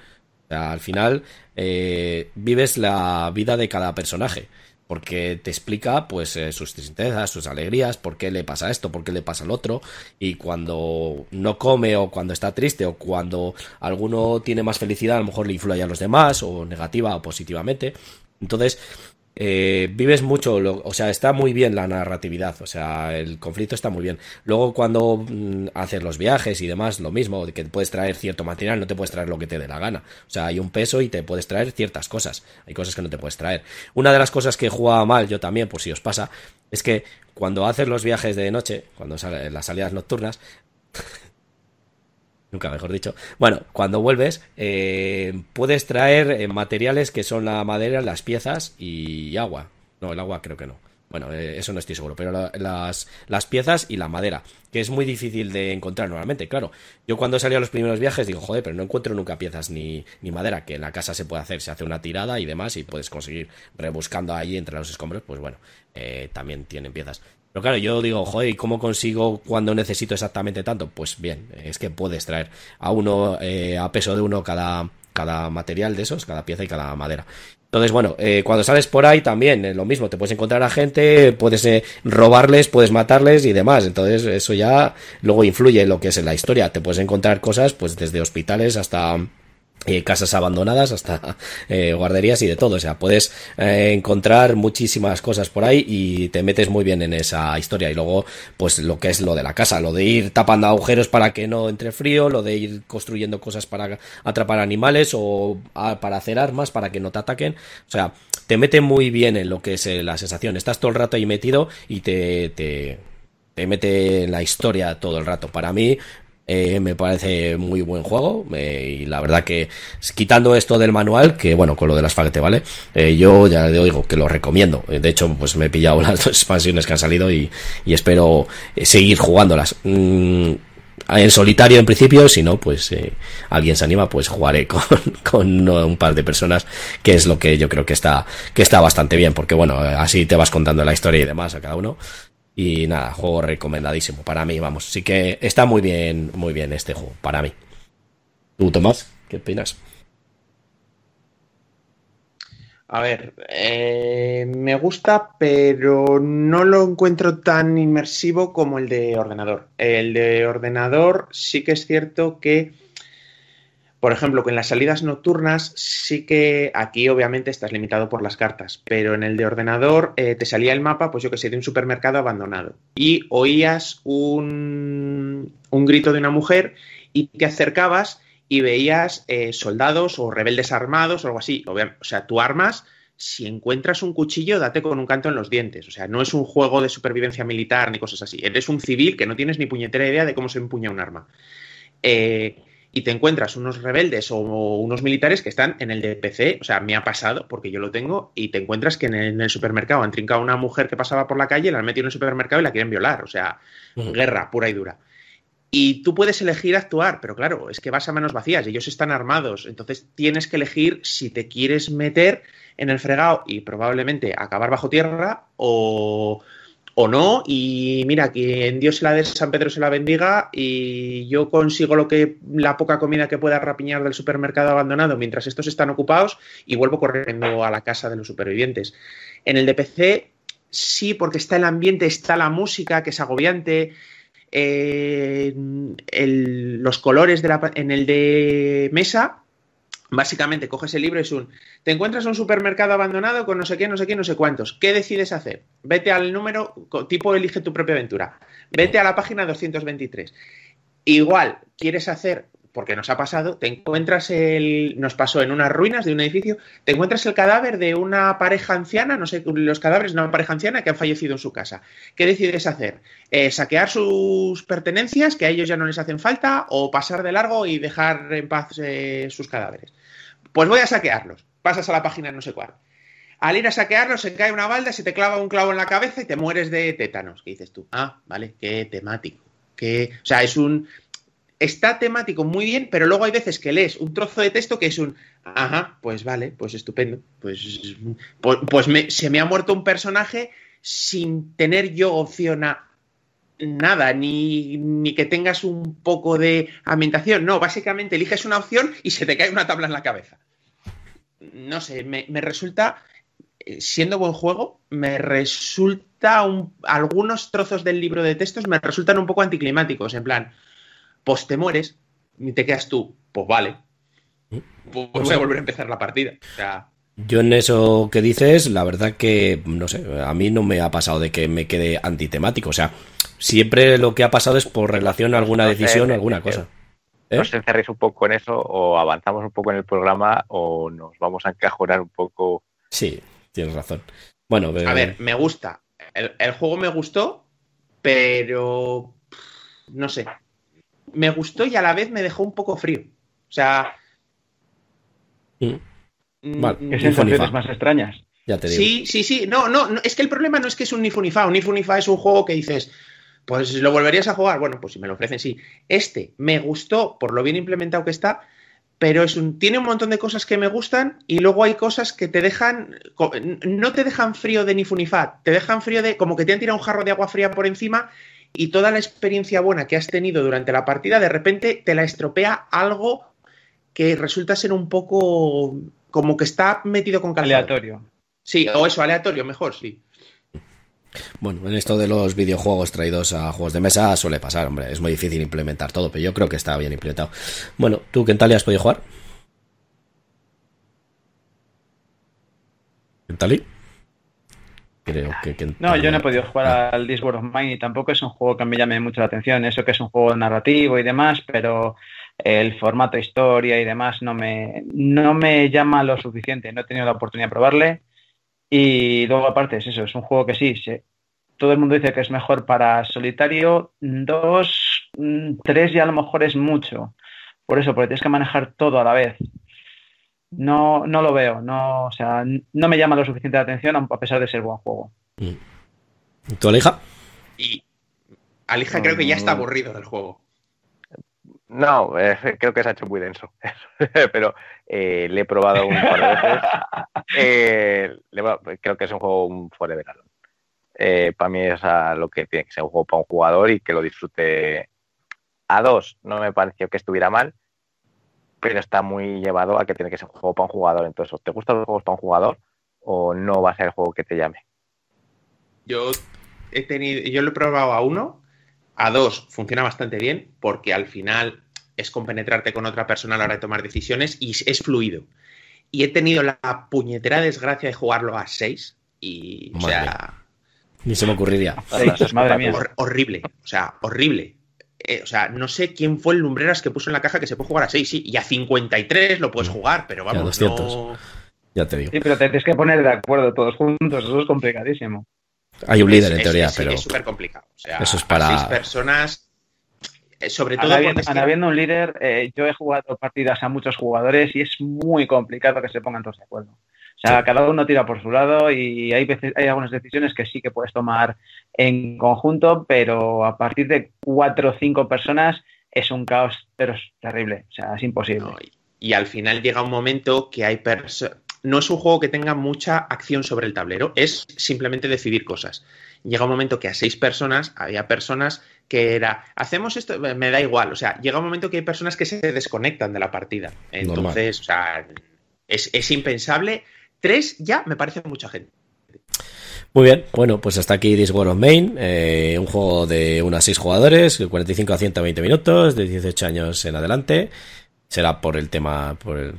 O sea, al final eh, vives la vida de cada personaje, porque te explica pues eh, sus tristezas, sus alegrías, por qué le pasa esto, por qué le pasa el otro, y cuando no come o cuando está triste o cuando alguno tiene más felicidad, a lo mejor le influye a los demás, o negativa o positivamente. Entonces, eh, vives mucho, o sea, está muy bien la narratividad, o sea, el conflicto está muy bien. Luego cuando mm, haces los viajes y demás, lo mismo, que puedes traer cierto material, no te puedes traer lo que te dé la gana. O sea, hay un peso y te puedes traer ciertas cosas, hay cosas que no te puedes traer. Una de las cosas que jugaba mal yo también, por si os pasa, es que cuando haces los viajes de noche, cuando salen las salidas nocturnas, [LAUGHS] nunca mejor dicho. Bueno, cuando vuelves, eh, puedes traer eh, materiales que son la madera, las piezas y agua. No, el agua creo que no. Bueno, eh, eso no estoy seguro, pero las, las piezas y la madera, que es muy difícil de encontrar normalmente, claro. Yo cuando salí a los primeros viajes digo, joder, pero no encuentro nunca piezas ni, ni madera, que en la casa se puede hacer, se hace una tirada y demás y puedes conseguir rebuscando ahí entre los escombros, pues bueno, también tienen piezas. Pero claro, yo digo, joder, ¿y cómo consigo cuando necesito exactamente tanto? Pues bien, es que puedes traer a uno, eh, a peso de uno cada, cada material de esos, cada pieza y cada madera. Entonces, bueno, eh, cuando sales por ahí también eh, lo mismo, te puedes encontrar a gente, puedes robarles, puedes matarles y demás. Entonces, eso ya luego influye en lo que es en la historia. Te puedes encontrar cosas, pues desde hospitales hasta eh, casas abandonadas hasta eh, guarderías y de todo. O sea, puedes eh, encontrar muchísimas cosas por ahí y te metes muy bien en esa historia. Y luego, pues lo que es lo de la casa, lo de ir tapando agujeros para que no entre frío, lo de ir construyendo cosas para atrapar animales o para hacer armas para que no te ataquen. O sea, te mete muy bien en lo que es la sensación. Estás todo el rato ahí metido y te, te, te mete en la historia todo el rato. Para mí, eh, me parece muy buen juego eh, y la verdad que quitando esto del manual, que bueno, con lo de las faguete, ¿vale? Eh, yo ya le oigo que lo recomiendo. De hecho, pues me he pillado [LAUGHS] las dos expansiones que han salido y, espero seguir jugándolas. Mm, en solitario en principio, si no, pues alguien se anima, pues jugaré [LAUGHS] con, con, un par de personas, que es lo que yo creo que está, que está bastante bien, porque bueno, así te vas contando la historia y demás a cada uno. Y nada, juego recomendadísimo para mí, vamos. Sí que está muy bien, muy bien este juego, para mí. ¿Tú, Tomás? ¿Qué opinas? A ver, eh, me gusta, pero no lo encuentro tan inmersivo como el de ordenador. El de ordenador sí que es cierto que por ejemplo, que en las salidas nocturnas sí que aquí obviamente estás limitado por las cartas, pero en el de ordenador eh, te salía el mapa, pues yo que sé, de un supermercado abandonado y oías un, un grito de una mujer y te acercabas y veías eh, soldados o rebeldes armados o algo así. O sea, tú armas, si encuentras un cuchillo, date con un canto en los dientes. O sea, no es un juego de supervivencia militar ni cosas así. Eres un civil que no tienes ni puñetera idea de cómo se empuña un arma. Eh, y te encuentras unos rebeldes o unos militares que están en el de PC, o sea, me ha pasado porque yo lo tengo, y te encuentras que en el, supermercado han trincado a una mujer que pasaba por la calle, la han metido en el supermercado y la quieren violar, o sea, guerra pura y dura. Y tú puedes elegir actuar, pero claro, es que vas a manos vacías, ellos están armados, entonces tienes que elegir si te quieres meter en el fregado y probablemente acabar bajo tierra o o no. Y mira, que en Dios se la de San Pedro se la bendiga y yo consigo lo que la poca comida que pueda rapiñar del supermercado abandonado mientras estos están ocupados y vuelvo corriendo a la casa de los supervivientes. En el de PC sí, porque está el ambiente, está la música que es agobiante. Eh, los colores en el de mesa Básicamente coges el libro y es un, te encuentras un supermercado abandonado con no sé qué, no sé qué, no sé cuántos. ¿Qué decides hacer? Vete al número, tipo elige tu propia aventura. Vete a la página 223. Igual, quieres hacer porque nos ha pasado, te encuentras el, nos pasó en unas ruinas de un edificio, te encuentras el cadáver de una pareja anciana, no sé, los cadáveres de una pareja anciana que han fallecido en su casa. ¿Qué decides hacer? Eh, ¿Saquear sus pertenencias, que a ellos ya no les hacen falta, o pasar de largo y dejar en paz eh, sus cadáveres? Pues voy a saquearlos. Pasas a la página no sé cuál. Al ir a saquearlos se cae una balda, se te clava un clavo en la cabeza y te mueres de tétanos. ¿Qué dices tú? Ah, vale, qué temático. Qué... O sea, es un está temático muy bien, pero luego hay veces que lees un trozo de texto que es un, ajá, pues vale, pues estupendo, pues, pues, pues se me ha muerto un personaje sin tener yo opción a nada, ni, ni, que tengas un poco de ambientación, no, básicamente eliges una opción y se te cae una tabla en la cabeza. No sé, me, resulta, eh, siendo buen juego, me resulta algunos trozos del libro de textos me resultan un poco anticlimáticos, en plan, pues te mueres y te quedas tú, pues vale. Pues voy a volver a empezar la partida. Yo en eso que dices, la verdad que, no sé, a mí no me ha pasado de que me quede antitemático. O sea, siempre lo que ha pasado es por relación a alguna decisión o alguna cosa. ¿Eh? Nos encerréis un poco en eso o avanzamos un poco en el programa o nos vamos a encajonar un poco. Sí, tienes razón. Bueno, a ver, me gusta. el juego me gustó, pero no sé, me gustó y a la vez me dejó un poco frío. O sea. Mm. Mm, vale. ¿Qué sensaciones más extrañas? Ya te digo. Sí, sí, sí. No, no, es que el problema no es que es un Nifunifa. Un Nifunifa es un juego que dices, pues lo volverías a jugar. Bueno, pues si me lo ofrecen, sí. Este me gustó por lo bien implementado que está, pero es un, tiene un montón de cosas que me gustan y luego hay cosas que te dejan, no te dejan frío de Nifunifa, te dejan frío de, como que te han tirado un jarro de agua fría por encima y toda la experiencia buena que has tenido durante la partida, de repente te la estropea algo que resulta ser un poco como que está metido con calidad. Aleatorio. Sí, o eso, aleatorio, mejor, sí. Bueno, en esto de los videojuegos traídos a juegos de mesa suele pasar, hombre, es muy difícil implementar todo, pero yo creo que está bien implementado. Bueno, ¿tú qué tal has podido jugar? ¿Kentali? Creo ah. que No, yo no he podido jugar ah. al This World of Mine y tampoco es un juego que me llame mucho la atención, eso que es un juego narrativo y demás, pero el formato historia y demás no me, no me llama lo suficiente, no he tenido la oportunidad de probarle y luego, aparte, es eso, es un juego que sí, todo el mundo dice que es mejor para solitario. Dos, mm, tres ya a lo mejor es mucho. Por eso, porque tienes que manejar todo a la vez. No, no lo veo, no, o sea, no me llama lo suficiente la atención a pesar de ser buen juego. Mm. ¿Tu Alija? Y Alija creo que ya está aburrido del juego. No, eh, creo que se ha hecho muy denso. [LAUGHS] Pero eh, le he probado un par de veces. Eh, creo que es un juego un forever alone. para mí es lo que tiene que ser un juego para un jugador y que lo disfrute a dos. No me pareció que estuviera mal, pero está muy llevado a que tiene que ser un juego para un jugador. Entonces, ¿te gustan los juegos para un jugador o no va a ser el juego que te llame? Yo he tenido, yo lo he probado a uno a dos, funciona bastante bien porque al final es compenetrarte con otra persona a la hora de tomar decisiones y es fluido. Y he tenido la puñetera desgracia de jugarlo a seis y, o sea... Ni se me ocurriría. [LAUGHS] madre mía. horrible, o sea, horrible. Eh, o sea, no sé quién fue el Lumbreras que puso en la caja que se puede jugar a 6, sí, y a 53 lo puedes jugar, pero vamos, ya, 200. ya te digo. Sí, pero te tienes que poner de acuerdo todos juntos, eso es complicadísimo. Hay un líder en teoría, pero. Es súper complicado. O sea, eso es para. Seis personas. Eh, sobre todo. habiendo, un líder, eh, yo he jugado partidas a muchos jugadores y es muy complicado que se pongan todos de acuerdo. O sea, cada uno tira por su lado y hay veces, hay algunas decisiones que sí que puedes tomar en conjunto, pero a partir de cuatro o cinco personas es un caos, pero es terrible. O sea, es imposible. y, al final llega un momento que hay personas no es un juego que tenga mucha acción sobre el tablero, es simplemente decidir cosas. Llega un momento que a seis personas había personas que era, hacemos esto, me da igual, o sea, llega un momento que hay personas que se desconectan de la partida. Entonces, o sea, es, impensable. Tres ya me parece mucha gente. Muy bien, bueno, pues hasta aquí This War of Main, eh, un juego de unas seis jugadores, 45 a 120 minutos, de 18 años en adelante será por el tema por el,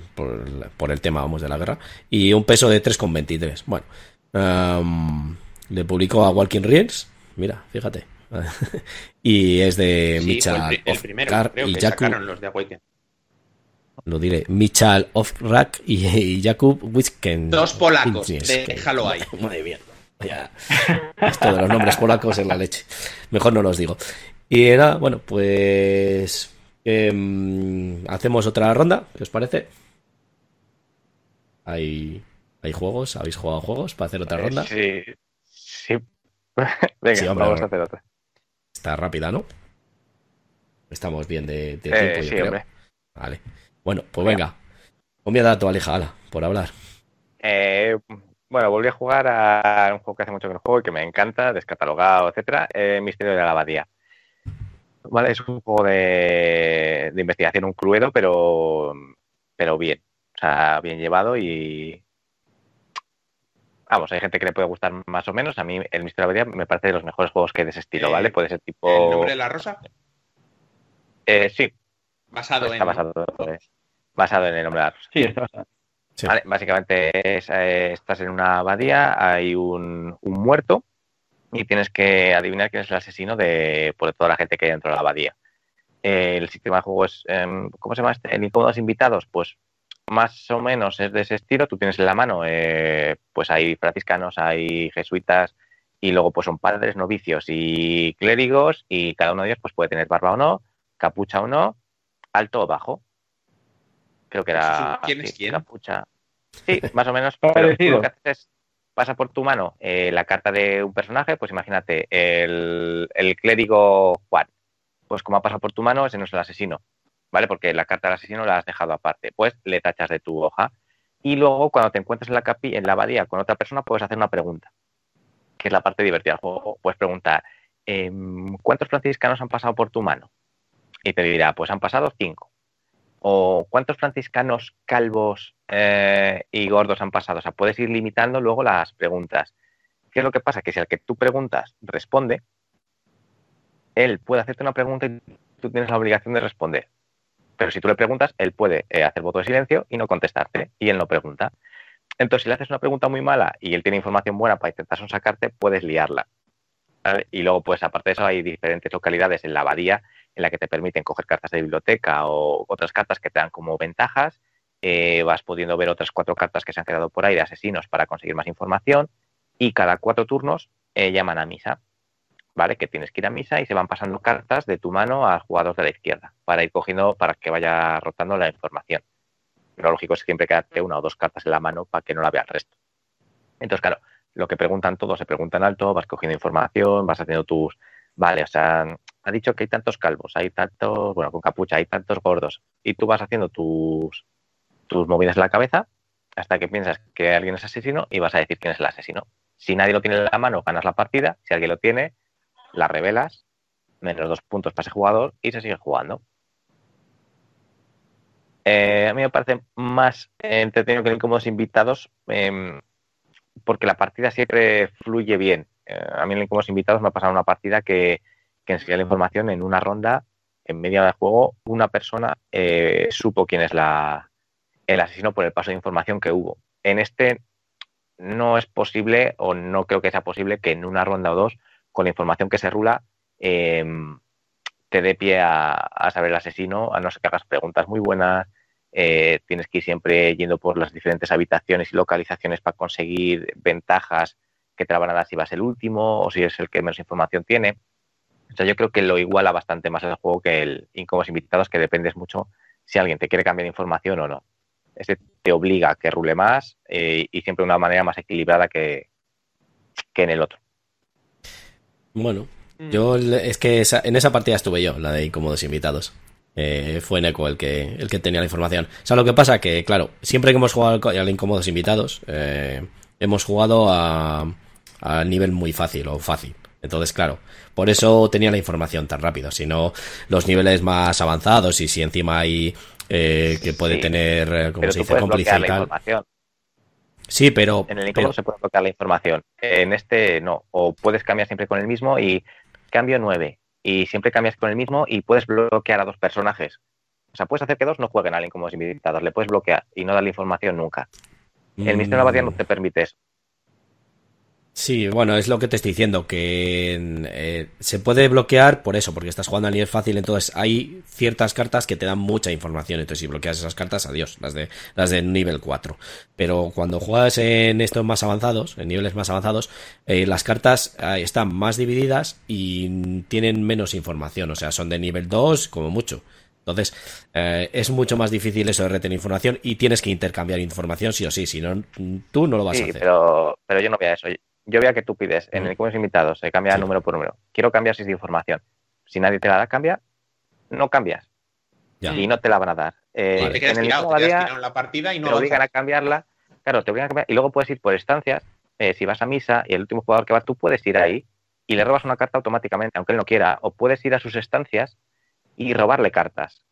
por el, tema vamos de la guerra. Y un peso de 3,23 bueno le publicó a Walking Reels mira fíjate. [LAUGHS] Y es de Michal y Jakub lo diré Michal Ofrak y, y Jakub Wisken dos polacos déjalo ahí [LAUGHS] madre mía. Ya, esto de los nombres polacos en la leche. Mejor no los digo. Y era bueno pues Em, hacemos otra ronda, ¿qué os parece? ¿Hay, ¿Hay juegos? ¿Habéis jugado juegos para hacer otra eh, ronda? Sí, sí. [LAUGHS] Venga, vamos a hacer otra. Está rápida, ¿no? Estamos bien de, tiempo, eh, yo creo. Vale. Bueno, pues venga. Ponme tu Aleja, ala, por hablar. Eh, bueno, volví a jugar a un juego que hace mucho que no juego y que me encanta, descatalogado, etcétera, Misterio de la Abadía. ¿Vale? Es un juego de, investigación, un cluedo, pero, pero bien. O sea, bien llevado y. Vamos, hay gente que le puede gustar más o menos. A mí, el Misterio de la me parece de los mejores juegos que hay de ese estilo, ¿vale? Puede ser tipo. ¿El nombre de la rosa? Eh, sí. Basado está Basado, basado en el nombre de la rosa. Sí, está basado. Vale, básicamente eh, estás en una abadía, hay un, un muerto y tienes que adivinar quién es el asesino de por toda la gente que hay dentro de la abadía. el sistema de juego es, em, ¿cómo se llama este? El incómodos invitados, pues más o menos es de ese estilo. Tú tienes en la mano, eh, pues hay franciscanos, hay jesuitas y luego pues son padres, novicios y clérigos y cada uno de ellos pues puede tener barba o no, capucha o no, alto o bajo. Creo que era ¿Quién es quién? capucha. Sí, más o menos. [LAUGHS] pero lo que haces es pasa por tu mano eh, la carta de un personaje, pues imagínate, el, clérigo Juan. Pues como ha pasado por tu mano, ese no es el asesino, ¿vale? Porque la carta del asesino la has dejado aparte. Pues le tachas de tu hoja. Y luego, cuando te encuentres en la, capi en la abadía con otra persona, puedes hacer una pregunta, que es la parte divertida del juego. Puedes preguntar, em, ¿cuántos franciscanos han pasado por tu mano? Y te dirá, pues han pasado cinco o cuántos franciscanos calvos eh, y gordos han pasado. O sea, puedes ir limitando luego las preguntas. ¿Qué es lo que pasa? Que si al que tú preguntas responde, él puede hacerte una pregunta y tú tienes la obligación de responder. Pero si tú le preguntas, él puede eh, hacer voto de silencio y no contestarte, y él no pregunta. Entonces, si le haces una pregunta muy mala y él tiene información buena para intentar sacarte, puedes liarla. Y luego, pues aparte de eso, hay diferentes localidades en la abadía en la que te permiten coger cartas de biblioteca o otras cartas que te dan como ventajas. Eh, vas pudiendo ver otras cuatro cartas que se han quedado por ahí de asesinos para conseguir más información. Y cada cuatro turnos eh, llaman a misa. ¿Vale? Que tienes que ir a misa y se van pasando cartas de tu mano al jugador de la izquierda para ir cogiendo, para que vaya rotando la información. Lo lógico es siempre quedarte una o dos cartas en la mano para que no la vea el resto. Entonces, claro, lo que preguntan todos se preguntan alto, vas cogiendo información, vas haciendo tus. Vale, o sea, ha dicho que hay tantos calvos, hay tantos, bueno, con capucha, hay tantos gordos, y tú vas haciendo tus, tus movidas en la cabeza hasta que piensas que alguien es asesino y vas a decir quién es el asesino. Si nadie lo tiene en la mano, ganas la partida. Si alguien lo tiene, la revelas, menos dos puntos para ese jugador y se sigue jugando. Eh, a mí me parece más entretenido que incómodos invitados em, porque la partida siempre fluye bien. A mí en incómodos invitados me ha pasado una partida que, que la información en una ronda, en media de juego, una persona eh, supo quién es la, el asesino por el paso de información que hubo. En este no es posible o no creo que sea posible que en una ronda o dos, con la información que se rula, em, te dé pie a, saber el asesino, a no ser que hagas preguntas muy buenas, eh, tienes que ir siempre yendo por las diferentes habitaciones y localizaciones para conseguir ventajas que te la van a dar si vas el último o si es el que menos información tiene. O sea, yo creo que lo iguala bastante más el juego que el Incómodos Invitados, que dependes mucho si alguien te quiere cambiar información o no. Ese te obliga a que rule más eh, y siempre de una manera más equilibrada que, que en el otro. Bueno, Mm. Yo es que en esa partida estuve yo, la de incómodos invitados. Eh, fue Neko el que, el que tenía la información. O sea, lo que pasa que, claro, siempre que hemos jugado al incómodos invitados, eh, hemos jugado a, a nivel muy fácil o fácil. Entonces, claro, por eso tenía la información tan rápido. Si no, los niveles más avanzados y si encima hay eh, que puede tener, como se dice, y tal. Sí, pero. En el incómodo se puede bloquear la información. En este no. O puedes cambiar siempre con el mismo y cambio 9 y siempre cambias con el mismo y puedes bloquear a dos personajes. O sea, puedes hacer que dos no jueguen a alguien como invitados, le puedes bloquear y no darle información nunca. El Mister de no te permite eso. Sí, bueno, es lo que te estoy diciendo, que eh, se puede bloquear por eso, porque estás jugando a nivel fácil, entonces hay ciertas cartas que te dan mucha información, entonces si bloqueas esas cartas, adiós, las de, las de nivel 4. Pero cuando juegas en estos más avanzados, en niveles más avanzados, eh, las cartas eh, están más divididas y tienen menos información, o sea, son de nivel 2 como mucho. Entonces, es mucho más difícil eso de retener información y tienes que intercambiar información sí o sí, si no, tú no lo vas a hacer. Pero, pero yo no voy a eso yo vea que tú pides en el invitados invitado, se cambia número por número. Quiero cambiar si es de información. Si nadie te la da, cambia, no cambias. Y no te la van a dar. Eh, te quedas en tirado, te en la partida y no te obligan a cambiarla. Claro, te obligan a cambiar. Y luego puedes ir por estancias. Eh, si vas a misa y el último jugador que va, tú puedes ir ahí y le robas una carta automáticamente, aunque él no quiera. O puedes ir a sus estancias y robarle cartas.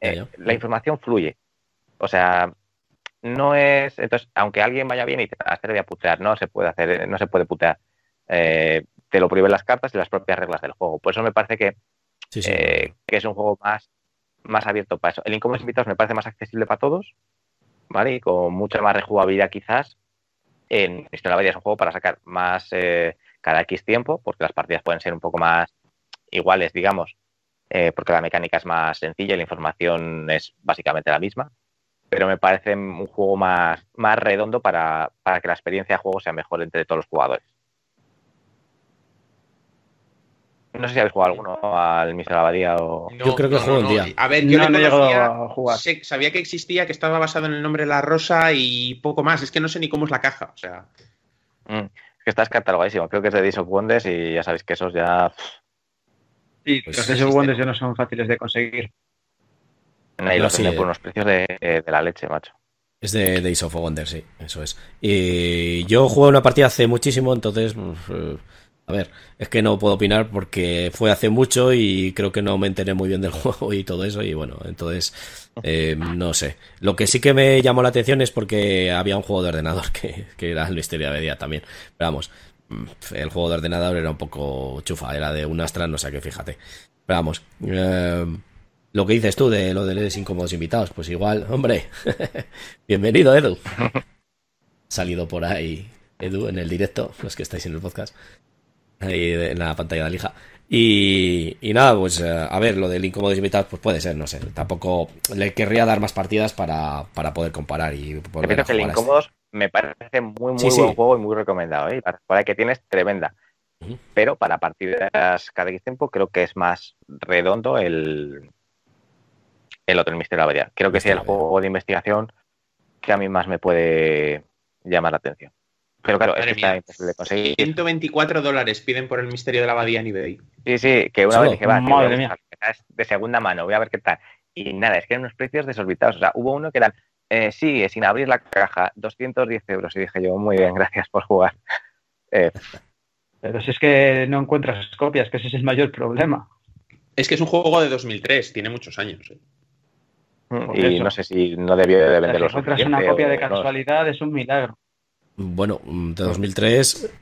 Eh, la información fluye. O sea, no es. Entonces, aunque alguien vaya bien y te hacer voy a putear, no se puede hacer, no se puede putear. Eh, te lo prohíben las cartas y las propias reglas del juego. Por eso me parece que, eh, que es un juego más, más abierto para eso. El Incómodos Invitados me parece más accesible para todos, ¿vale? Y con mucha más rejugabilidad quizás. En Historia de es un juego para sacar más eh, cada X tiempo, porque las partidas pueden ser un poco más iguales, digamos, porque la mecánica es más sencilla y la información es básicamente la misma pero me parece un juego más, más redondo para, que la experiencia de juego sea mejor entre todos los jugadores. No sé si habéis jugado alguno al Mister Abadía o. yo creo que juego un día. A ver, yo no, he a jugar. sabía que existía, que estaba basado en el nombre de la rosa y poco más. Es que no sé ni cómo es la caja. O sea. Mm, es que está catalogadísimo. Creo que es de Days of Wonders y ya sabéis que esos ya. Sí, pues los Days of Wonders ya no son fáciles de conseguir. Ahí lo por unos precios de, la leche, macho. Es de Days of Wonder, sí, eso es. Y yo jugué una partida hace muchísimo, entonces, pues, eh, a ver, es que no puedo opinar porque fue hace mucho y creo que no me enteré muy bien del [LAUGHS] juego y todo eso, y bueno, entonces, eh, no sé. Lo que sí que me llamó la atención es porque había un juego de ordenador [LAUGHS] que, que era el misterio de día también. Pero vamos, el juego de ordenador era un poco chufa, era de un Astra, no sé qué, fíjate. Pero vamos, eh, lo que dices tú de lo de los incómodos invitados, pues igual, hombre, [LAUGHS] bienvenido Edu. [LAUGHS] salido por ahí, Edu, en el directo, los que estáis en el podcast, ahí en la pantalla de Alija. Y, y nada, pues eh, a ver, lo del incómodo invitados, pues puede ser, no sé. Tampoco le querría dar más partidas para, para poder comparar y poder Repito que el incómodos me parece muy, muy sí, buen sí. juego y muy recomendado. ¿eh? Para que tienes tremenda. Uh -huh. Pero para partidas cada X tiempo creo que es más redondo el, el otro, el Misterio de la. Creo que sí, el juego de investigación que a mí más me puede llamar la atención. Pero claro, es que está imposible de conseguir. 124 dólares piden por el misterio de la abadía en eBay. Sí, sí, que una vez dije, va, tío, es de segunda mano, voy a ver qué tal. Y nada, es que eran unos precios desorbitados. O sea, hubo uno que eran, eh, sigue sin abrir la caja, 210 euros. Y dije yo, muy bien, gracias por jugar. Eh, Pero si es que no encuentras copias, que ese es el mayor problema. Es que es un juego de 2003, tiene muchos años. ¿eh? y no sé si no debió de venderlos. Si encuentras una copia de casualidad, no. es un milagro. Bueno, de 2003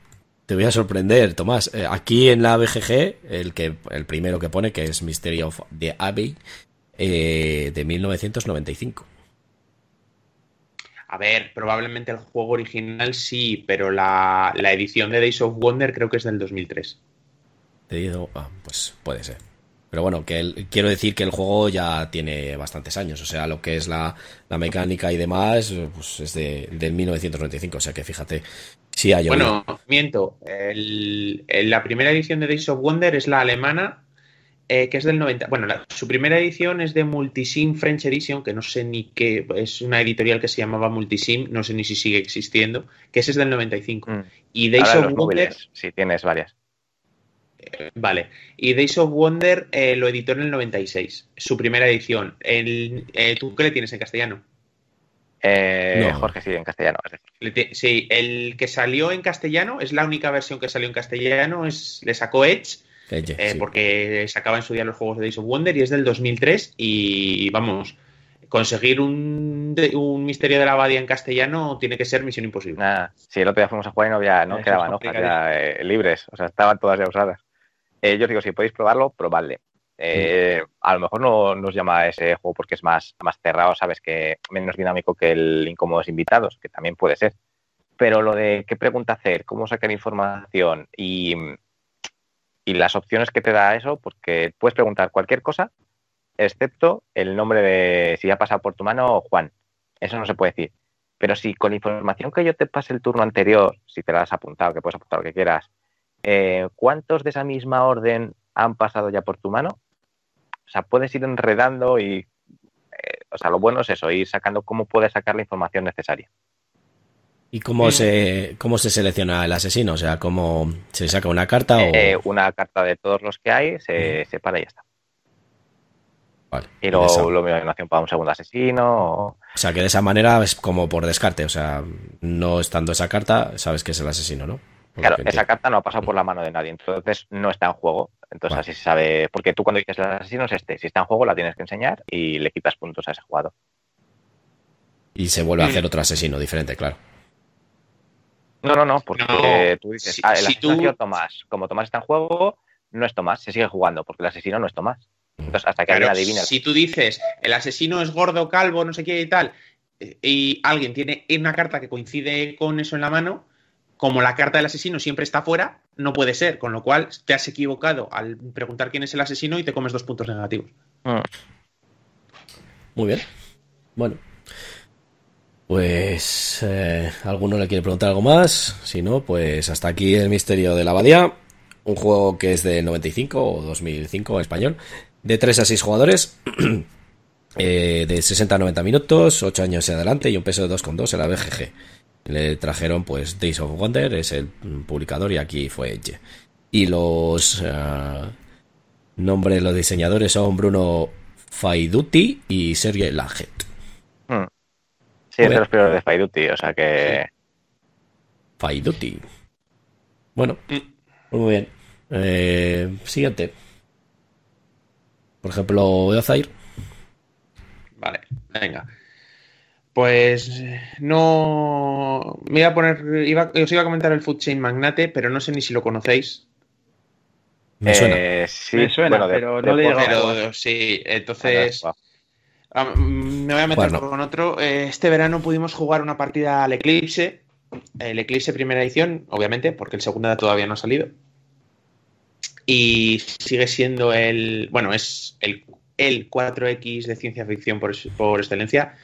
te voy a sorprender, Tomás. Eh, aquí en la BGG, el, que, el primero que pone, que es Mystery of the Abbey, eh, de 1995. A ver, probablemente el juego original sí, pero la, la edición de Days of Wonder creo que es del 2003. Te digo, ah, pues puede ser. Pero bueno, que el, quiero decir que el juego ya tiene bastantes años. O sea, lo que es la, la mecánica y demás, pues es de, del 1995. O sea que fíjate, sí hay Bueno, miento. El, la primera edición de Days of Wonder es la alemana, eh, que es del 90. Bueno, la, su primera edición es de Multisim French Edition, que no sé ni qué. Es una editorial que se llamaba Multisim, no sé ni si sigue existiendo, que ese es del 95. Mm. Y Days Ahora of los Wonder. Móviles, sí, tienes varias. Vale. Y Days of Wonder eh, lo editó en el 96, su primera edición. El, eh, ¿Tú qué le tienes en castellano? Eh, no. Jorge, sí, en castellano. Sí, el que salió en castellano es la única versión que salió en castellano, es, le sacó Edge, Sí. porque sacaba en su día los juegos de Days of Wonder y es del 2003 y vamos, conseguir un, un misterio de la abadía en castellano tiene que ser misión imposible. Nah, sí, el otro día fuimos a jugar y no, había, no quedaban hojas ya, eh, libres, o sea, estaban todas ya usadas. Eh, yo os digo, si podéis probarlo, probadle. Eh. A lo mejor no nos llama ese juego porque es más, más cerrado, sabes, que menos dinámico que el Incómodos Invitados, que también puede ser. Pero lo de qué pregunta hacer, cómo sacar información y, y las opciones que te da eso, porque puedes preguntar cualquier cosa, excepto el nombre de si ha pasado por tu mano Juan. Eso no se puede decir. Pero si con la información que yo te pase el turno anterior, si te la has apuntado, que puedes apuntar lo que quieras, eh, ¿cuántos de esa misma orden han pasado ya por tu mano? O sea, puedes ir enredando y, eh, o sea, lo bueno es eso, ir sacando cómo puedes sacar la información necesaria. ¿Y cómo, se, cómo se selecciona el asesino? O sea, ¿cómo se saca una carta? O... Eh, una carta de todos los que hay, se separa y ya está. Vale, y luego lo mismo nación para un segundo asesino. O... o sea, que de esa manera es como por descarte. O sea, no estando esa carta, sabes que es el asesino, ¿no? Claro, esa carta no ha pasado por la mano de nadie, entonces no está en juego. Entonces vale. así se sabe, porque tú cuando dices el asesino es este, si está en juego la tienes que enseñar y le quitas puntos a ese jugador. Y se vuelve a hacer otro asesino diferente, claro. No, no, no, porque no, tú dices, si, ah, el si asesino tú... Tomás, como Tomás está en juego, no es Tomás, se sigue jugando, porque el asesino no es Tomás. Entonces, hasta que claro, alguien adivina. Si tú dices, el asesino es gordo, calvo, no sé qué y tal, y alguien tiene una carta que coincide con eso en la mano, como la carta del asesino siempre está fuera, no puede ser, con lo cual te has equivocado al preguntar quién es el asesino y te comes dos puntos negativos. Mm. Muy bien. Bueno. Pues eh, alguno le quiere preguntar algo más, si no, pues hasta aquí el misterio de la abadía, un juego que es de 95 o 2005 en español, de 3 a 6 jugadores, [CLEARS THROAT] eh, de 60 a 90 minutos, 8 años y adelante y un peso de 2,2 en la BGG le trajeron pues Days of Wonder, es el publicador y aquí fue Edge. Y los uh, nombres los diseñadores son Bruno Faiduti y Sergio Langet. Sí, es de los primeros de Faiduti, o sea que... Faiduti. Bueno, pues muy bien. Eh, siguiente. Por ejemplo, Ozair. Vale, venga. Pues no. Me iba a poner. Iba, os iba a comentar el Food Chain Magnate, pero no sé ni si lo conocéis. Me suena. Eh, sí, me suena, bueno, de, pero no le pero, Sí, entonces. Me voy a meter bueno. con otro. Eh, este verano pudimos jugar una partida al Eclipse el Eclipse primera edición, obviamente, porque el segundo todavía no ha salido. Y sigue siendo el, bueno, es el, el 4X de ciencia ficción por, por excelencia,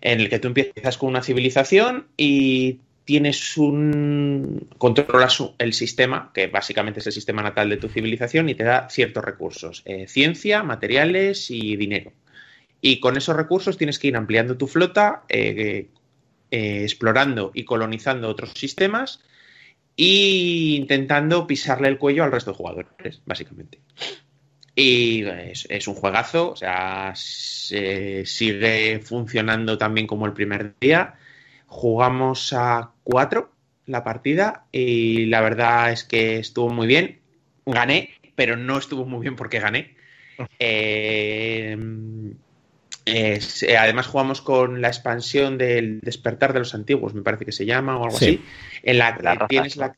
en el que tú empiezas con una civilización y tienes un. controlas el sistema, que básicamente es el sistema natal de tu civilización, y te da ciertos recursos: eh, ciencia, materiales y dinero. Y con esos recursos tienes que ir ampliando tu flota, eh, eh, explorando y colonizando otros sistemas e intentando pisarle el cuello al resto de jugadores, básicamente. Y es, un juegazo, o sea, sigue funcionando también como el primer día. Jugamos a cuatro la partida y la verdad es que estuvo muy bien. Gané, pero no estuvo muy bien porque gané. Eh, eh, además jugamos con la expansión del despertar de los antiguos, me parece que se llama o algo así, en la que tienes la,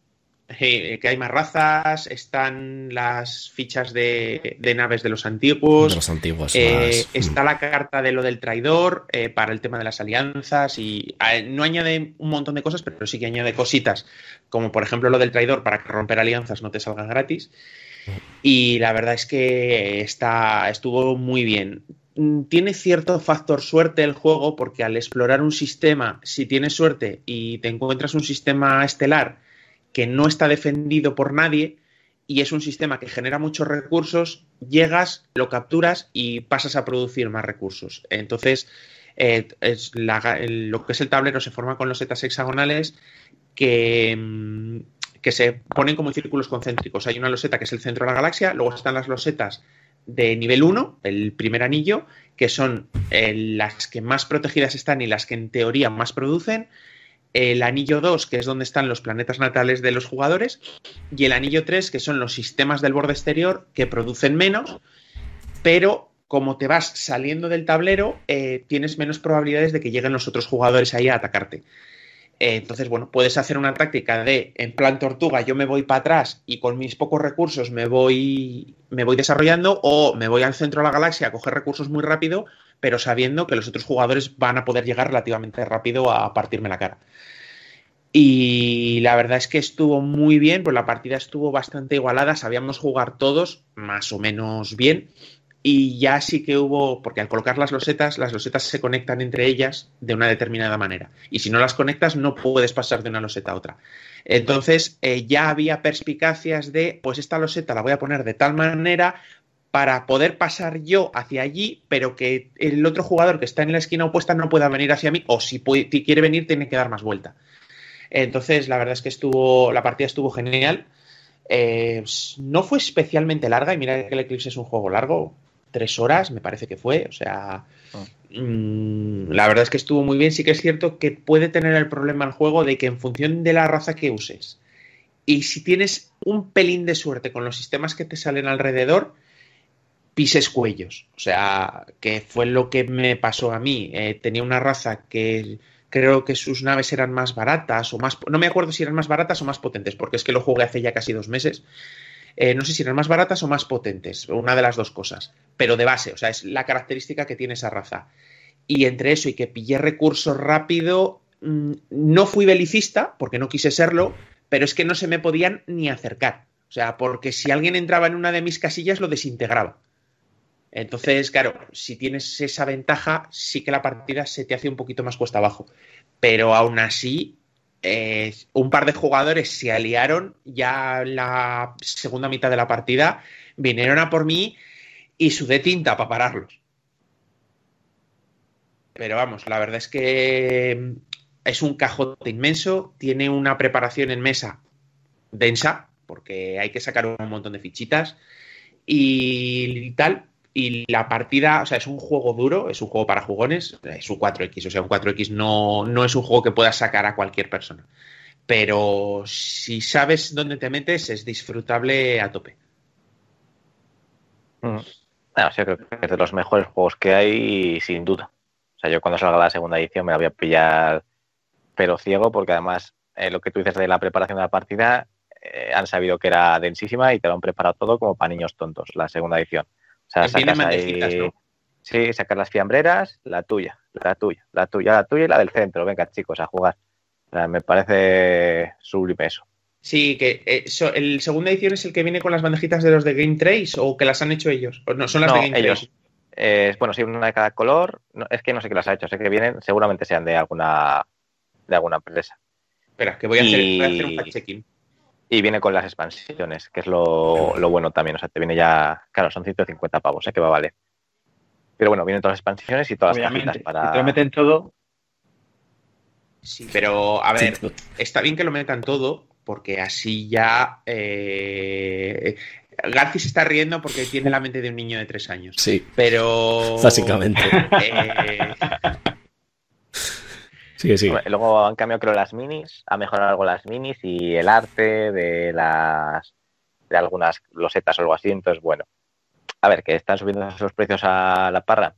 eh, que hay más razas, están las fichas de, naves de los antiguos. De los antiguos. Eh, está la carta de lo del traidor para el tema de las alianzas y no añade un montón de cosas, pero sí que añade cositas, como por ejemplo lo del traidor para que romper alianzas no te salga gratis. Y la verdad es que está, estuvo muy bien. Mm, tiene cierto factor suerte el juego porque al explorar un sistema, si tienes suerte y te encuentras un sistema estelar que no está defendido por nadie y es un sistema que genera muchos recursos, llegas, lo capturas y pasas a producir más recursos. Entonces, eh, lo que es el tablero se forma con los setas hexagonales que, mm, que se ponen como círculos concéntricos. Hay una loseta que es el centro de la galaxia, luego están las losetas de nivel 1, el primer anillo, que son eh, las que más protegidas están y las que en teoría más producen. El anillo 2, que es donde están los planetas natales de los jugadores. Y el anillo 3, que son los sistemas del borde exterior que producen menos, pero como te vas saliendo del tablero, eh, tienes menos probabilidades de que lleguen los otros jugadores ahí a atacarte. Eh, entonces, bueno, puedes hacer una táctica de, en plan tortuga, yo me voy para atrás y con mis pocos recursos me voy, me voy desarrollando, o me voy al centro de la galaxia a coger recursos muy rápido, pero sabiendo que los otros jugadores van a poder llegar relativamente rápido a partirme la cara. Y la verdad es que estuvo muy bien, pues la partida estuvo bastante igualada, sabíamos jugar todos más o menos bien y ya sí que hubo, porque al colocar las losetas, las losetas se conectan entre ellas de una determinada manera. Y si no las conectas, no puedes pasar de una loseta a otra. Entonces, eh, ya había perspicacias de, pues esta loseta la voy a poner de tal manera para poder pasar yo hacia allí, pero que el otro jugador que está en la esquina opuesta no pueda venir hacia mí, o si, quiere venir, tiene que dar más vuelta. Entonces, la verdad es que estuvo, la partida estuvo genial. Eh, no fue especialmente larga, y mira que el Eclipse es un juego largo, tres horas, me parece que fue. O sea, ah. mm, la verdad es que estuvo muy bien. Sí que es cierto que puede tener el problema el juego de que en función de la raza que uses y si tienes un pelín de suerte con los sistemas que te salen alrededor, pises cuellos. O sea, que fue lo que me pasó a mí. Eh, tenía una raza que creo que sus naves eran más baratas o más... No me acuerdo si eran más baratas o más potentes, porque es que lo jugué hace ya casi dos meses. Eh, no sé si eran más baratas o más potentes, una de las dos cosas, pero de base, o sea, es la característica que tiene esa raza. Y entre eso y que pillé recursos rápido, mm, no fui belicista, porque no quise serlo, pero es que no se me podían ni acercar. O sea, porque si alguien entraba en una de mis casillas, lo desintegraba. Entonces, claro, si tienes esa ventaja, sí que la partida se te hace un poquito más cuesta abajo. Pero aún así, eh, un par de jugadores se aliaron ya en la segunda mitad de la partida, vinieron a por mí y sudé tinta para pararlos. Pero vamos, la verdad es que es un cajote inmenso, tiene una preparación en mesa densa, porque hay que sacar un montón de fichitas y tal, y la partida, o sea, es un juego duro, es un juego para jugones, es un 4X, o sea, un 4X no, no es un juego que puedas sacar a cualquier persona. Pero si sabes dónde te metes, es disfrutable a tope. Mm. No, creo que es de los mejores juegos que hay, sin duda. O sea, yo cuando salga la segunda edición me la voy a pillar, pero ciego, porque además eh, lo que tú dices de la preparación de la partida, eh, han sabido que era densísima y te lo han preparado todo como para niños tontos, la segunda edición. O sea, sacas ahí... Sí, sacas las fiambreras, la tuya, la tuya, la tuya, la tuya y la del centro. Venga, chicos, a jugar. me parece sublime eso. Sí, que eh, el segunda edición es el que viene con las bandejitas de los de Game Trace o que las han hecho ellos. ¿O no, son las de Game ellos. bueno, sí, una de cada color. es que no sé qué las ha hecho, sé que vienen, seguramente sean de alguna de alguna empresa. Espera, que voy a, hacer, un fact-checking. Y viene con las expansiones, que es lo, bueno también. O sea, te viene ya. Claro, son 150 pavos, ¿eh? que va a valer. Pero bueno, vienen todas las expansiones y todas las cajitas para. te lo meten todo. Sí, pero a ver, está bien que lo metan todo, porque así ya. Eh, Garci se está riendo porque tiene la mente de un niño de tres años. Sí. Pero. Básicamente. Eh, sí, sí. Luego han cambiado, creo, las minis. Ha mejorado algo las minis y el arte de las. de algunas losetas o algo así. Entonces, bueno. A ver, que están subiendo esos precios a la parra.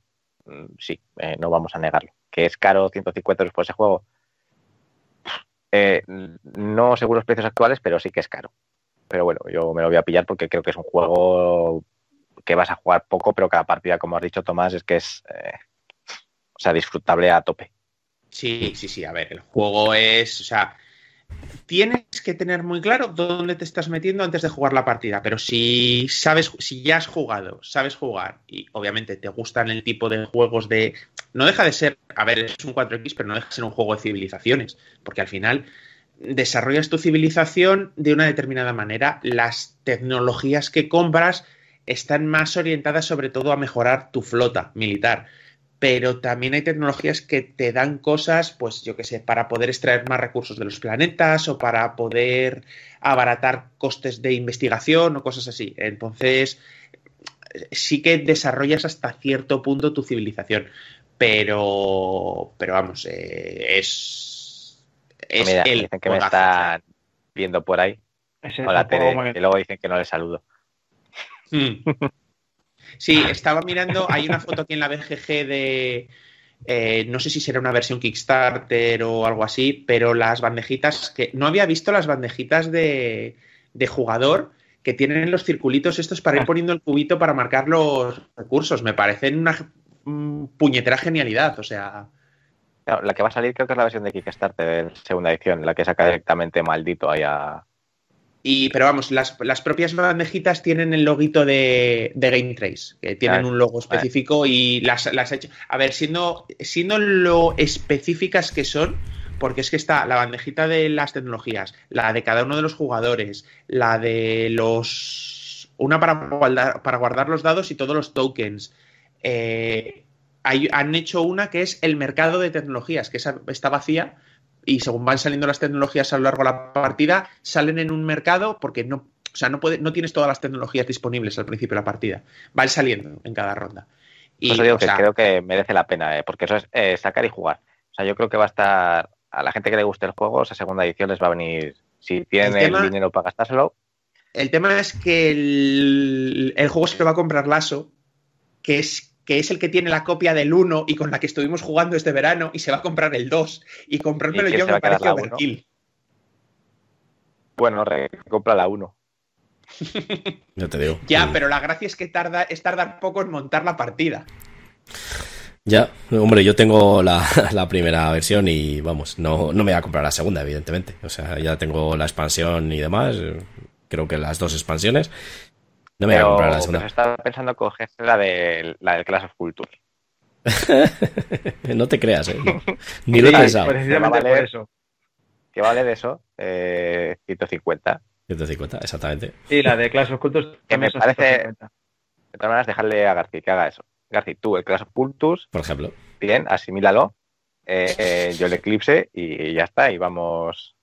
Mm, sí, eh, no vamos a negarlo. Que es caro 150 euros por ese juego eh, no según los precios actuales, pero sí que es caro. Pero bueno, yo me lo voy a pillar porque creo que es un juego que vas a jugar poco, pero cada partida, como has dicho Tomás, es que es eh, o sea, disfrutable a tope. Sí, sí, sí. A ver, el juego es, o sea, tienes que tener muy claro dónde te estás metiendo antes de jugar la partida, pero si sabes, si ya has jugado, sabes jugar y obviamente te gustan el tipo de juegos de... No deja de ser, a ver, es un 4X, pero no deja de ser un juego de civilizaciones, porque al final desarrollas tu civilización de una determinada manera, las tecnologías que compras están más orientadas sobre todo a mejorar tu flota militar pero también hay tecnologías que te dan cosas, pues yo qué sé, para poder extraer más recursos de los planetas o para poder abaratar costes de investigación o cosas así. Entonces, sí que desarrollas hasta cierto punto tu civilización, pero, pero vamos, eh, es, es el dicen que me están viendo por ahí. Hola, Tere, y luego dicen que no les saludo. Hmm. Sí, estaba mirando, hay una foto aquí en la BGG de, eh, no sé si será una versión Kickstarter o algo así, pero las bandejitas, que no había visto las bandejitas de, de jugador que tienen los circulitos estos para ir ah. poniendo el cubito para marcar los recursos. Me parecen una puñetera genialidad, o sea... la que va a salir creo que es la versión de Kickstarter, segunda edición, la que saca directamente maldito ahí a, y, pero vamos, las, propias bandejitas tienen el loguito de, Game Trace, que tienen un logo específico y las, las he hecho. A ver, siendo, siendo lo específicas que son, porque es que está la bandejita de las tecnologías, la de cada uno de los jugadores, la de los. Una para guardar, para guardar los dados y todos los tokens. Eh, han hecho una que es el mercado de tecnologías, que está vacía, y según van saliendo las tecnologías a lo largo de la partida, salen en un mercado porque no, o sea, no, puede, no tienes todas las tecnologías disponibles al principio de la partida. Van saliendo en cada ronda. Y, eso digo que creo que merece la pena, ¿eh? porque eso es eh, sacar y jugar. O sea, yo creo que va a estar, a la gente que le guste el juego, esa segunda edición les va a venir, si tienen el, dinero para gastárselo. El tema es que el, el juego se lo va a comprar Lasso, que es que es el que tiene la copia del 1 y con la que estuvimos jugando este verano y se va a comprar el 2. Y comprármelo yo me parece overkill. Bueno, compra la 1. [LAUGHS] ya te digo. Ya, pero la gracia es que tarda, es tardar poco en montar la partida. Ya, hombre, yo tengo [LAUGHS] la, primera versión y vamos, no, no me voy a comprar la segunda, evidentemente. O sea, ya tengo la expansión y demás. Creo que las dos expansiones. No me voy a comprar la segunda. Estaba pensando cogerse la, de, la del Clash of Culture. [LAUGHS] no te creas, ¿eh? [LAUGHS] Ni lo he pensado. Precisamente vale, por eso. ¿Qué vale de eso? Eh, 150. 150, exactamente. Y la de Clash of Cultures que me parece. De todas maneras, dejarle a García que haga eso. García, tú, el Clash of Cultures. Por ejemplo. Bien, asimílalo. Eh, eh, yo el Eclipse y ya está. Y vamos.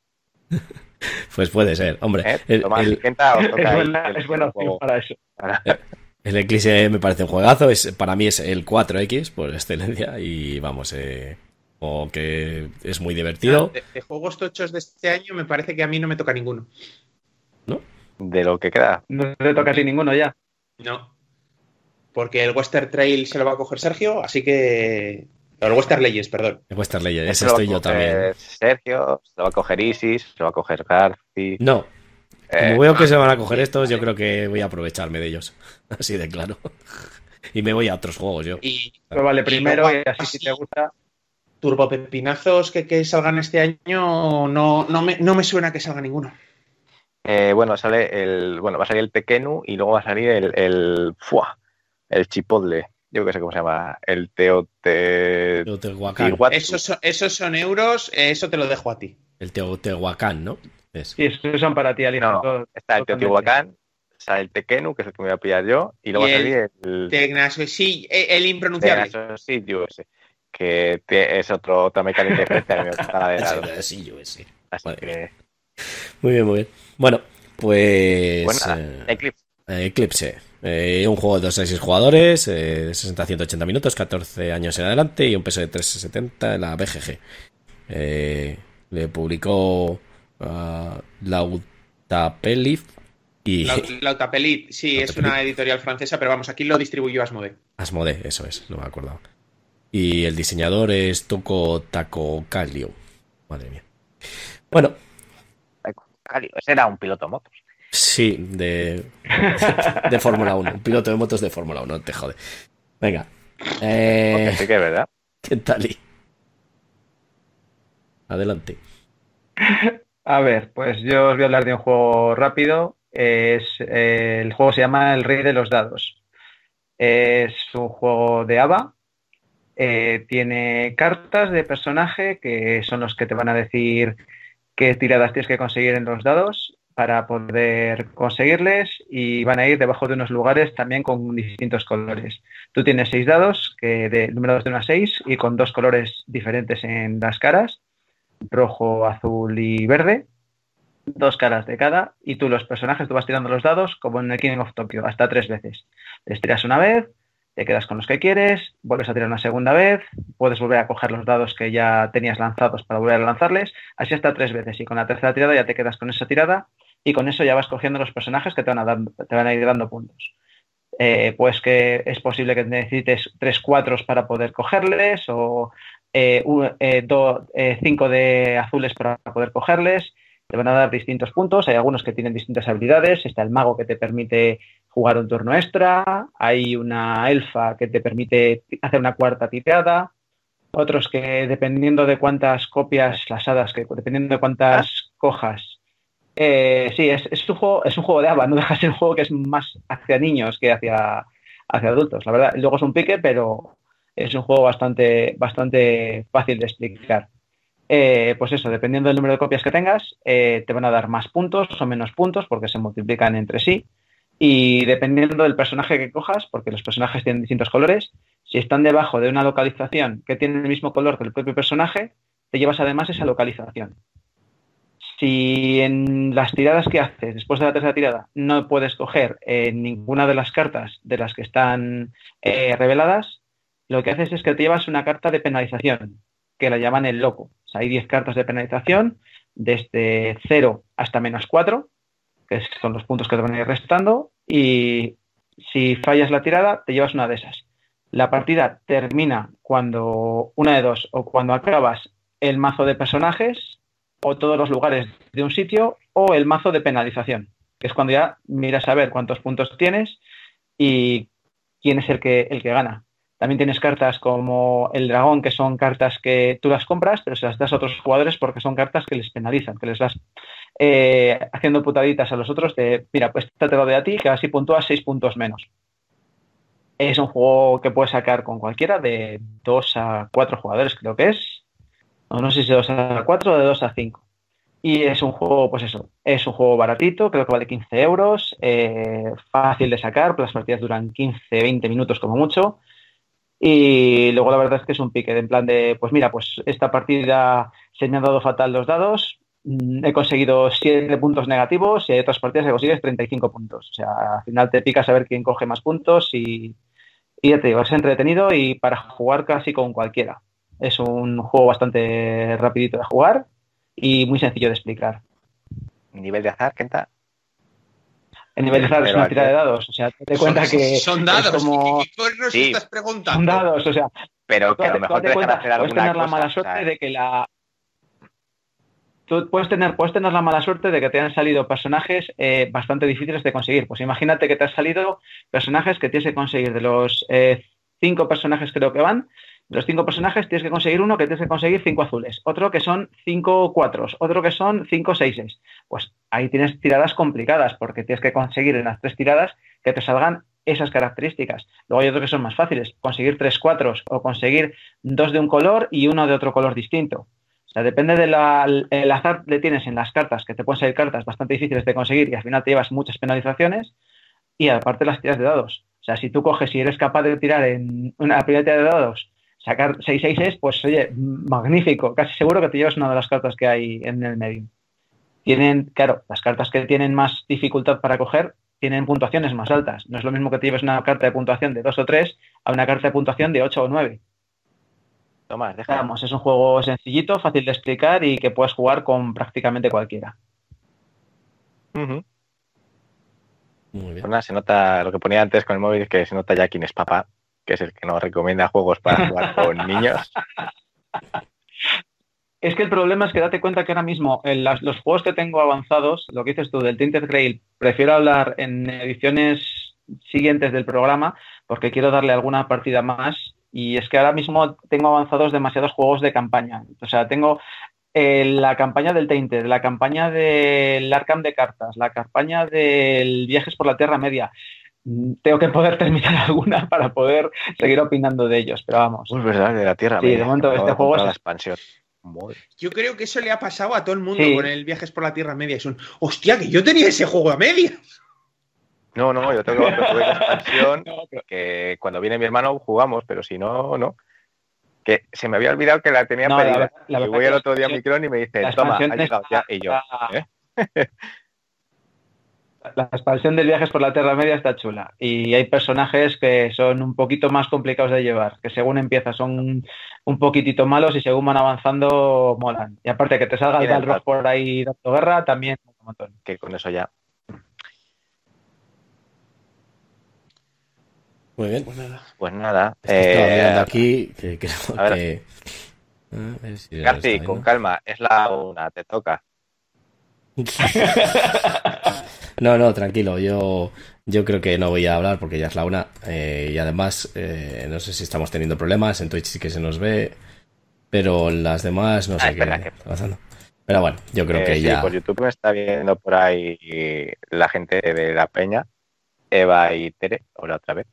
[LAUGHS] [LAUGHS] Pues puede ser, hombre. ¿Eh? El, es, buena, opción para eso. El Eclipse me parece un juegazo. Es, para mí es el 4X por excelencia. Y vamos, eh, o que es muy divertido. De, juegos tochos de este año, me parece que a mí no me toca ninguno. ¿No? De lo que queda. No te toca así ninguno ya. No. Porque el Western Trail se lo va a coger Sergio, así que el Western Legends, perdón. El Western Legends, ese estoy yo también. Sergio, se lo va a coger Isis, se lo va a coger Garci. No. Como eh, veo que se van a coger estos, yo creo que voy a aprovecharme de ellos. [LAUGHS] Así de claro. y me voy a otros juegos yo. Y vale primero y así si te gusta. turbopepinazos que, que salgan este año, no, no, me, no me suena que salga ninguno. Eh, bueno, sale el, bueno, va a salir el Tekenu y luego va a salir el, el, ¡fua! el Chipotle. Yo que sé cómo se llama. El Teote... Teotihuacán. Esos son, esos son euros, eso te lo dejo a ti. El Teotihuacán, ¿no? Es. Sí, esos son para ti, Ali. No, todo- está el. Teotihuacán, sale el Tekenu, que es el que me voy a pillar yo, y luego Y va a el salir el... Tecnas- sí, el impronunciable. Sí, yo ese. Que te- es otro, otra mecánica diferente a mí me [LAUGHS] sí, yo ese. Así que... Muy bien, muy bien. Bueno, pues. Bueno, eh, Eclipse. Eclipse. Eh, un juego de 2 a 6 jugadores, eh, 60 a 180 minutos, 14 años en adelante y un peso de 3,70 en la BGG. Eh, le publicó uh, Lautapelif y La, Lautapelit, sí, es una editorial francesa, pero vamos, aquí lo distribuyó Asmode. Asmode, eso es, no me acordaba. Y el diseñador es Toko Taco Calio. Madre mía. Bueno, Calio, ese era un piloto motos. Sí, de, [LAUGHS] de Fórmula 1. Un piloto de motos de Fórmula 1, te jode. Venga. Eh, Sí que es verdad. ¿Qué tal? y? Adelante. A ver, pues yo os voy a hablar de un juego rápido. Es, eh, el juego se llama El Rey de los Dados. Es un juego de ABA. Eh, tiene cartas de personaje que son los que te van a decir qué tiradas tienes que conseguir en los dados para poder conseguirles y van a ir debajo de unos lugares también con distintos colores. Tú tienes seis dados que de números de 1 a 6 y con dos colores diferentes en las caras rojo, azul y verde, dos caras de cada, y tú los personajes, tú vas tirando los dados como en el King of Tokyo, hasta tres veces. Les tiras una vez, te quedas con los que quieres, vuelves a tirar una segunda vez, puedes volver a coger los dados que ya tenías lanzados para volver a lanzarles, así hasta tres veces, y con la tercera tirada ya te quedas con esa tirada, y con eso ya vas cogiendo los personajes que te van a, dar- te van a ir dando puntos. Eh, pues que es posible que necesites tres cuatros para poder cogerles, o eh, eh, eh, cinco de azules para poder cogerles. Te van a dar distintos puntos. Hay algunos que tienen distintas habilidades. Está el mago que te permite jugar un turno extra. Hay una elfa que te permite hacer una cuarta tipeada. Otros que dependiendo de cuántas copias, las hadas, que dependiendo de cuántas cojas. Eh, sí, es, un juego, es un juego de ABA, no deja de ser un juego que es más hacia niños que hacia, hacia adultos. La verdad, luego es un pique, pero es un juego bastante, bastante fácil de explicar. Eh, pues eso, dependiendo del número de copias que tengas, eh, te van a dar más puntos o menos puntos porque se multiplican entre sí. Y dependiendo del personaje que cojas, porque los personajes tienen distintos colores, si están debajo de una localización que tiene el mismo color que el propio personaje, te llevas además esa localización. Si en las tiradas que haces, después de la tercera tirada, no puedes coger eh, ninguna de las cartas de las que están eh, reveladas, lo que haces es que te llevas una carta de penalización, que la llaman el loco. Hay 10 cartas de penalización, desde 0 hasta menos 4, que son los puntos que te van a ir restando, y si fallas la tirada, te llevas una de esas. La partida termina cuando una de dos, o cuando acabas el mazo de personajes, o todos los lugares de un sitio, o el mazo de penalización, que es cuando ya miras a ver cuántos puntos tienes y quién es el que, el que gana. También tienes cartas como el dragón, que son cartas que tú las compras, pero se las das a otros jugadores porque son cartas que les penalizan, que les vas eh, haciendo putaditas a los otros de, mira, pues te lo doy a ti, que así puntúas seis puntos menos. Es un juego que puedes sacar con cualquiera de dos a cuatro jugadores, creo que es. No, no sé si de dos a cuatro o de dos a cinco. Y es un juego, pues eso, es un juego baratito, creo que vale 15 euros, eh, fácil de sacar, las partidas duran 15, 20 minutos como mucho. Y luego la verdad es que es un pique, en plan de, pues mira, pues esta partida se me han dado fatal los dados, mm, he conseguido 7 puntos negativos y hay otras partidas que consigues 35 puntos. O sea, al final te picas a ver quién coge más puntos y, y ya te digo, es entretenido y para jugar casi con cualquiera. Es un juego bastante rapidito de jugar y muy sencillo de explicar. Nivel de azar, Kenta. El nivel de azar es una aquí- tira de dados, o sea, te das cuenta son, que son dados. es como y tú nos Sí. estás preguntando. son dados, o sea, Pero que a lo mejor te dejan cuenta, hacer puedes alguna tener la mala suerte de que la tú puedes tener puedes tener la mala suerte de que te han salido personajes eh, bastante difíciles de conseguir. Pues imagínate que te han salido personajes que tienes que conseguir de los eh, cinco personajes creo que van, los cinco personajes tienes que conseguir uno que tienes que conseguir cinco azules, otro que son cinco cuatros, otro que son cinco seises. Pues ahí tienes tiradas complicadas porque tienes que conseguir en las tres tiradas que te salgan esas características. Luego hay otros que son más fáciles, conseguir tres cuatros o conseguir dos de un color y uno de otro color distinto. O sea, depende del azar que tienes en las cartas, que te pueden salir cartas bastante difíciles de conseguir y al final te llevas muchas penalizaciones y aparte las tiras de dados. O sea, si tú coges y eres capaz de tirar en una primera tira de dados sacar 6 6 pues oye, magnífico. Casi seguro que te llevas una de las cartas que hay en el medio. Tienen, claro, las cartas que tienen más dificultad para coger tienen puntuaciones más altas. No es lo mismo que te lleves una carta de puntuación de 2 o 3 a una carta de puntuación de 8 o 9. Tomás, Vamos, es un juego sencillito, fácil de explicar y que puedes jugar con prácticamente cualquiera. Muy bien. Pues se nota lo que ponía antes con el móvil, que se nota ya quién es papá que es el que nos recomienda juegos para jugar [LAUGHS] con niños. Es que el problema es que date cuenta que ahora mismo en los juegos que tengo avanzados, lo que dices tú del Tinted Grail, prefiero hablar en ediciones siguientes del programa porque quiero darle alguna partida más y es que ahora mismo tengo avanzados demasiados juegos de campaña. O sea, tengo eh, la campaña del Tainted, la campaña del Arkham de cartas, la campaña del Viajes por la Tierra Media tengo que poder [LAUGHS] terminar alguna para poder seguir opinando de ellos, pero vamos. Es verdad, de la Tierra. Sí, de momento este juego es la expansión. Yo creo que eso le ha pasado a todo el mundo con el Viajes por la Tierra Media. Es un, hostia, que yo tenía ese juego a media. No, no, yo tengo la [LAUGHS] expansión que cuando viene mi hermano jugamos, pero si no, no. Que se me había olvidado que la tenía pedida. y voy el otro día a Micron y me dice, toma, ha llegado ya. Y yo, [LAUGHS] ¿eh? La expansión del viajes por la Tierra Media está chula y hay personajes que son un poquito más complicados de llevar, que según empieza son un poquitito malos y según van avanzando molan. Y aparte que te salga el Balrog por ahí dando guerra, también un montón. Que con eso ya. Muy bien. Pues nada. Pues nada. Eh, aquí que que... con calma, es la una, te toca. [LAUGHS] no, no, tranquilo, yo, yo creo que no voy a hablar porque ya es la una. Eh, y además, eh, no sé si estamos teniendo problemas. En Twitch sí que se nos ve, pero las demás no sé ah, qué está pasando. Pero bueno, yo creo que eh, ya. Por YouTube me está viendo por ahí la gente de la Peña, Eva y Tere, ahora otra vez.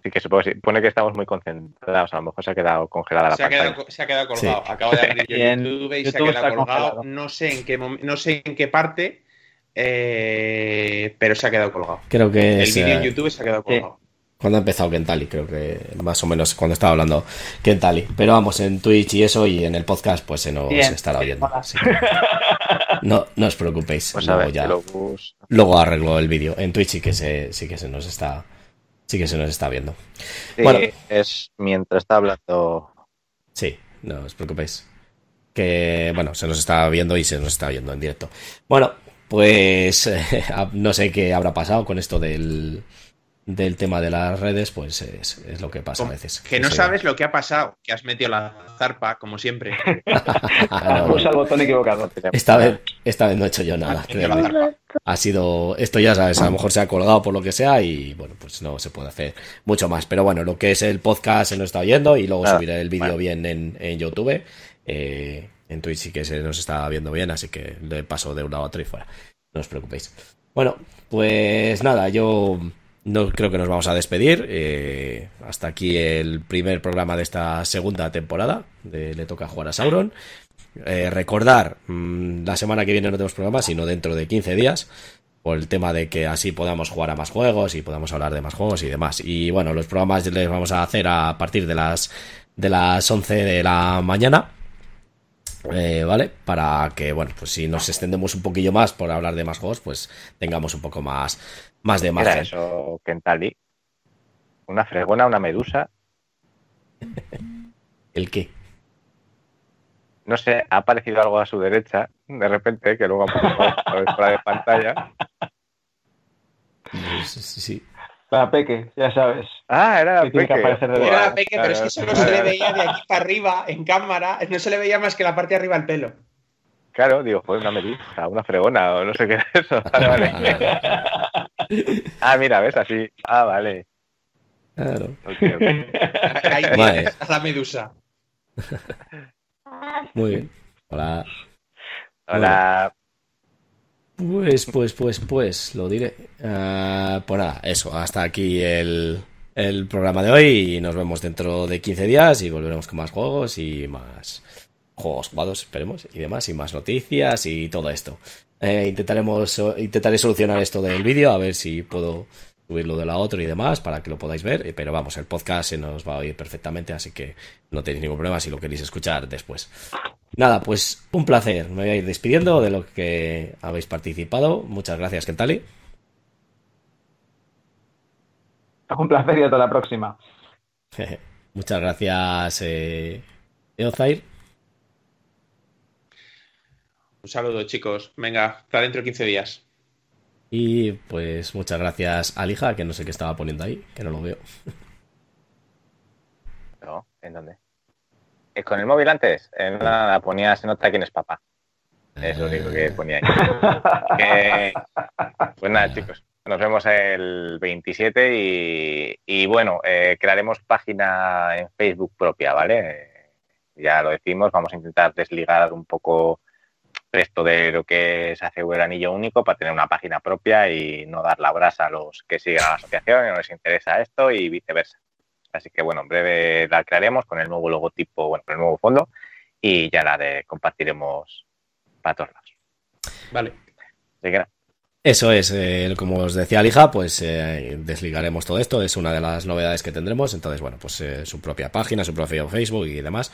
Así que supongo, supone que estamos muy concentrados. A lo mejor se ha quedado congelada la se Ha quedado, se ha quedado colgado. Acabo de abrir [LAUGHS] YouTube y se ha quedado colgado. No sé en qué, no sé en qué parte eh, pero se ha quedado colgado. Creo que el vídeo en YouTube se ha quedado colgado. Cuando ha empezado Kentali, creo que más o menos cuando estaba hablando Kentali. Pero vamos, en Twitch y eso y en el podcast pues se nos estará oyendo. no, no os preocupéis. Pues luego, ya, luego arreglo el vídeo. En Twitch sí que se, sí que se nos está sí que se nos está viendo. bueno, es mientras está hablando. Sí, no os preocupéis. Que bueno, se nos está viendo y se nos está viendo en directo. Bueno, pues [LAUGHS] no sé qué habrá pasado con esto del, del tema de las redes, pues es, lo que pasa a veces. Que no sabes lo que ha pasado, que has metido la zarpa, como siempre. [LAUGHS] no, el botón equivocado. Esta vez, esta vez no he hecho yo nada. Ha sido, esto ya sabes, a lo mejor se ha colgado por lo que sea y bueno, pues no se puede hacer mucho más. Pero bueno, lo que es el podcast se nos está oyendo y luego subiré el vídeo bien en, en YouTube. Eh, en Twitch sí que se nos está viendo bien, así que le paso de un lado a otro y fuera. No os preocupéis. Bueno, pues nada, yo no creo que nos vamos a despedir. Eh, hasta aquí el primer programa de esta segunda temporada de Le toca jugar a Sauron. Eh, recordar, mm, la semana que viene no tenemos programa, sino dentro de 15 días, por el tema de que así podamos jugar a más juegos y podamos hablar de más juegos y demás. Y bueno, los programas les vamos a hacer a partir de las, de las 11 de la mañana eh, ¿Vale? Para que, bueno, pues si nos extendemos un poquillo más por hablar de más juegos, pues tengamos un poco más, más de margen. Era eso, Kentali. Una fregona, una medusa. [LAUGHS] ¿El qué? No sé, ha aparecido algo a su derecha, de repente, que luego ha puesto [LAUGHS] por de pantalla. Sí, sí. La Peque, ya sabes. Ah, era la Peque. era la Peque, pero es que solo se le veía de aquí para arriba, en cámara, no se le veía más que la parte de arriba el pelo. Claro, digo, fue una medusa, una fregona, o no sé qué es eso. [LAUGHS] Vale, vale. ah, mira, ves, así. Ah, vale. Claro. [LAUGHS] Ahí tienes, a la medusa. Muy bien. Hola. Hola. Pues, pues, pues, pues, lo diré. Ah, pues nada, eso, hasta aquí el, el programa de hoy y nos vemos dentro de 15 días y volveremos con más juegos y más juegos jugados, esperemos, y demás, y más noticias y todo esto. Eh, intentaremos, intentaré solucionar esto del vídeo, a ver si puedo subirlo de la otra y demás para que lo podáis ver, pero vamos, el podcast se nos va a oír perfectamente, así que no tenéis ningún problema si lo queréis escuchar después. Nada, pues un placer, me voy a ir despidiendo de lo que habéis participado. Muchas gracias, Kentali. [LAUGHS] Un placer y hasta la próxima. [LAUGHS] Muchas gracias, eh, Eozair. Un saludo, chicos. Venga, hasta dentro de 15 días. Y pues muchas gracias, Alija, que no sé qué estaba poniendo ahí, que no lo veo. [LAUGHS] No, ¿en dónde? Eh, ¿Con el móvil antes? En la ponía, se nota quién es papá. Es lo único que ponía ahí. [LAUGHS] pues nada, chicos. Nos vemos el 27 y, y bueno, eh, crearemos página en Facebook propia, ¿vale? Ya lo decimos, vamos a intentar desligar un poco esto de lo que es hace el anillo único para tener una página propia y no dar la brasa a los que siguen a la asociación y no les interesa esto y viceversa. Así que bueno, en breve la crearemos con el nuevo logotipo, bueno, con el nuevo fondo y ya la de compartiremos para todos lados. Vale. Eso es, eh, como os decía Alija, pues eh, desligaremos todo esto, es una de las novedades que tendremos, entonces bueno, pues eh, su propia página, su propio Facebook y demás,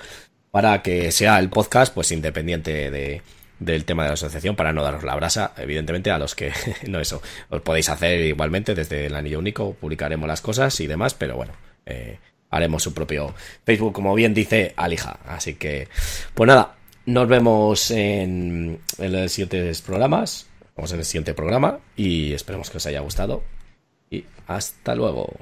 para que sea el podcast pues independiente de, del tema de la asociación para no daros la brasa, evidentemente a los que [LAUGHS] no eso, os podéis hacer igualmente desde el anillo único, publicaremos las cosas y demás, pero bueno, eh, haremos su propio Facebook, como bien dice Alija. Así que, pues nada, nos vemos en, en los siguientes programas, vamos en el siguiente programa y esperemos que os haya gustado y hasta luego.